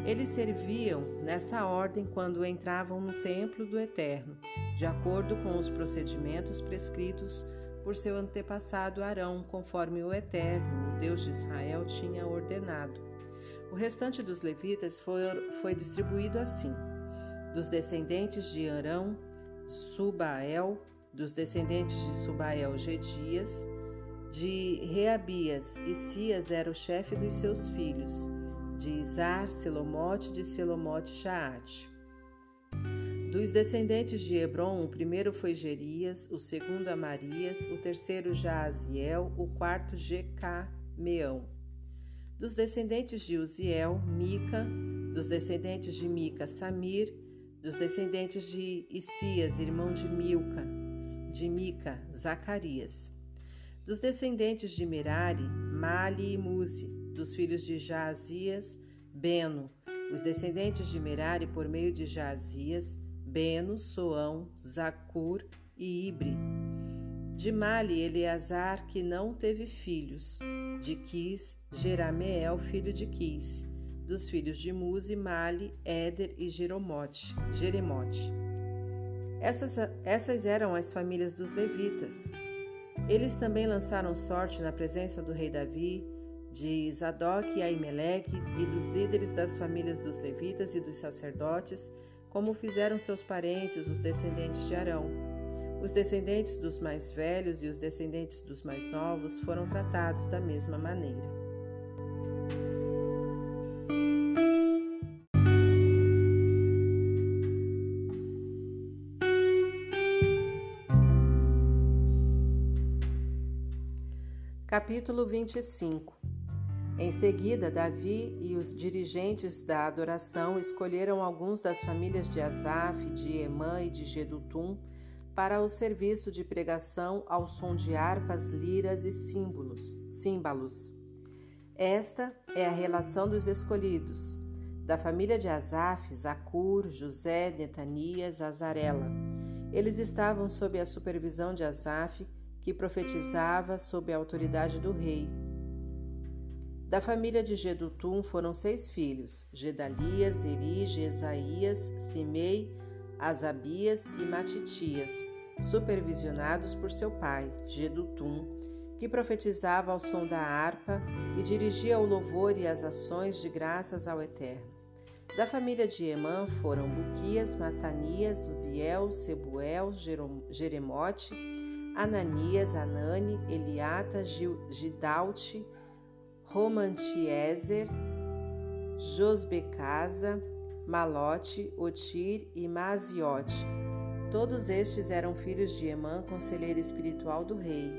Eles serviam nessa ordem quando entravam no templo do Eterno, de acordo com os procedimentos prescritos por seu antepassado Arão, conforme o Eterno, o Deus de Israel, tinha ordenado. O restante dos levitas foi, foi distribuído assim: dos descendentes de Arão, Subael, dos descendentes de Subael, Gedias, de Reabias, e Cias era o chefe dos seus filhos, de Izar, Selomote, de Selomote, Jaate. Dos descendentes de Hebron, o primeiro foi Gerias, o segundo Amarias, o terceiro Jaaziel, o quarto Jecameão dos descendentes de Uziel, Mica, dos descendentes de Mica, Samir, dos descendentes de Isias, irmão de Milca, de Mica, Zacarias. Dos descendentes de Merari, Mali e Muzi, dos filhos de Jaazias, Beno. Os descendentes de Merari, por meio de Jaazias, Beno, Soão, Zacur e Ibre. De Mali, Eleazar, que não teve filhos. De Quis, Jerameel, filho de Quis. Dos filhos de Muzi, Mali, Éder e Jeremote. Jeremote. Essas, essas eram as famílias dos levitas. Eles também lançaram sorte na presença do rei Davi, de Zadok e Aimeleque e dos líderes das famílias dos levitas e dos sacerdotes, como fizeram seus parentes, os descendentes de Arão. Os descendentes dos mais velhos e os descendentes dos mais novos foram tratados da mesma maneira. Capítulo 25 Em seguida, Davi e os dirigentes da adoração escolheram alguns das famílias de Asaf, de Emã e de Gedutum para o serviço de pregação ao som de harpas, liras e símbolos, símbalos. Esta é a relação dos escolhidos. Da família de Asaf, Zacur, José, Netanias, Azarela. Eles estavam sob a supervisão de Asaf, que profetizava sob a autoridade do rei. Da família de Gedutum foram seis filhos: Gedalias, Eri, Jesaías, Simei, Asabias e Matitias, supervisionados por seu pai, Gedutum, que profetizava ao som da harpa e dirigia o louvor e as ações de graças ao Eterno. Da família de Emã foram Buquias, Matanias, Uziel, Sebuel, Jeremote, Ananias, Anani, Eliata, Gidalte, Romantiezer, Josbecasa, Malote, Otir e Maziote. Todos estes eram filhos de Emã, conselheiro espiritual do rei.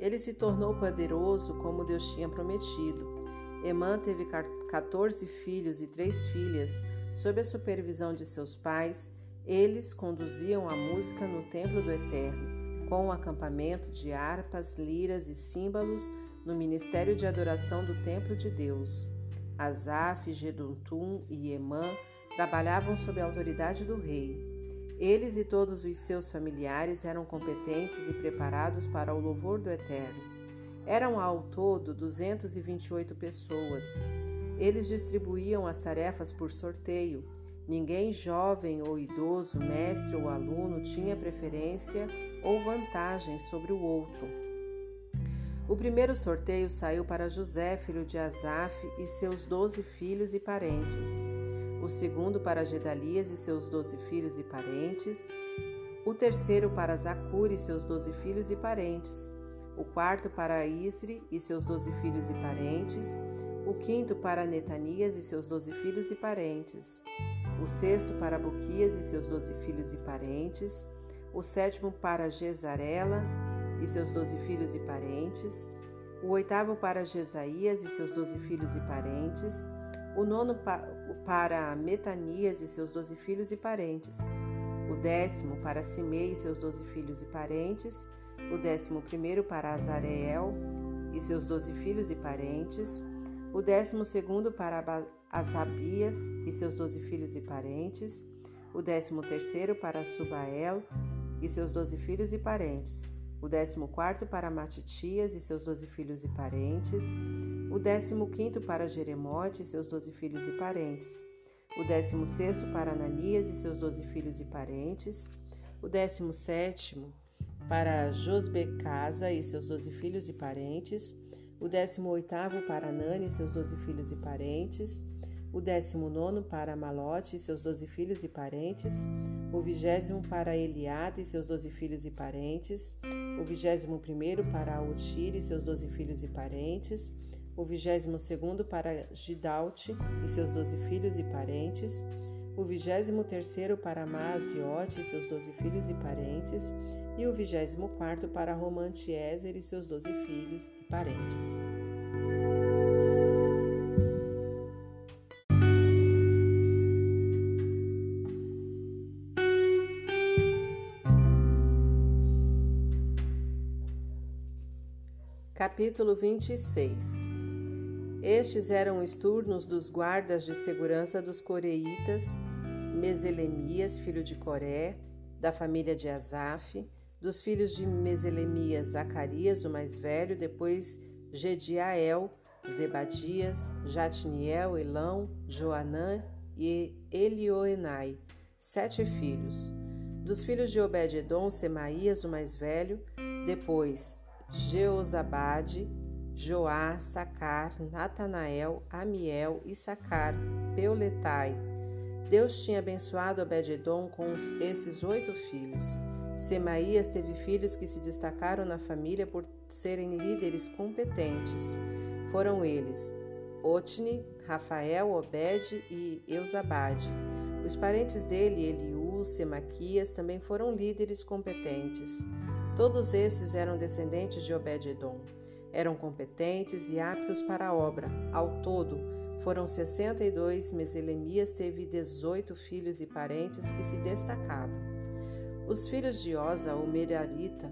Ele se tornou poderoso como Deus tinha prometido. Emã teve 14 filhos e três filhas, sob a supervisão de seus pais. Eles conduziam a música no templo do Eterno com o acampamento de harpas, liras e símbolos no ministério de adoração do templo de Deus. Asaf, Geduntum e Emã trabalhavam sob a autoridade do rei. Eles e todos os seus familiares eram competentes e preparados para o louvor do Eterno. Eram ao todo 228 pessoas. Eles distribuíam as tarefas por sorteio. Ninguém jovem ou idoso, mestre ou aluno tinha preferência ou vantagem sobre o outro. O primeiro sorteio saiu para José, filho de Asaf, e seus doze filhos e parentes. O segundo para Gedalias e seus doze filhos e parentes. O terceiro para Zacur e seus doze filhos e parentes. O quarto para Isri e seus doze filhos e parentes. O quinto para Netanias e seus doze filhos e parentes. O sexto para Buquias e seus doze filhos e parentes o sétimo para Gesarela e seus doze filhos e parentes, o oitavo para Jesaías e seus doze filhos e parentes, o nono para Metanias e seus doze filhos e parentes, o décimo para Simei e seus doze filhos e parentes, o décimo primeiro para Azareel e seus doze filhos e parentes, o décimo segundo para Asabias e seus doze filhos e parentes, o décimo terceiro para Subael e seus doze filhos e parentes, o décimo quarto para Matitias e seus doze filhos e parentes, o décimo quinto para Jeremote e seus doze filhos e parentes, o décimo sexto para Ananias e seus doze filhos e parentes, o décimo sétimo para Josbecasa e seus doze filhos e parentes, o décimo oitavo para Anani e seus doze filhos e parentes, o décimo nono para Malote e seus doze filhos e parentes, o vigésimo para Eliada e seus doze filhos e parentes, o vigésimo primeiro para Otir e seus doze filhos e parentes, o vigésimo segundo para Gidalte e seus doze filhos e parentes, o vigésimo terceiro para Maaziote e seus doze filhos e parentes, e o vigésimo quarto para Romantiezer e seus doze filhos e parentes. Capítulo 26 Estes eram os turnos dos guardas de segurança dos coreitas, Meselemias, filho de Coré, da família de Asaf, dos filhos de Meselemias, Zacarias, o mais velho, depois Gediael, Zebadias, Jatniel, Elão, Joanã e Elioenai, sete filhos. Dos filhos de Obed-edom, Semaías, o mais velho, depois Jeozabade, Joá, Sacar, Natanael, Amiel, Issacar, Peuletai. Deus tinha abençoado Obed-edom com esses oito filhos. Semaías teve filhos que se destacaram na família por serem líderes competentes. Foram eles Otni, Rafael, Obed e Eusabade. Os parentes dele, Eliú, Semaquias, também foram líderes competentes. Todos esses eram descendentes de Obed-edom. Eram competentes e aptos para a obra. Ao todo, foram 62, Meselemias teve 18 filhos e parentes que se destacavam. Os filhos de Osa, o Merarita,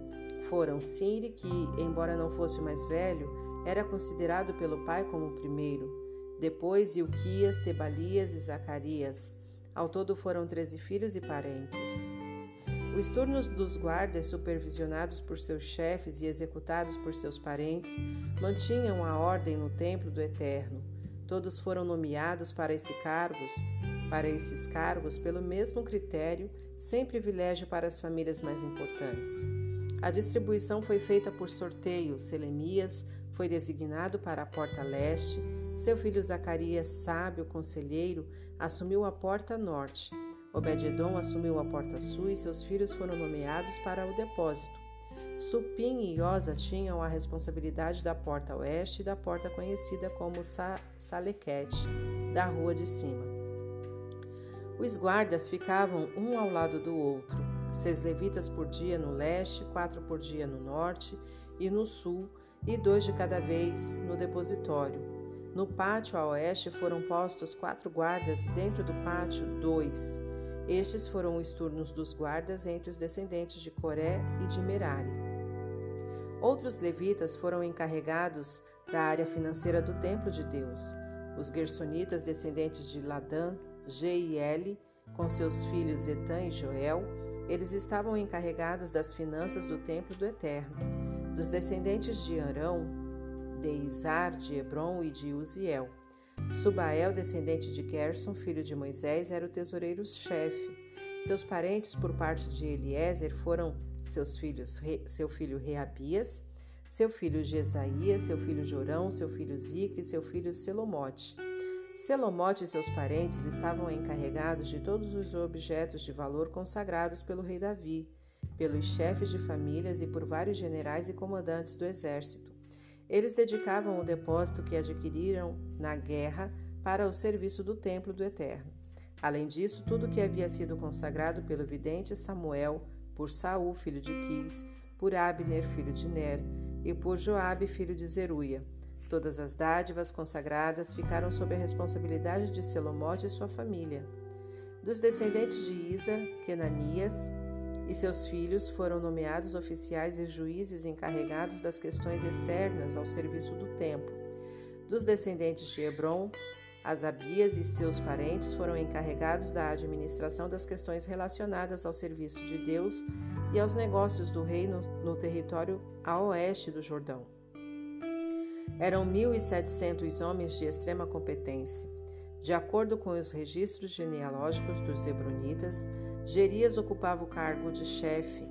foram Siri, que, embora não fosse o mais velho, era considerado pelo pai como o primeiro. Depois, Ilquias, Tebalias e Zacarias. Ao todo foram treze filhos e parentes. Os turnos dos guardas, supervisionados por seus chefes e executados por seus parentes, mantinham a ordem no templo do Eterno. Todos foram nomeados para esses cargos, para esses cargos pelo mesmo critério, sem privilégio para as famílias mais importantes. A distribuição foi feita por sorteio. Selemias foi designado para a porta leste, seu filho Zacarias, sábio conselheiro, assumiu a porta norte. Obed-edom assumiu a porta sul e seus filhos foram nomeados para o depósito. Supim e Osa tinham a responsabilidade da porta oeste e da porta conhecida como Sa Salequete, da rua de cima. Os guardas ficavam um ao lado do outro, seis levitas por dia no leste, quatro por dia no norte e no sul, e dois de cada vez no depositório. No pátio a oeste foram postos quatro guardas e dentro do pátio dois. Estes foram os turnos dos guardas entre os descendentes de Coré e de Merari. Outros levitas foram encarregados da área financeira do templo de Deus. Os gersonitas descendentes de Ladã, G com seus filhos Etã e Joel, eles estavam encarregados das finanças do templo do Eterno. Dos descendentes de Arão, de Izar, de Hebron e de Uziel. Subael, descendente de Gerson, filho de Moisés, era o tesoureiro-chefe. Seus parentes por parte de Eliezer foram seus filhos, seu filho Reabias, seu filho Jesaías, seu filho Jorão, seu filho Zicre seu filho Selomote. Selomote e seus parentes estavam encarregados de todos os objetos de valor consagrados pelo rei Davi, pelos chefes de famílias e por vários generais e comandantes do exército. Eles dedicavam o depósito que adquiriram na guerra para o serviço do templo do Eterno. Além disso, tudo que havia sido consagrado pelo vidente Samuel, por Saul, filho de Quis, por Abner, filho de Ner, e por Joabe, filho de Zeruia. Todas as dádivas consagradas ficaram sob a responsabilidade de Selomote e sua família. Dos descendentes de Isa, Kenanias, e seus filhos foram nomeados oficiais e juízes encarregados das questões externas ao serviço do templo. Dos descendentes de Hebron, Asabias e seus parentes foram encarregados da administração das questões relacionadas ao serviço de Deus e aos negócios do reino no território a oeste do Jordão. Eram 1.700 homens de extrema competência. De acordo com os registros genealógicos dos Hebronitas, Gerias ocupava o cargo de chefe.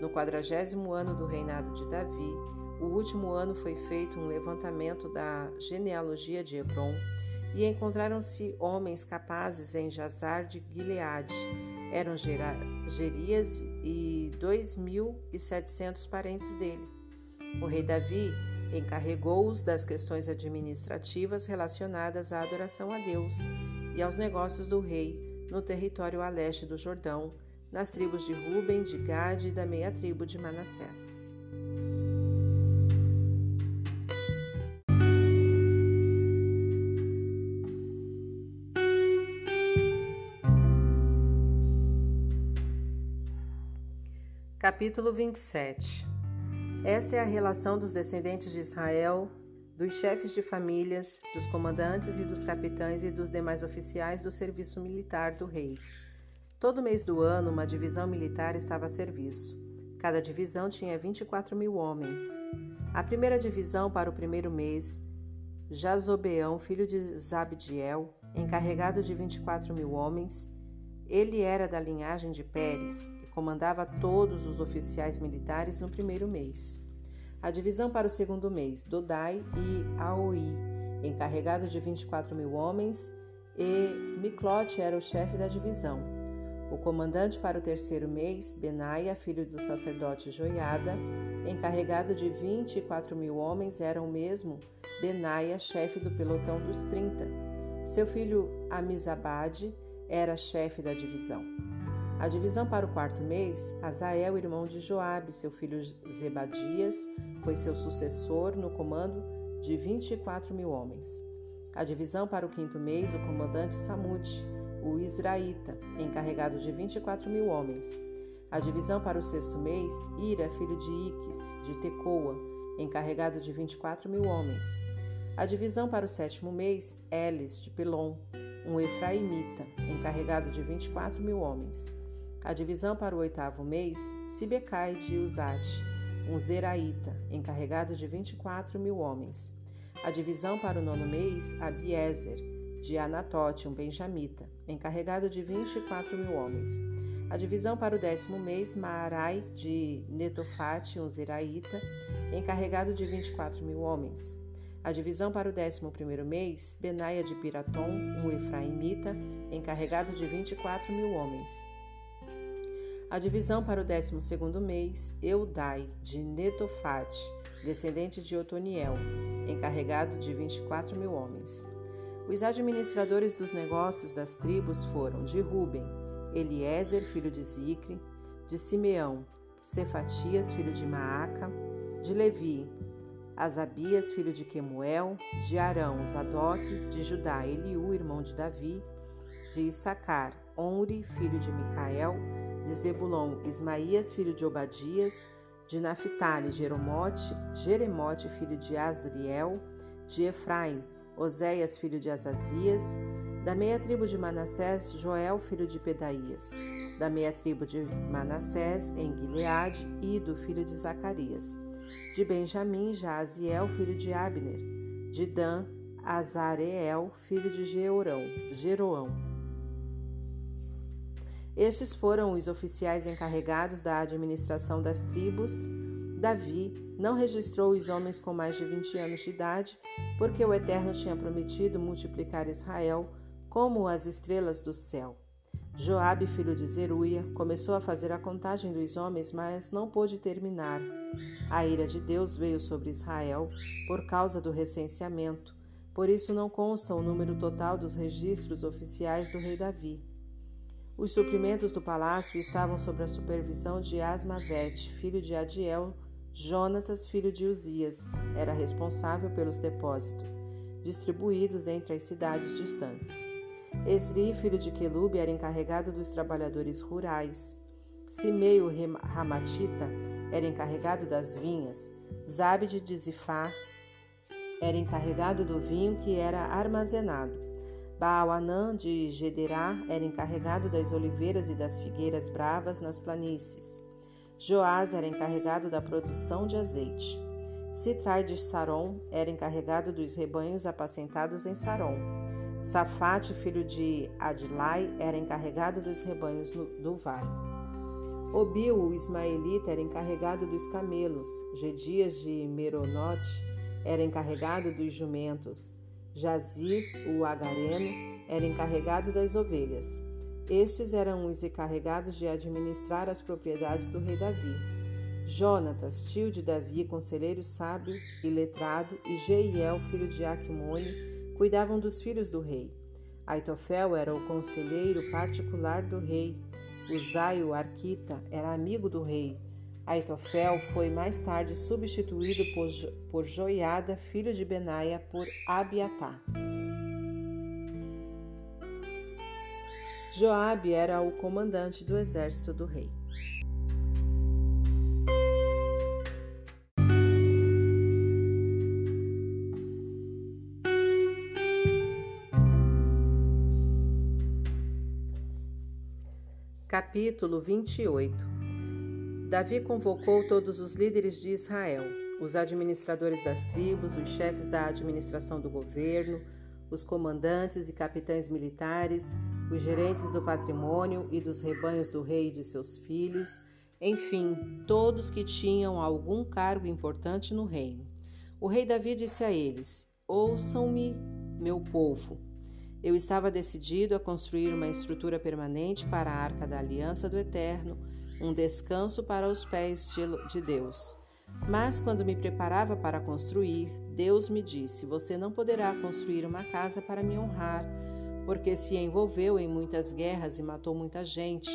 No quadragésimo ano do reinado de Davi, o último ano foi feito um levantamento da genealogia de Hebron e encontraram-se homens capazes em Jazar de Gileade. Eram Gerias e dois mil e setecentos parentes dele. O rei Davi encarregou-os das questões administrativas relacionadas à adoração a Deus e aos negócios do rei no território a leste do Jordão, nas tribos de Ruben, de Gade e da meia tribo de Manassés. Capítulo 27 Esta é a relação dos descendentes de Israel dos chefes de famílias, dos comandantes e dos capitães e dos demais oficiais do serviço militar do rei. Todo mês do ano, uma divisão militar estava a serviço. Cada divisão tinha 24 mil homens. A primeira divisão, para o primeiro mês, Jazobeão, filho de Zabdiel, encarregado de 24 mil homens, ele era da linhagem de Pérez e comandava todos os oficiais militares no primeiro mês. A divisão para o segundo mês, Dodai e Aoi, encarregado de 24 mil homens, e Miclote era o chefe da divisão. O comandante para o terceiro mês, Benaia, filho do sacerdote Joiada, encarregado de 24 mil homens, era o mesmo Benaia, chefe do pelotão dos 30. Seu filho Amizabade era chefe da divisão. A divisão para o quarto mês, Azael, irmão de Joabe, seu filho Zebadias, foi seu sucessor no comando de 24 mil homens. A divisão para o quinto mês, o comandante Samute, o Israelita, encarregado de 24 mil homens. A divisão para o sexto mês, Ira, filho de Iques, de Tecoa, encarregado de 24 mil homens. A divisão para o sétimo mês, Elis, de Pelon, um efraimita, encarregado de 24 mil homens. A divisão para o oitavo mês, Sibecai de Uzate, um zeraíta, encarregado de 24 mil homens. A divisão para o nono mês, Abiezer, de Anatote, um benjamita, encarregado de 24 mil homens. A divisão para o décimo mês, Maarai, de Netofate, um zeraíta, encarregado de 24 mil homens. A divisão para o 11º mês, Benaia de Piratom, um efraimita, encarregado de 24 mil homens. A divisão para o 12º mês, Eudai, de Netofate, descendente de Otoniel, encarregado de 24 mil homens. Os administradores dos negócios das tribos foram de Ruben, Eliezer, filho de Zicre, de Simeão, Cefatias, filho de Maaca, de Levi, Asabias, filho de Quemuel, de Arão, Zadok, de Judá, Eliú, irmão de Davi, de Issacar, Onri, filho de Micael, de Zebulon, Ismaías, filho de Obadias, de Naphtali, Jeremote, Jeremote, filho de Azriel, de Efraim, Oséias, filho de Azazias, da meia tribo de Manassés, Joel, filho de Pedaías, da meia tribo de Manassés, em Gileade, Ido, filho de Zacarias, de Benjamim, Jaziel, filho de Abner. De Dan, Azareel, filho de Jeorão, Jeroão. Estes foram os oficiais encarregados da administração das tribos. Davi não registrou os homens com mais de 20 anos de idade, porque o Eterno tinha prometido multiplicar Israel como as estrelas do céu. Joabe, filho de Zeruia, começou a fazer a contagem dos homens, mas não pôde terminar. A ira de Deus veio sobre Israel por causa do recenseamento. Por isso não consta o número total dos registros oficiais do rei Davi. Os suprimentos do palácio estavam sob a supervisão de Asmavete, filho de Adiel. Jonatas, filho de Uzias, era responsável pelos depósitos, distribuídos entre as cidades distantes. Esri, filho de Quelube, era encarregado dos trabalhadores rurais. Simei, o Ramatita, era encarregado das vinhas. Zabde de Zifá era encarregado do vinho que era armazenado. Baalanã de Gederá era encarregado das oliveiras e das figueiras bravas nas planícies. Joás era encarregado da produção de azeite. Citrai de Saron era encarregado dos rebanhos apacentados em Saron. Safate, filho de Adilai, era encarregado dos rebanhos do vale. Obil, o ismaelita, era encarregado dos camelos. Gedias de Meronote era encarregado dos jumentos. Jaziz, o agareno, era encarregado das ovelhas. Estes eram os encarregados de administrar as propriedades do rei Davi. Jonatas, tio de Davi, conselheiro sábio e letrado, e Jeiel, filho de Aquimone, cuidavam dos filhos do rei. Aitofel era o conselheiro particular do rei. Uzai, o arquita, era amigo do rei. Aitofel foi mais tarde substituído por, por Joiada, filho de Benaia, por Abiatá. Joabe era o comandante do exército do rei. Capítulo 28 Davi convocou todos os líderes de Israel, os administradores das tribos, os chefes da administração do governo, os comandantes e capitães militares, os gerentes do patrimônio e dos rebanhos do rei e de seus filhos, enfim, todos que tinham algum cargo importante no reino. O rei Davi disse a eles: Ouçam-me, meu povo. Eu estava decidido a construir uma estrutura permanente para a arca da aliança do Eterno, um descanso para os pés de Deus. Mas quando me preparava para construir, Deus me disse: Você não poderá construir uma casa para me honrar, porque se envolveu em muitas guerras e matou muita gente.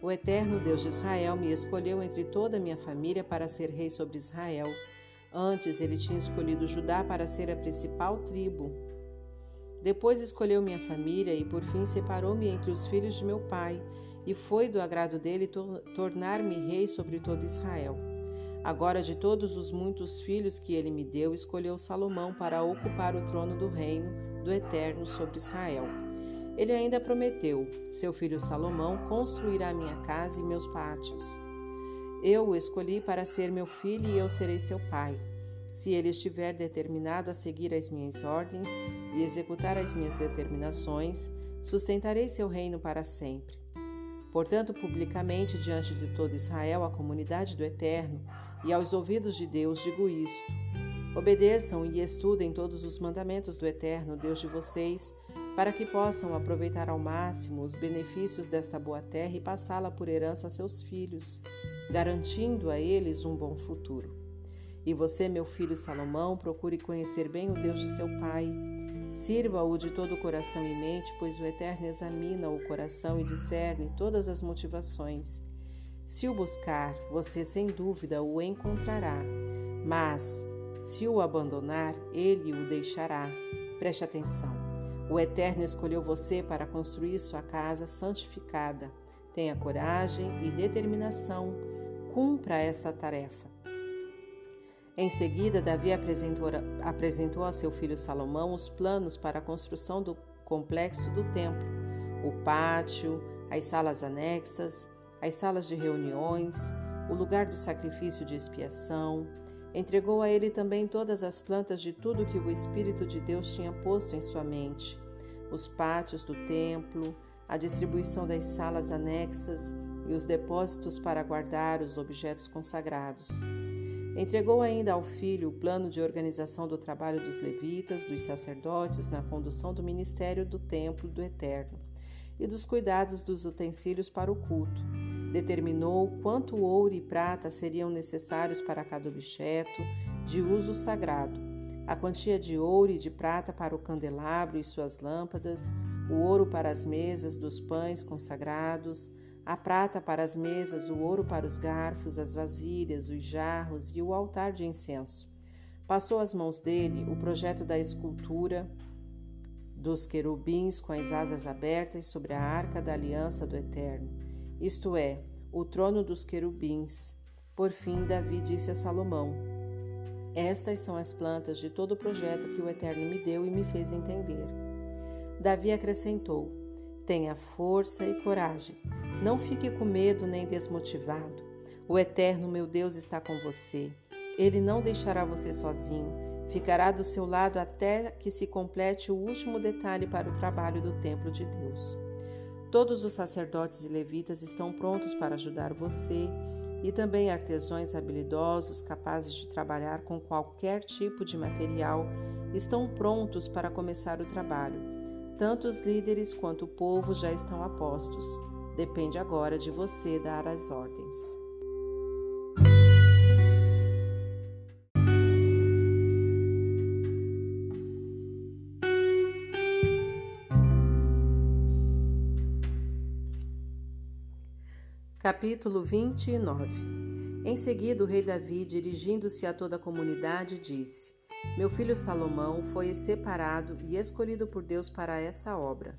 O eterno Deus de Israel me escolheu entre toda a minha família para ser rei sobre Israel. Antes, ele tinha escolhido Judá para ser a principal tribo. Depois escolheu minha família e, por fim, separou-me entre os filhos de meu pai, e foi do agrado dele tornar-me rei sobre todo Israel. Agora, de todos os muitos filhos que ele me deu, escolheu Salomão para ocupar o trono do reino do Eterno sobre Israel. Ele ainda prometeu: seu filho Salomão construirá minha casa e meus pátios. Eu o escolhi para ser meu filho e eu serei seu pai. Se ele estiver determinado a seguir as minhas ordens e executar as minhas determinações, sustentarei seu reino para sempre. Portanto, publicamente diante de todo Israel, a comunidade do Eterno, e aos ouvidos de Deus digo isto: Obedeçam e estudem todos os mandamentos do Eterno, Deus de vocês, para que possam aproveitar ao máximo os benefícios desta boa terra e passá-la por herança a seus filhos, garantindo a eles um bom futuro. E você, meu filho Salomão, procure conhecer bem o Deus de seu pai. Sirva-o de todo o coração e mente, pois o Eterno examina o coração e discerne todas as motivações. Se o buscar, você sem dúvida o encontrará, mas se o abandonar, ele o deixará. Preste atenção. O Eterno escolheu você para construir sua casa santificada. Tenha coragem e determinação. Cumpra esta tarefa. Em seguida, Davi apresentou, apresentou a seu filho Salomão os planos para a construção do complexo do templo, o pátio, as salas anexas, as salas de reuniões, o lugar do sacrifício de expiação, Entregou a ele também todas as plantas de tudo que o Espírito de Deus tinha posto em sua mente, os pátios do templo, a distribuição das salas anexas e os depósitos para guardar os objetos consagrados. Entregou ainda ao filho o plano de organização do trabalho dos levitas, dos sacerdotes na condução do ministério do templo do Eterno e dos cuidados dos utensílios para o culto. Determinou quanto ouro e prata seriam necessários para cada objeto de uso sagrado, a quantia de ouro e de prata para o candelabro e suas lâmpadas, o ouro para as mesas dos pães consagrados, a prata para as mesas, o ouro para os garfos, as vasilhas, os jarros e o altar de incenso. Passou às mãos dele o projeto da escultura dos querubins com as asas abertas sobre a arca da aliança do Eterno isto é, o trono dos querubins. Por fim, Davi disse a Salomão: Estas são as plantas de todo o projeto que o Eterno me deu e me fez entender. Davi acrescentou: Tenha força e coragem. Não fique com medo nem desmotivado. O Eterno, meu Deus, está com você. Ele não deixará você sozinho. Ficará do seu lado até que se complete o último detalhe para o trabalho do templo de Deus. Todos os sacerdotes e levitas estão prontos para ajudar você e também artesãos habilidosos capazes de trabalhar com qualquer tipo de material estão prontos para começar o trabalho. Tanto os líderes quanto o povo já estão a postos. Depende agora de você dar as ordens. Capítulo 29 Em seguida, o rei Davi, dirigindo-se a toda a comunidade, disse: Meu filho Salomão foi separado e escolhido por Deus para essa obra.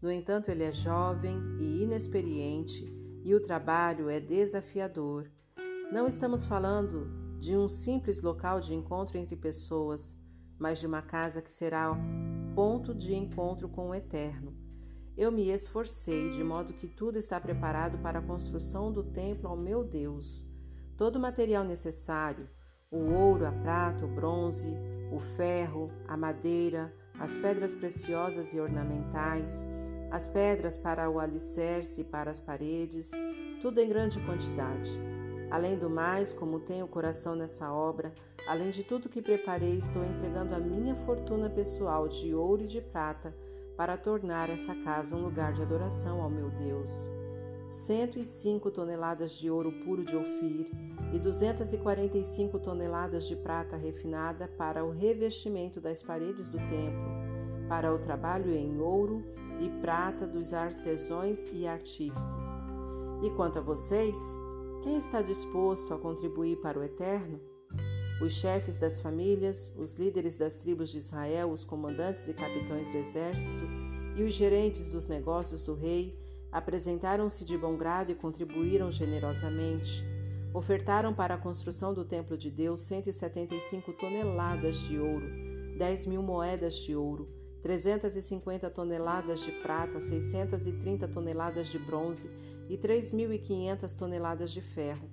No entanto, ele é jovem e inexperiente e o trabalho é desafiador. Não estamos falando de um simples local de encontro entre pessoas, mas de uma casa que será ponto de encontro com o Eterno eu me esforcei de modo que tudo está preparado para a construção do templo ao meu Deus. Todo o material necessário, o ouro, a prata, o bronze, o ferro, a madeira, as pedras preciosas e ornamentais, as pedras para o alicerce e para as paredes, tudo em grande quantidade. Além do mais, como tenho coração nessa obra, além de tudo que preparei, estou entregando a minha fortuna pessoal de ouro e de prata para tornar essa casa um lugar de adoração ao meu Deus. 105 toneladas de ouro puro de Ofir e 245 toneladas de prata refinada para o revestimento das paredes do templo, para o trabalho em ouro e prata dos artesãos e artífices. E quanto a vocês, quem está disposto a contribuir para o eterno? Os chefes das famílias, os líderes das tribos de Israel, os comandantes e capitães do exército e os gerentes dos negócios do rei apresentaram-se de bom grado e contribuíram generosamente. Ofertaram para a construção do templo de Deus 175 toneladas de ouro, 10 mil moedas de ouro, 350 toneladas de prata, 630 toneladas de bronze e 3.500 toneladas de ferro.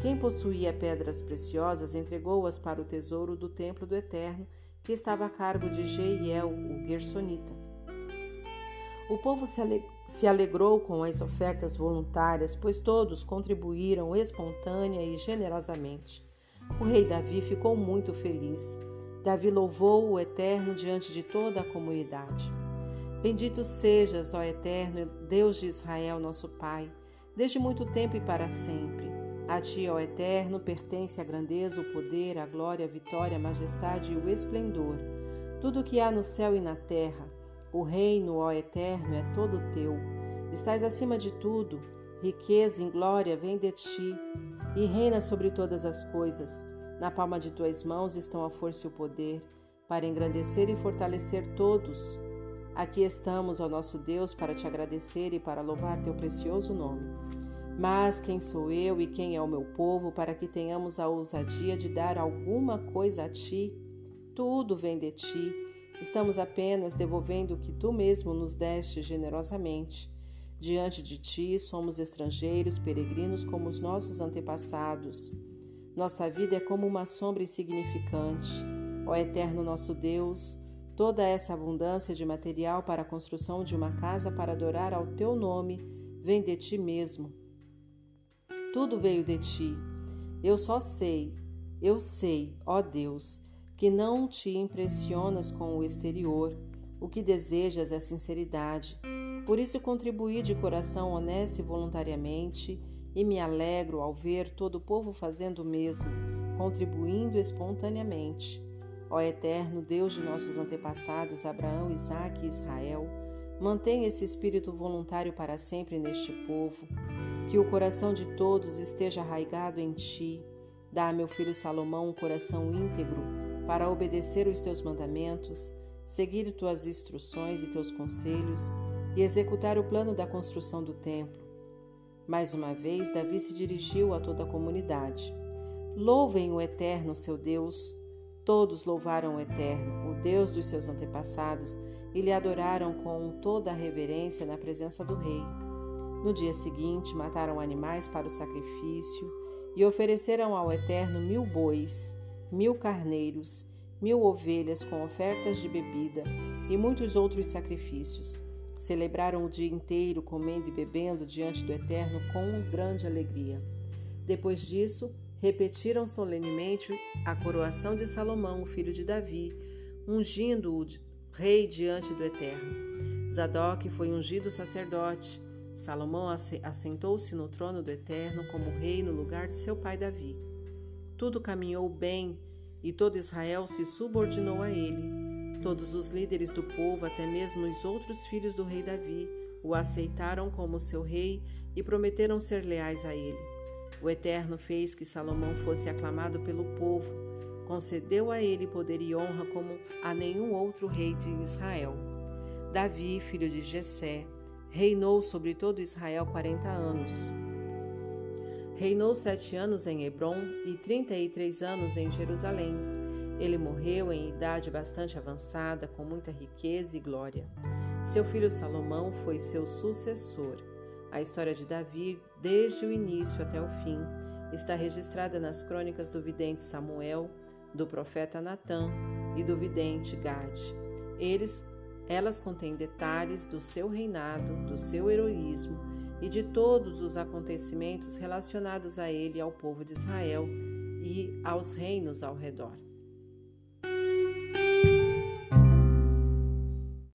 Quem possuía pedras preciosas entregou-as para o tesouro do templo do Eterno, que estava a cargo de Jeiel, o Gersonita. O povo se alegrou com as ofertas voluntárias, pois todos contribuíram espontânea e generosamente. O rei Davi ficou muito feliz. Davi louvou o Eterno diante de toda a comunidade. Bendito sejas, ó Eterno, Deus de Israel, nosso Pai, desde muito tempo e para sempre. A ti, ó Eterno, pertence a grandeza, o poder, a glória, a vitória, a majestade e o esplendor. Tudo o que há no céu e na terra, o reino, ó Eterno, é todo teu. Estás acima de tudo, riqueza e glória vem de ti, e reina sobre todas as coisas. Na palma de tuas mãos estão a força e o poder, para engrandecer e fortalecer todos. Aqui estamos, ó nosso Deus, para te agradecer e para louvar teu precioso nome. Mas quem sou eu e quem é o meu povo para que tenhamos a ousadia de dar alguma coisa a ti? Tudo vem de ti. Estamos apenas devolvendo o que tu mesmo nos deste generosamente. Diante de ti somos estrangeiros, peregrinos como os nossos antepassados. Nossa vida é como uma sombra insignificante. Ó eterno nosso Deus, toda essa abundância de material para a construção de uma casa para adorar ao teu nome vem de ti mesmo. Tudo veio de ti. Eu só sei, eu sei, ó Deus, que não te impressionas com o exterior. O que desejas é sinceridade. Por isso contribuí de coração honesto e voluntariamente e me alegro ao ver todo o povo fazendo o mesmo, contribuindo espontaneamente. Ó Eterno Deus de nossos antepassados, Abraão, Isaque e Israel, mantém esse espírito voluntário para sempre neste povo. Que o coração de todos esteja arraigado em ti. Dá a meu filho Salomão um coração íntegro para obedecer os teus mandamentos, seguir tuas instruções e teus conselhos e executar o plano da construção do templo mais uma vez, Davi se dirigiu a toda a comunidade. Louvem o Eterno, seu Deus. Todos louvaram o Eterno, o Deus dos seus antepassados, e lhe adoraram com toda a reverência na presença do rei. No dia seguinte, mataram animais para o sacrifício e ofereceram ao Eterno mil bois, mil carneiros, mil ovelhas com ofertas de bebida e muitos outros sacrifícios. Celebraram o dia inteiro comendo e bebendo diante do Eterno com grande alegria. Depois disso, repetiram solenemente a coroação de Salomão, o filho de Davi, ungindo-o rei diante do Eterno. Zadok foi ungido sacerdote. Salomão assentou-se no trono do Eterno como rei no lugar de seu pai Davi. Tudo caminhou bem e todo Israel se subordinou a ele. Todos os líderes do povo, até mesmo os outros filhos do rei Davi, o aceitaram como seu rei e prometeram ser leais a ele. O Eterno fez que Salomão fosse aclamado pelo povo, concedeu a ele poder e honra como a nenhum outro rei de Israel. Davi, filho de Jessé, reinou sobre todo Israel quarenta anos. Reinou sete anos em Hebron e trinta e três anos em Jerusalém ele morreu em idade bastante avançada, com muita riqueza e glória. Seu filho Salomão foi seu sucessor. A história de Davi, desde o início até o fim, está registrada nas crônicas do vidente Samuel, do profeta Natã e do vidente Gade. Eles, elas contêm detalhes do seu reinado, do seu heroísmo e de todos os acontecimentos relacionados a ele ao povo de Israel e aos reinos ao redor.